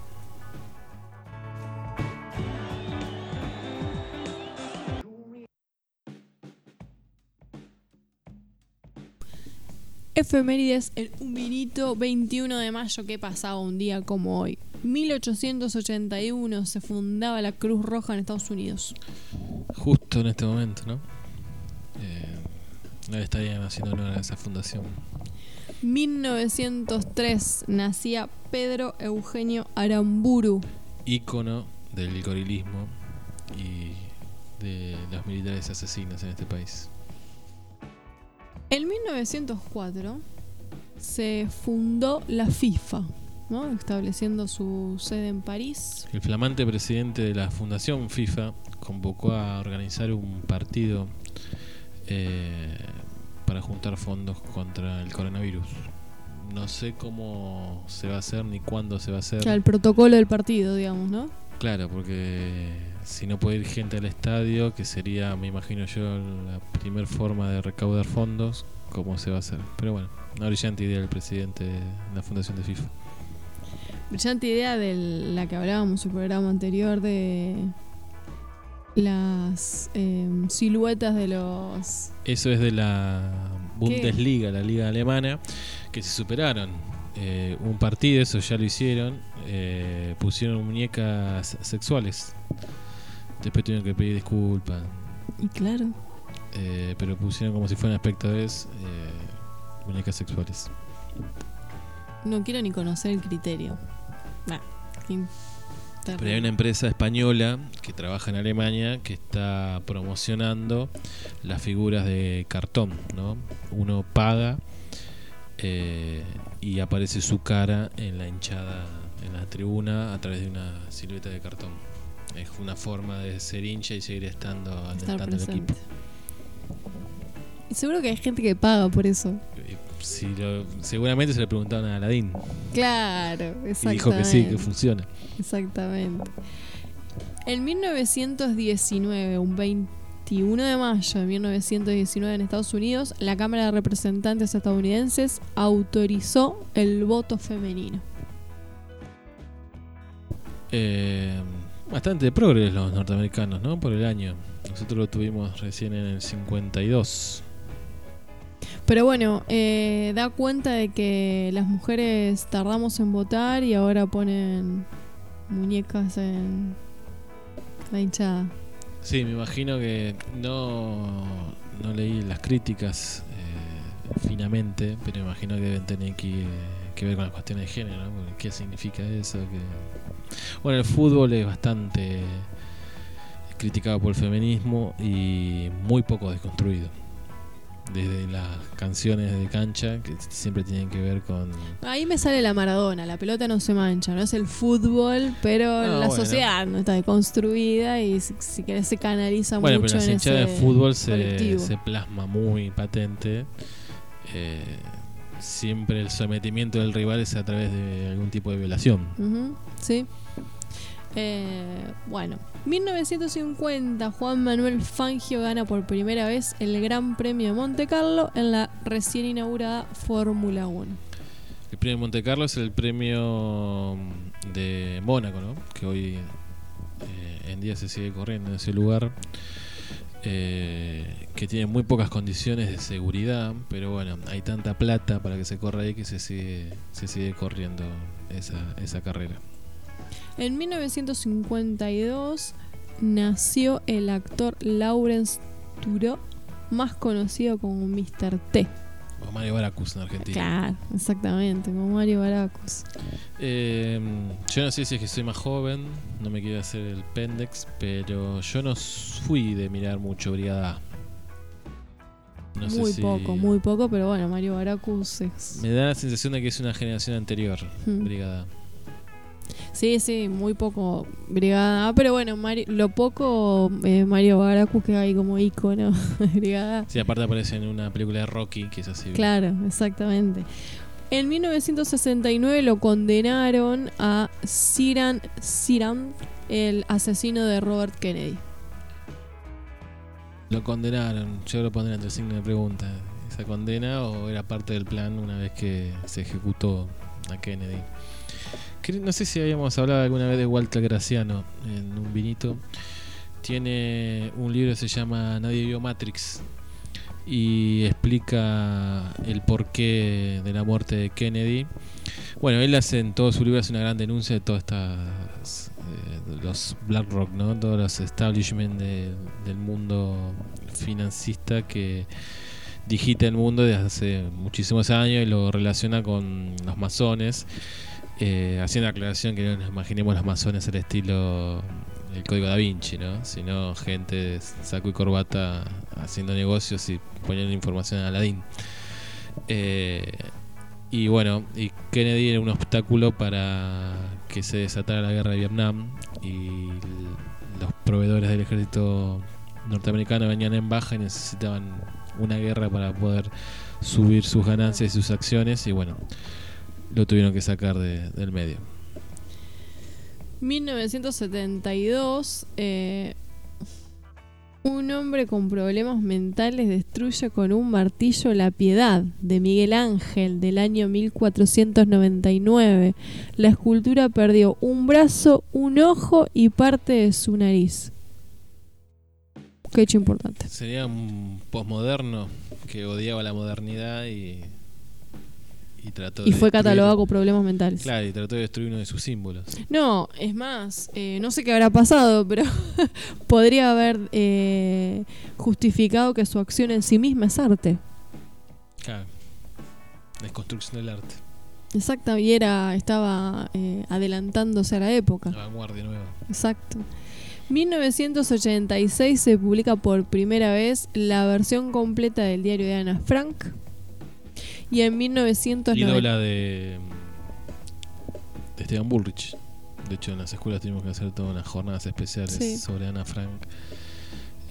Efemérides en un minuto 21 de mayo, que pasaba un día como hoy. 1881 se fundaba la Cruz Roja en Estados Unidos. Justo en este momento, ¿no? Eh, no estarían haciendo honor a esa fundación. 1903 nacía Pedro Eugenio Aramburu. Ícono del gorilismo y de los militares asesinos en este país. En 1904 se fundó la FIFA, ¿no? estableciendo su sede en París. El flamante presidente de la Fundación FIFA convocó a organizar un partido eh, para juntar fondos contra el coronavirus. No sé cómo se va a hacer ni cuándo se va a hacer. O sea, el protocolo del partido, digamos, ¿no? Claro, porque si no puede ir gente al estadio, que sería, me imagino yo, la primer forma de recaudar fondos, ¿cómo se va a hacer? Pero bueno, una brillante idea del presidente de la Fundación de FIFA. Brillante idea de la que hablábamos en el programa anterior de las eh, siluetas de los... Eso es de la Bundesliga, la liga alemana, que se superaron. Eh, un partido, eso ya lo hicieron, eh, pusieron muñecas sexuales. Después tuvieron que pedir disculpas, Y claro, eh, pero pusieron como si fueran espectadores muñecas sexuales. No quiero ni conocer el criterio. Nah, Pero hay una empresa española que trabaja en Alemania que está promocionando las figuras de cartón, ¿no? Uno paga eh, y aparece su cara en la hinchada, en la tribuna, a través de una silueta de cartón. Es una forma de ser hincha y seguir estando alentando al equipo. Y seguro que hay gente que paga por eso. Y si lo- seguramente se le preguntaron a Aladín Claro, y exactamente. dijo que sí, que funciona. Exactamente. En 1919, un 21 de mayo de 1919 en Estados Unidos, la Cámara de Representantes estadounidenses autorizó el voto femenino. Eh, bastante progres los norteamericanos, ¿no? Por el año. Nosotros lo tuvimos recién en el 52. Pero bueno, eh, da cuenta de que las mujeres tardamos en votar y ahora ponen muñecas en la hinchada. Sí, me imagino que no, no leí las críticas eh, finamente, pero imagino que deben tener que, ver con las cuestiones de género, ¿no? ¿Qué significa eso? Que... Bueno, el fútbol es bastante criticado por el feminismo y muy poco desconstruido. Desde las canciones de cancha, que siempre tienen que ver con... Ahí me sale la Maradona, la pelota no se mancha, no es el fútbol, pero No, la bueno. sociedad no está deconstruida y si, si querés se canaliza Bueno, mucho pero la en ese de fútbol se, plasma muy patente. eh, siempre el sometimiento del rival es a través de algún tipo de violación. Sí. Eh, bueno, 1950 Juan Manuel Fangio gana por primera vez el Gran Premio de Monte Carlo en la recién inaugurada Fórmula 1. El premio de Monte Carlo es el premio de Mónaco, ¿no? Que hoy eh, en día se sigue corriendo en ese lugar. eh, que tiene muy pocas condiciones de seguridad, pero bueno, hay tanta plata para que se corra ahí que se sigue, se sigue corriendo esa, esa carrera. En 1952 nació el actor Lawrence Turó, más conocido como Mr. T. O Mario Baracus en Argentina. Claro, exactamente, como Mario Baracus. Eh, yo no sé si es que soy más joven, no me quiero hacer el pendex, pero yo no fui de mirar mucho Brigada A. No sé muy si- poco, muy poco, pero bueno, Mario Baracus es... Me da la sensación de que es una generación anterior, Hmm. Brigada. A. Sí, sí, muy poco Brigada A, pero bueno, Mari- lo poco eh, Mario Baracus que hay como icono Brigada. <laughs> Sí, aparte aparece en una película de Rocky, que es así. Claro, exactamente. En 1969 lo condenaron a Siran Siran, el asesino de Robert Kennedy. Lo condenaron, yo lo pondré entre signo de pregunta. ¿Esa condena o era parte del plan una vez que se ejecutó a Kennedy? No sé si habíamos hablado alguna vez de Walter Graciano en un vinito. Tiene un libro que se llama Nadie vio Matrix y explica el porqué de la muerte de Kennedy. Bueno, él hace en todo su libro hace una gran denuncia de todas estas eh, los BlackRock, ¿no? Todos los establishment de- del mundo financista que digita el mundo desde hace muchísimos años y lo relaciona con los masones. Eh, haciendo la aclaración que no nos imaginemos los masones al estilo el código da Vinci, ¿no? Sino gente de saco y corbata haciendo negocios y poniendo información a Aladdin. Eh, y bueno, y Kennedy era un obstáculo para que se desatara la guerra de Vietnam y los proveedores del ejército norteamericano venían en baja y necesitaban una guerra para poder subir sus ganancias y sus acciones y bueno, lo tuvieron que sacar de- del medio. 1972, eh, un hombre con problemas mentales destruye con un martillo la piedad de Miguel Ángel del año 1499. La escultura perdió un brazo, un ojo y parte de su nariz. Qué hecho importante. Sería un posmoderno que odiaba la modernidad y, y trató Y de fue catalogado con problemas mentales. Claro, y trató de destruir uno de sus símbolos. No, es más, eh, no sé qué habrá pasado, <laughs> pero podría haber eh, justificado que su acción en sí misma es arte. Claro. Desconstrucción del arte. Exacto, y era, estaba eh, adelantándose a la época. Vanguardia nueva. Exacto. 1986 se publica por primera vez la versión completa del diario de Ana Frank. Y en 1990... Ídola de, de Esteban Bullrich. De hecho, en las escuelas tenemos que hacer todas unas jornadas especiales Sí. sobre Ana Frank.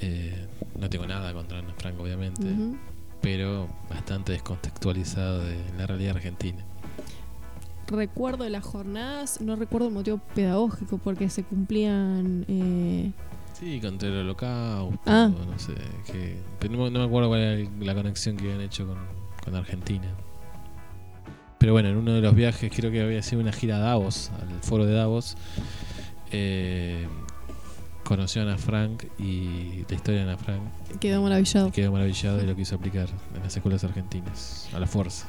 Eh, no tengo nada contra Ana Frank, obviamente, pero bastante descontextualizado de la realidad argentina. Recuerdo las jornadas, no recuerdo el motivo pedagógico porque se cumplían... eh, Sí, contra el holocausto, Ah. no sé. Que, pero no, no me acuerdo cuál era la conexión que habían hecho con, con Argentina. Pero bueno, en uno de los viajes, creo que había sido una gira a Davos, al foro de Davos. eh, conoció a Ana Frank y la historia de Ana Frank. quedó maravillado. Quedó maravillado de lo quiso aplicar en las escuelas argentinas, a la fuerza.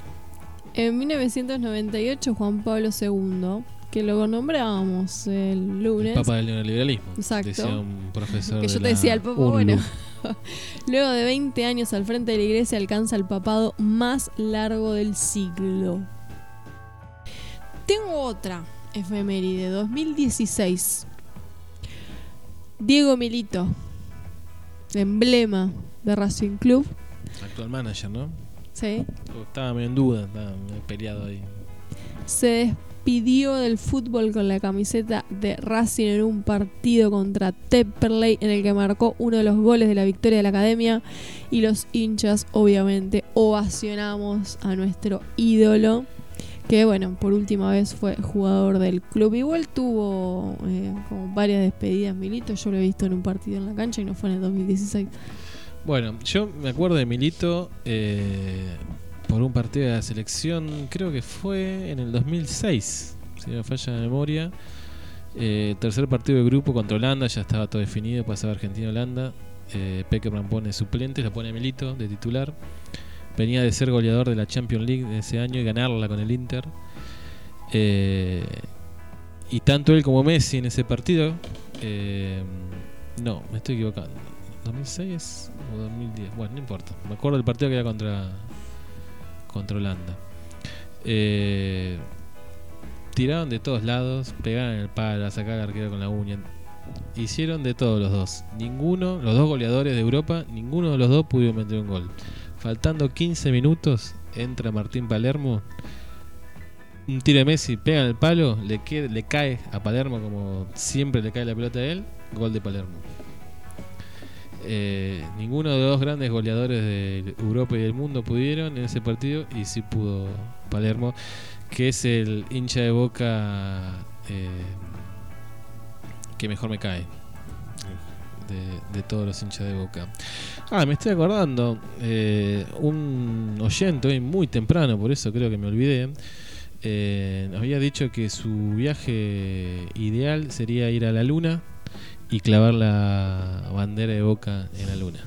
En 1998 Juan Pablo II, que lo nombrábamos el El lunes, Papa del neoliberalismo. Exacto. Decía un profesor que yo de te decía, el Papa, UNLU. bueno, <laughs> luego de 20 años al frente de la iglesia alcanza el papado más largo del siglo. Tengo otra efeméride, 2016. Diego Milito, emblema de Racing Club, Actual manager, ¿no? ¿sí? Estaba medio en duda, estaba medio peleado ahí. se despidió del fútbol con la camiseta de Racing en un partido contra Temperley en el que marcó uno de los goles de la victoria de la academia y los hinchas obviamente ovacionamos a nuestro ídolo que bueno, por última vez fue jugador del club. Igual tuvo eh, como varias despedidas Milito, yo lo he visto en un partido en la cancha y no fue en el 2016. Bueno, yo me acuerdo de Milito eh, por un partido de la selección, creo que fue en el 2006, si no falla la memoria. Eh, tercer partido de grupo contra Holanda, ya estaba todo definido, pasaba Argentina-Holanda. Eh, Peckerman pone suplente, lo pone Milito de titular. Venía de ser goleador de la Champions League de ese año y ganarla con el Inter. Eh, y tanto él como Messi en ese partido. eh, no, me estoy equivocando. ¿2006 o 2010? Bueno, no importa. Me acuerdo del partido que era contra, contra Holanda. Eh, tiraron de todos lados, pegaron el palo, sacaron al arquero con la uña. Hicieron de todos los dos. Ninguno, los dos goleadores de Europa, ninguno de los dos pudieron meter un gol. Faltando 15 minutos, entra Martín Palermo. Un tiro de Messi, pega el palo, le, queda- le cae a Palermo como siempre le cae la pelota a él. Gol de Palermo. Eh, ninguno de los dos grandes goleadores de Europa y del mundo pudieron en ese partido y sí pudo Palermo, que es el hincha de boca eh, que mejor me cae de, todos los hinchas de boca. Ah, me estoy acordando, eh, un oyente hoy muy temprano, por eso creo que me olvidé. había dicho que su viaje ideal sería ir a la luna y clavar la bandera de Boca en la luna.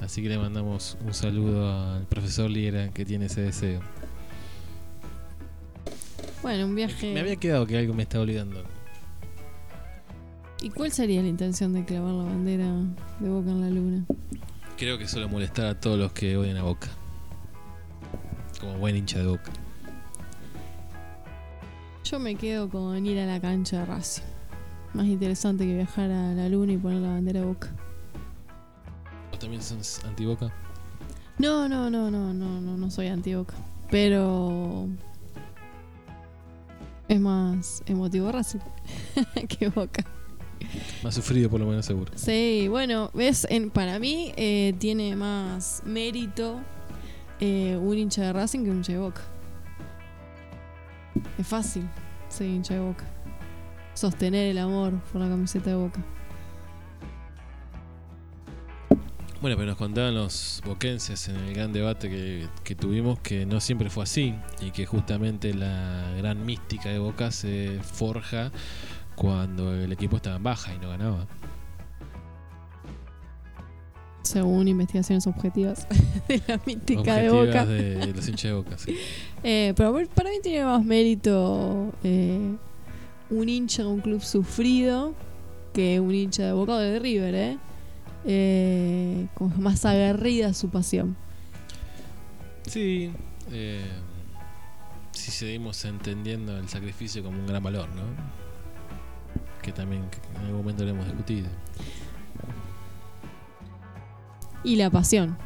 Así que le mandamos un saludo al profesor Liera que tiene ese deseo. Bueno, un viaje. Me había quedado que algo me estaba olvidando. ¿Y cuál sería la intención de clavar la bandera de Boca en la luna? Creo que solo molestar a todos los que odian a Boca. Como buen hincha de Boca. Yo me quedo con ir a la cancha de Racing. Más interesante que viajar a la luna y poner la bandera de Boca. ¿Vos también sos anti-Boca? No, no, no, no, no, no, no soy anti-Boca. Pero es más emotivo Racing <laughs> que Boca. Más sufrido por lo menos seguro. Sí, bueno, ves, en, para mí eh, tiene más mérito eh, un hincha de Racing que un hincha de Boca. Es fácil ser hincha de Boca. Sostener el amor por la camiseta de Boca. Bueno, pero nos contaban los boquenses en el gran debate que, que tuvimos que no siempre fue así y que justamente la gran mística de Boca se forja cuando el equipo estaba en baja y no ganaba. Según investigaciones objetivas <laughs> de la mítica de Boca. De los hinchas de Boca, sí. Eh, pero para mí tiene más mérito eh, un hincha de un club sufrido que un hincha de Boca o de River, ¿eh? Eh, como más aguerrida su pasión. Sí, eh, si seguimos entendiendo el sacrificio como un gran valor, ¿no? Que también en algún momento lo hemos discutido. Y la pasión.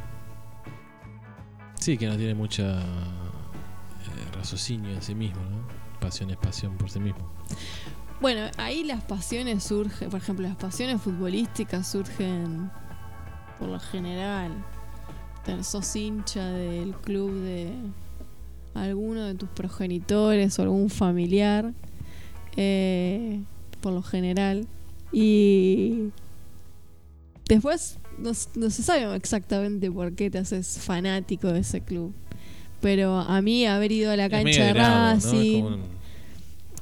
Sí, que no tiene mucha eh, raciocinio en sí mismo, ¿no? Pasión es pasión por sí mismo. Bueno, ahí las pasiones surgen, por ejemplo, las pasiones futbolísticas surgen por lo general. Sos hincha del club de alguno de tus progenitores o algún familiar, eh, por lo general. Y después no, se sabe exactamente por qué te haces fanático de ese club. Pero a mí haber ido a la cancha de ¿no? Es Racing, como un-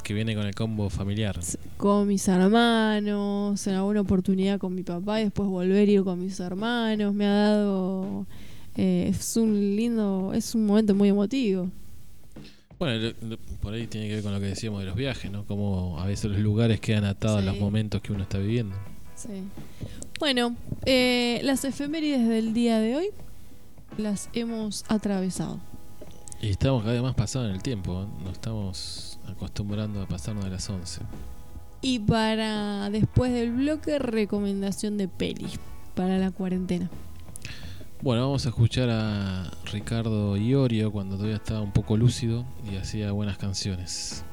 que viene con el combo familiar. con mis hermanos, en alguna oportunidad con mi papá y después volver a ir con mis hermanos, me ha dado... eh, es un lindo, es un momento muy emotivo. Bueno, por ahí tiene que ver con lo que decíamos de los viajes, ¿no? Como a veces los lugares quedan atados Sí. a los momentos que uno está viviendo. Sí. Bueno, eh, las efemérides del día de hoy las hemos atravesado. Y estamos cada vez más pasados en el tiempo, ¿eh? nos estamos acostumbrando a pasarnos de las 11. Y para después del bloque, recomendación de peli para la cuarentena. Bueno, vamos a escuchar a Ricardo Iorio cuando todavía estaba un poco lúcido y hacía buenas canciones.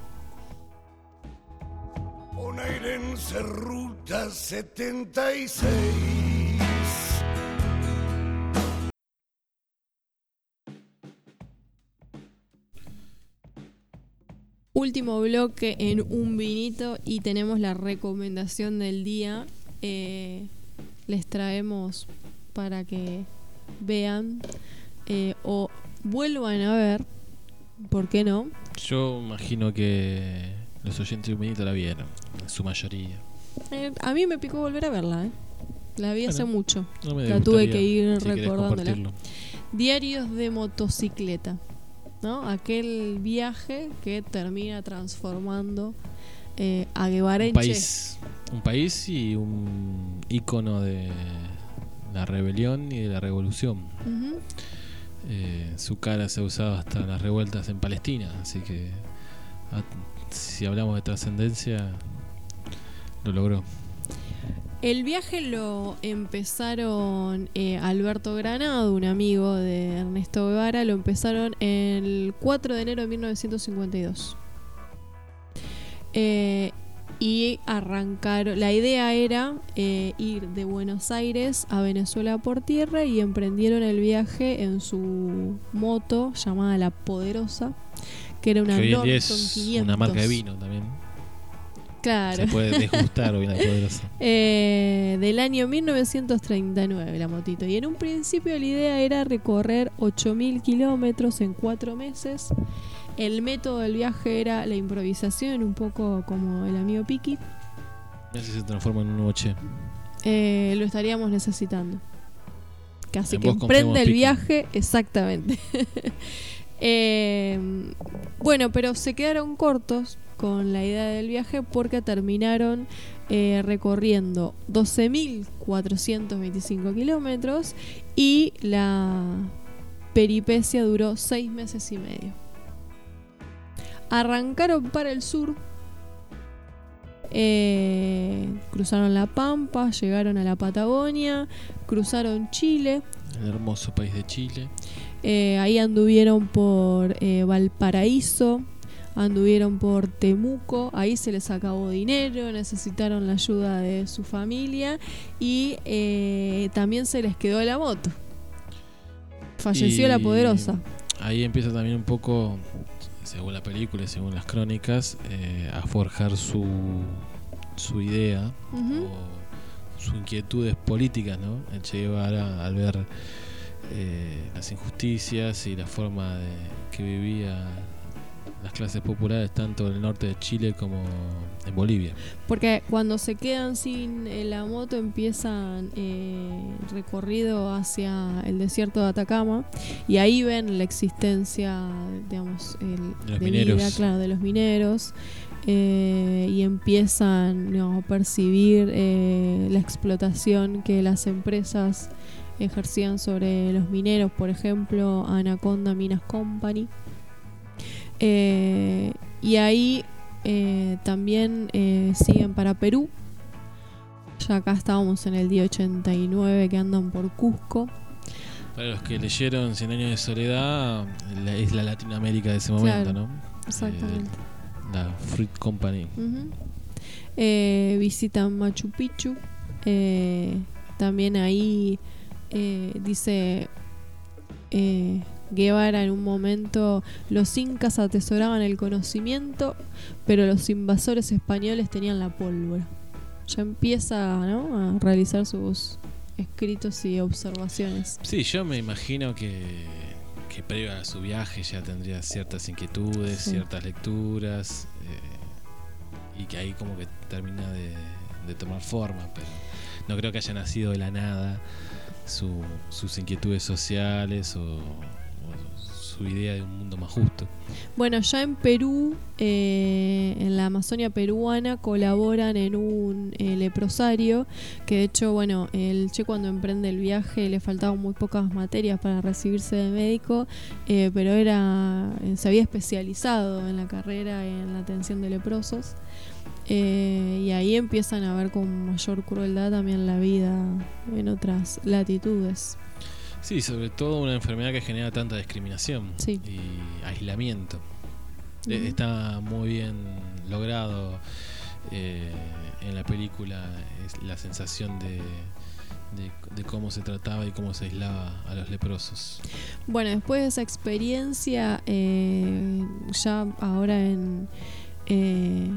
Bonaerense Ruta 76. Último bloque en un vinito y tenemos la recomendación del día. Eh, les traemos para que vean eh, o vuelvan a ver, ¿por qué no? Yo imagino que los oyentes de un vinito la vieron, en su mayoría. Eh, a mí me picó volver a verla, ¿eh? La vi hace mucho. No me La tuve que ir si recordándola. Diarios de motocicleta, ¿no? Aquel viaje que termina transformando eh, a Un Guevarenche. país, un país y un ícono de la rebelión y de la revolución. Eh, su cara se ha usado hasta en las revueltas en Palestina, así que ah, si hablamos de trascendencia, lo logró. El viaje lo empezaron eh, Alberto Granado, un amigo de Ernesto Guevara, lo empezaron el 4 de enero de 1952. Eh, y arrancaron, la idea era eh, ir de Buenos Aires a Venezuela por tierra y emprendieron el viaje en su moto llamada La Poderosa, que era una que hoy en Norton día es 500. una marca de vino también. Claro. Se puede desgustar hoy la poderosa. <laughs> Eh, del año 1939 la motito. Y en un principio la idea era recorrer 8.000 kilómetros en cuatro meses. El método del viaje era la improvisación, un poco como el amigo Piki. Mira si se transforma en un nuevo che. Eh, lo estaríamos necesitando. Casi En que emprende el Piki. viaje, exactamente. <laughs> Eh, bueno, pero se quedaron cortos con la idea del viaje porque terminaron eh, recorriendo 12.425 kilómetros y la peripecia duró seis meses y medio. Arrancaron para el sur, eh, cruzaron la Pampa, llegaron a la Patagonia, cruzaron Chile, El hermoso país de Chile. eh, ahí anduvieron por Valparaíso, anduvieron por Temuco, ahí se les acabó dinero, necesitaron la ayuda de su familia y eh, también se les quedó la moto. Falleció la poderosa. Ahí empieza también un poco, según la película y según las crónicas, eh, a forjar su, su idea o sus inquietudes políticas, ¿no? El Che Guevara al ver eh, las injusticias y la forma de que vivía las clases populares tanto en el norte de Chile como en Bolivia. Porque cuando se quedan sin eh, la moto empiezan eh, recorrido hacia el desierto de Atacama y ahí ven la existencia, digamos, el, De los de mineros. vida, claro, de los mineros eh, y empiezan digamos, a percibir eh, la explotación que las empresas ejercían sobre los mineros, por ejemplo, Anaconda Minas Company. Eh, y ahí eh, también eh, siguen para Perú. Ya acá estábamos en el día 89 que andan por Cusco. Para los que leyeron Cien años de soledad, la- es la Latinoamérica de ese momento, Claro, ¿no? Exactamente. La Fruit Company. Eh, visitan Machu Picchu. También ahí dice Guevara en un momento, los incas atesoraban el conocimiento, pero los invasores españoles tenían la pólvora. Ya empieza ¿no? a realizar sus escritos y observaciones. Sí, yo me imagino que, que previo a su viaje ya tendría ciertas inquietudes, Sí. ciertas lecturas, eh, y que ahí como que termina de, de tomar forma, pero no creo que haya nacido de la nada su- sus inquietudes sociales o, o su idea de un mundo más justo. Bueno, ya en Perú, eh, en la Amazonia peruana, colaboran en un eh, leprosario, que de hecho, bueno, el Che cuando emprende el viaje le faltaban muy pocas materias para recibirse de médico, eh, pero era se había especializado en la carrera en la atención de leprosos. Y ahí empiezan a ver con mayor crueldad también la vida en otras latitudes. Sí, sobre todo una enfermedad que genera tanta discriminación Sí. y aislamiento. Ujú. Está muy bien logrado eh, en la película es la sensación de, de, de cómo se trataba y cómo se aislaba a los leprosos. Bueno, después de esa experiencia, eh, ya ahora en, eh,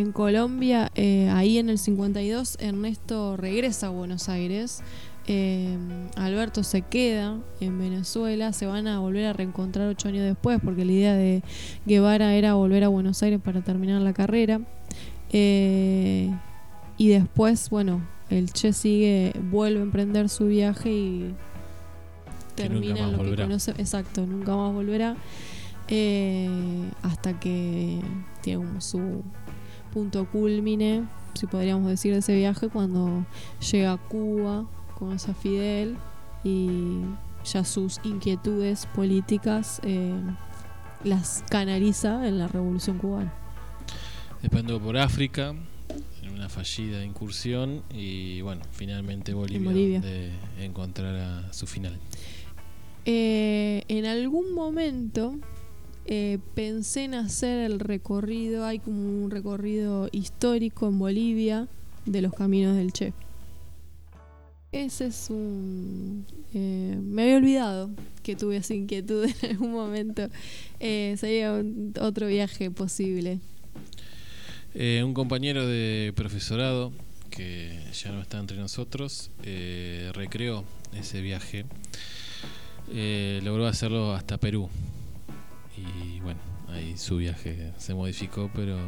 en Colombia, eh, ahí en el 52, Ernesto regresa a Buenos Aires. eh, Alberto se queda en Venezuela, se van a volver a reencontrar ocho años después, porque la idea de Guevara era volver a Buenos Aires para terminar la carrera. Eh, y después, bueno, el Che sigue, vuelve a emprender su viaje y termina lo que conoce. Exacto, nunca más volverá. Eh, hasta que tiene su punto culmine, si podríamos decir, de ese viaje, cuando llega a Cuba, conoce a Fidel y ya sus inquietudes políticas eh, las canaliza en la revolución cubana. Después anduvo por África en una fallida incursión y bueno, finalmente Bolivia, Bolivia. de encontrar a su final. Eh, en algún momento eh, pensé en hacer el recorrido, hay como un recorrido histórico en Bolivia de los caminos del Che. Ese es un... eh, me había olvidado que tuve esa inquietud <laughs> en algún momento. Eh, sería otro viaje posible. Eh, un compañero de profesorado que ya no está entre nosotros recreó ese viaje. Logró hacerlo hasta Perú. Y bueno, ahí su viaje se modificó, pero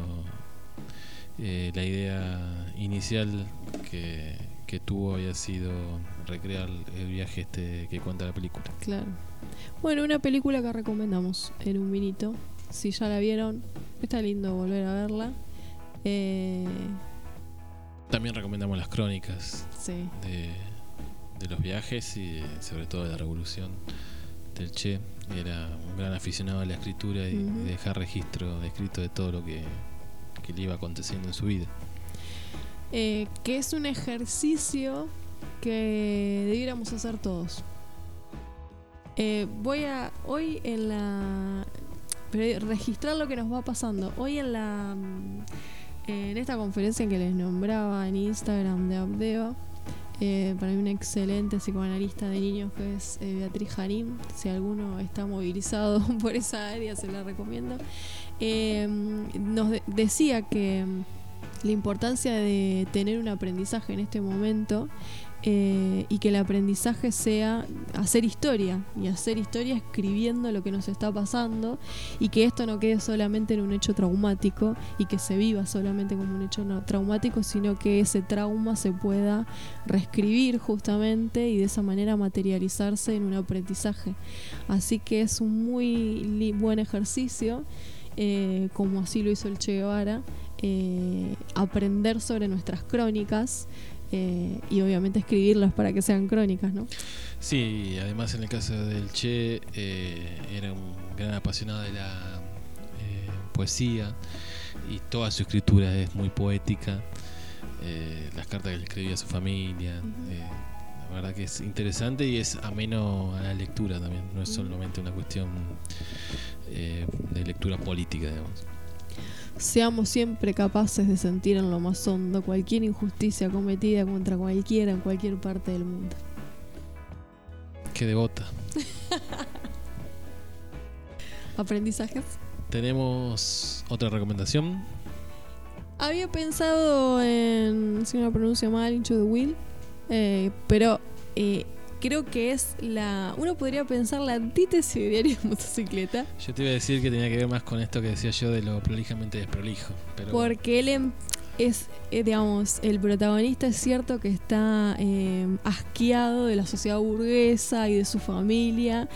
eh, la idea inicial que, que tuvo había sido recrear el viaje este que cuenta la película. Claro. Bueno, una película que recomendamos en un vinito. Si ya la vieron, está lindo volver a verla. Eh, También recomendamos las crónicas sí. de, de los viajes y sobre todo de la revolución del Che. Era un gran aficionado a la escritura y dejar registro de escrito de todo lo que, que le iba aconteciendo en su vida. Eh, que es un ejercicio que debiéramos hacer todos. Eh, voy a hoy en la registrar lo que nos va pasando. Hoy en la mm, en esta conferencia que les nombraba en Instagram de Abdeva, eh, para mí una excelente psicoanalista de niños que es eh, Beatriz Harim. Si alguno está movilizado <laughs> por esa área, se la recomiendo. Eh, nos de- decía que mm, la importancia de tener un aprendizaje en este momento eh, y que el aprendizaje sea hacer historia y hacer historia escribiendo lo que nos está pasando y que esto no quede solamente en un hecho traumático y que se viva solamente como un hecho traumático, sino que ese trauma se pueda reescribir justamente y de esa manera materializarse en un aprendizaje. Así que es un muy buen ejercicio, eh, como así lo hizo el Che Guevara, eh, aprender sobre nuestras crónicas eh, y obviamente escribirlas para que sean crónicas, ¿no? Sí, además en el caso del Che eh, era un gran apasionado de la eh, poesía y toda su escritura es muy poética. Eh, las cartas que le escribía a su familia. Eh, la verdad que es interesante y es ameno a la lectura también. No es solamente una cuestión de lectura política, digamos. Seamos siempre capaces de sentir en lo más hondo cualquier injusticia cometida contra cualquiera en cualquier parte del mundo. Qué devota. <laughs> Aprendizajes. Tenemos otra recomendación. Había pensado en, si no lo pronuncio mal, Into the Wheel, eh, pero eh, creo que es la. Uno podría pensar la antítesis de diario de motocicleta, Yo te iba a decir que tenía que ver más con esto que decía yo de lo prolijamente desprolijo. Pero porque él em- es, eh, digamos, el protagonista es cierto que está eh, asqueado de la sociedad burguesa y de su familia.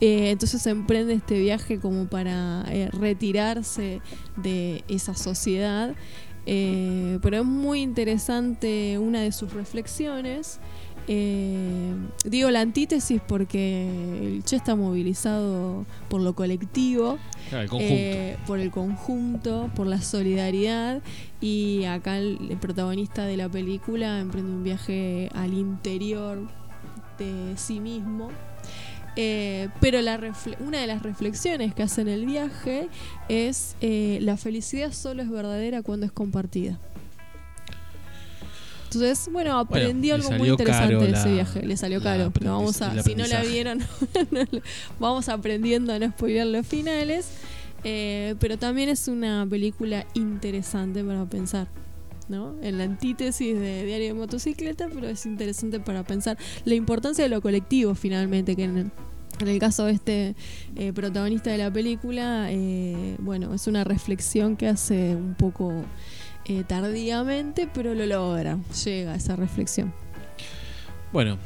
Eh, entonces emprende este viaje como para eh, retirarse de esa sociedad. Pero es muy interesante una de sus reflexiones. Eh, digo la antítesis porque el Che está movilizado por lo colectivo, el eh, por el conjunto, por la solidaridad y acá el, el protagonista de la película emprende un viaje al interior de sí mismo. Eh, pero la una de las reflexiones que hace en el viaje es eh, la felicidad solo es verdadera cuando es compartida. Entonces, bueno, aprendió le algo muy interesante de la- ese viaje. Le salió caro. No vamos a, si no la vieron, <laughs> vamos aprendiendo a no spoilear los finales. Eh, pero también es una película interesante para pensar. ¿no? En la antítesis de Diario de Motocicleta, pero es interesante para pensar la importancia de lo colectivo finalmente, que en el, en el caso de este eh, protagonista de la película, eh, bueno, es una reflexión que hace un poco eh, tardíamente, pero lo logra, llega a esa reflexión. Bueno,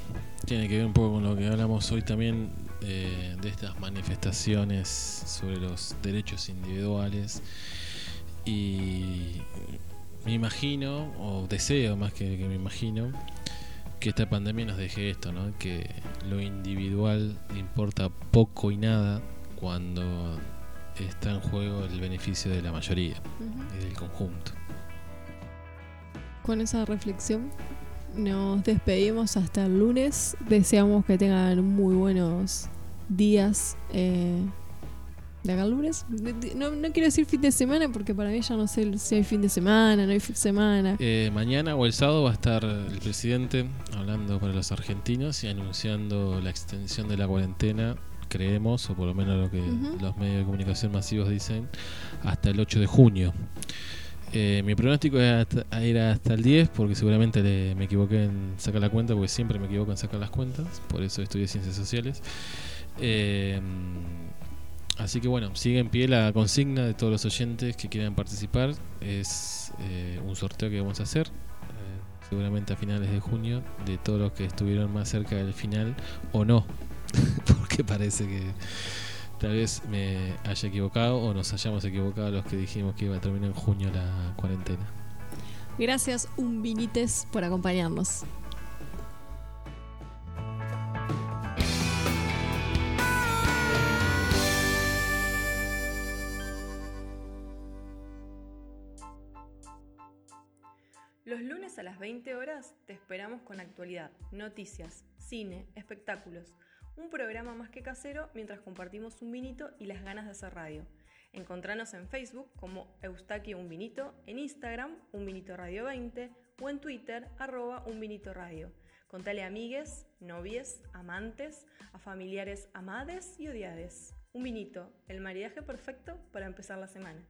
tiene que ver un poco con lo que hablamos hoy también eh, de estas manifestaciones sobre los derechos individuales y me imagino, o deseo más que, que me imagino, que esta pandemia nos deje esto, ¿no? Que lo individual importa poco y nada cuando está en juego el beneficio de la mayoría y del conjunto. Con esa reflexión nos despedimos hasta el lunes. Deseamos que tengan muy buenos días. eh, de acá al lunes. No, no quiero decir fin de semana porque para mí ya no sé si hay fin de semana, no hay fin de semana. Eh, mañana o el sábado va a estar el presidente hablando para los argentinos y anunciando la extensión de la cuarentena, creemos, o por lo menos lo que los medios de comunicación masivos dicen, hasta el 8 de junio. Eh, mi pronóstico era hasta, era hasta el 10 porque seguramente me equivoqué en sacar la cuenta porque siempre me equivoco en sacar las cuentas, por eso estudié ciencias sociales. Eh, Así que bueno, sigue en pie la consigna de todos los oyentes que quieran participar. Es eh, un sorteo que vamos a hacer, eh, seguramente a finales de junio, de todos los que estuvieron más cerca del final o no. <laughs> Porque parece que tal vez me haya equivocado o nos hayamos equivocado los que dijimos que iba a terminar en junio la cuarentena. Gracias, un vinites, por acompañarnos. Los lunes a las 20 horas te esperamos con actualidad, noticias, cine, espectáculos. Un programa más que casero mientras compartimos un vinito y las ganas de hacer radio. Encontranos en Facebook como Eustaquio Un Vinito, en Instagram Un Vinito Radio 20 o en Twitter arroba Un Radio. Contale a amigues, novies, amantes, a familiares amades y odiades. Un vinito, el maridaje perfecto para empezar la semana.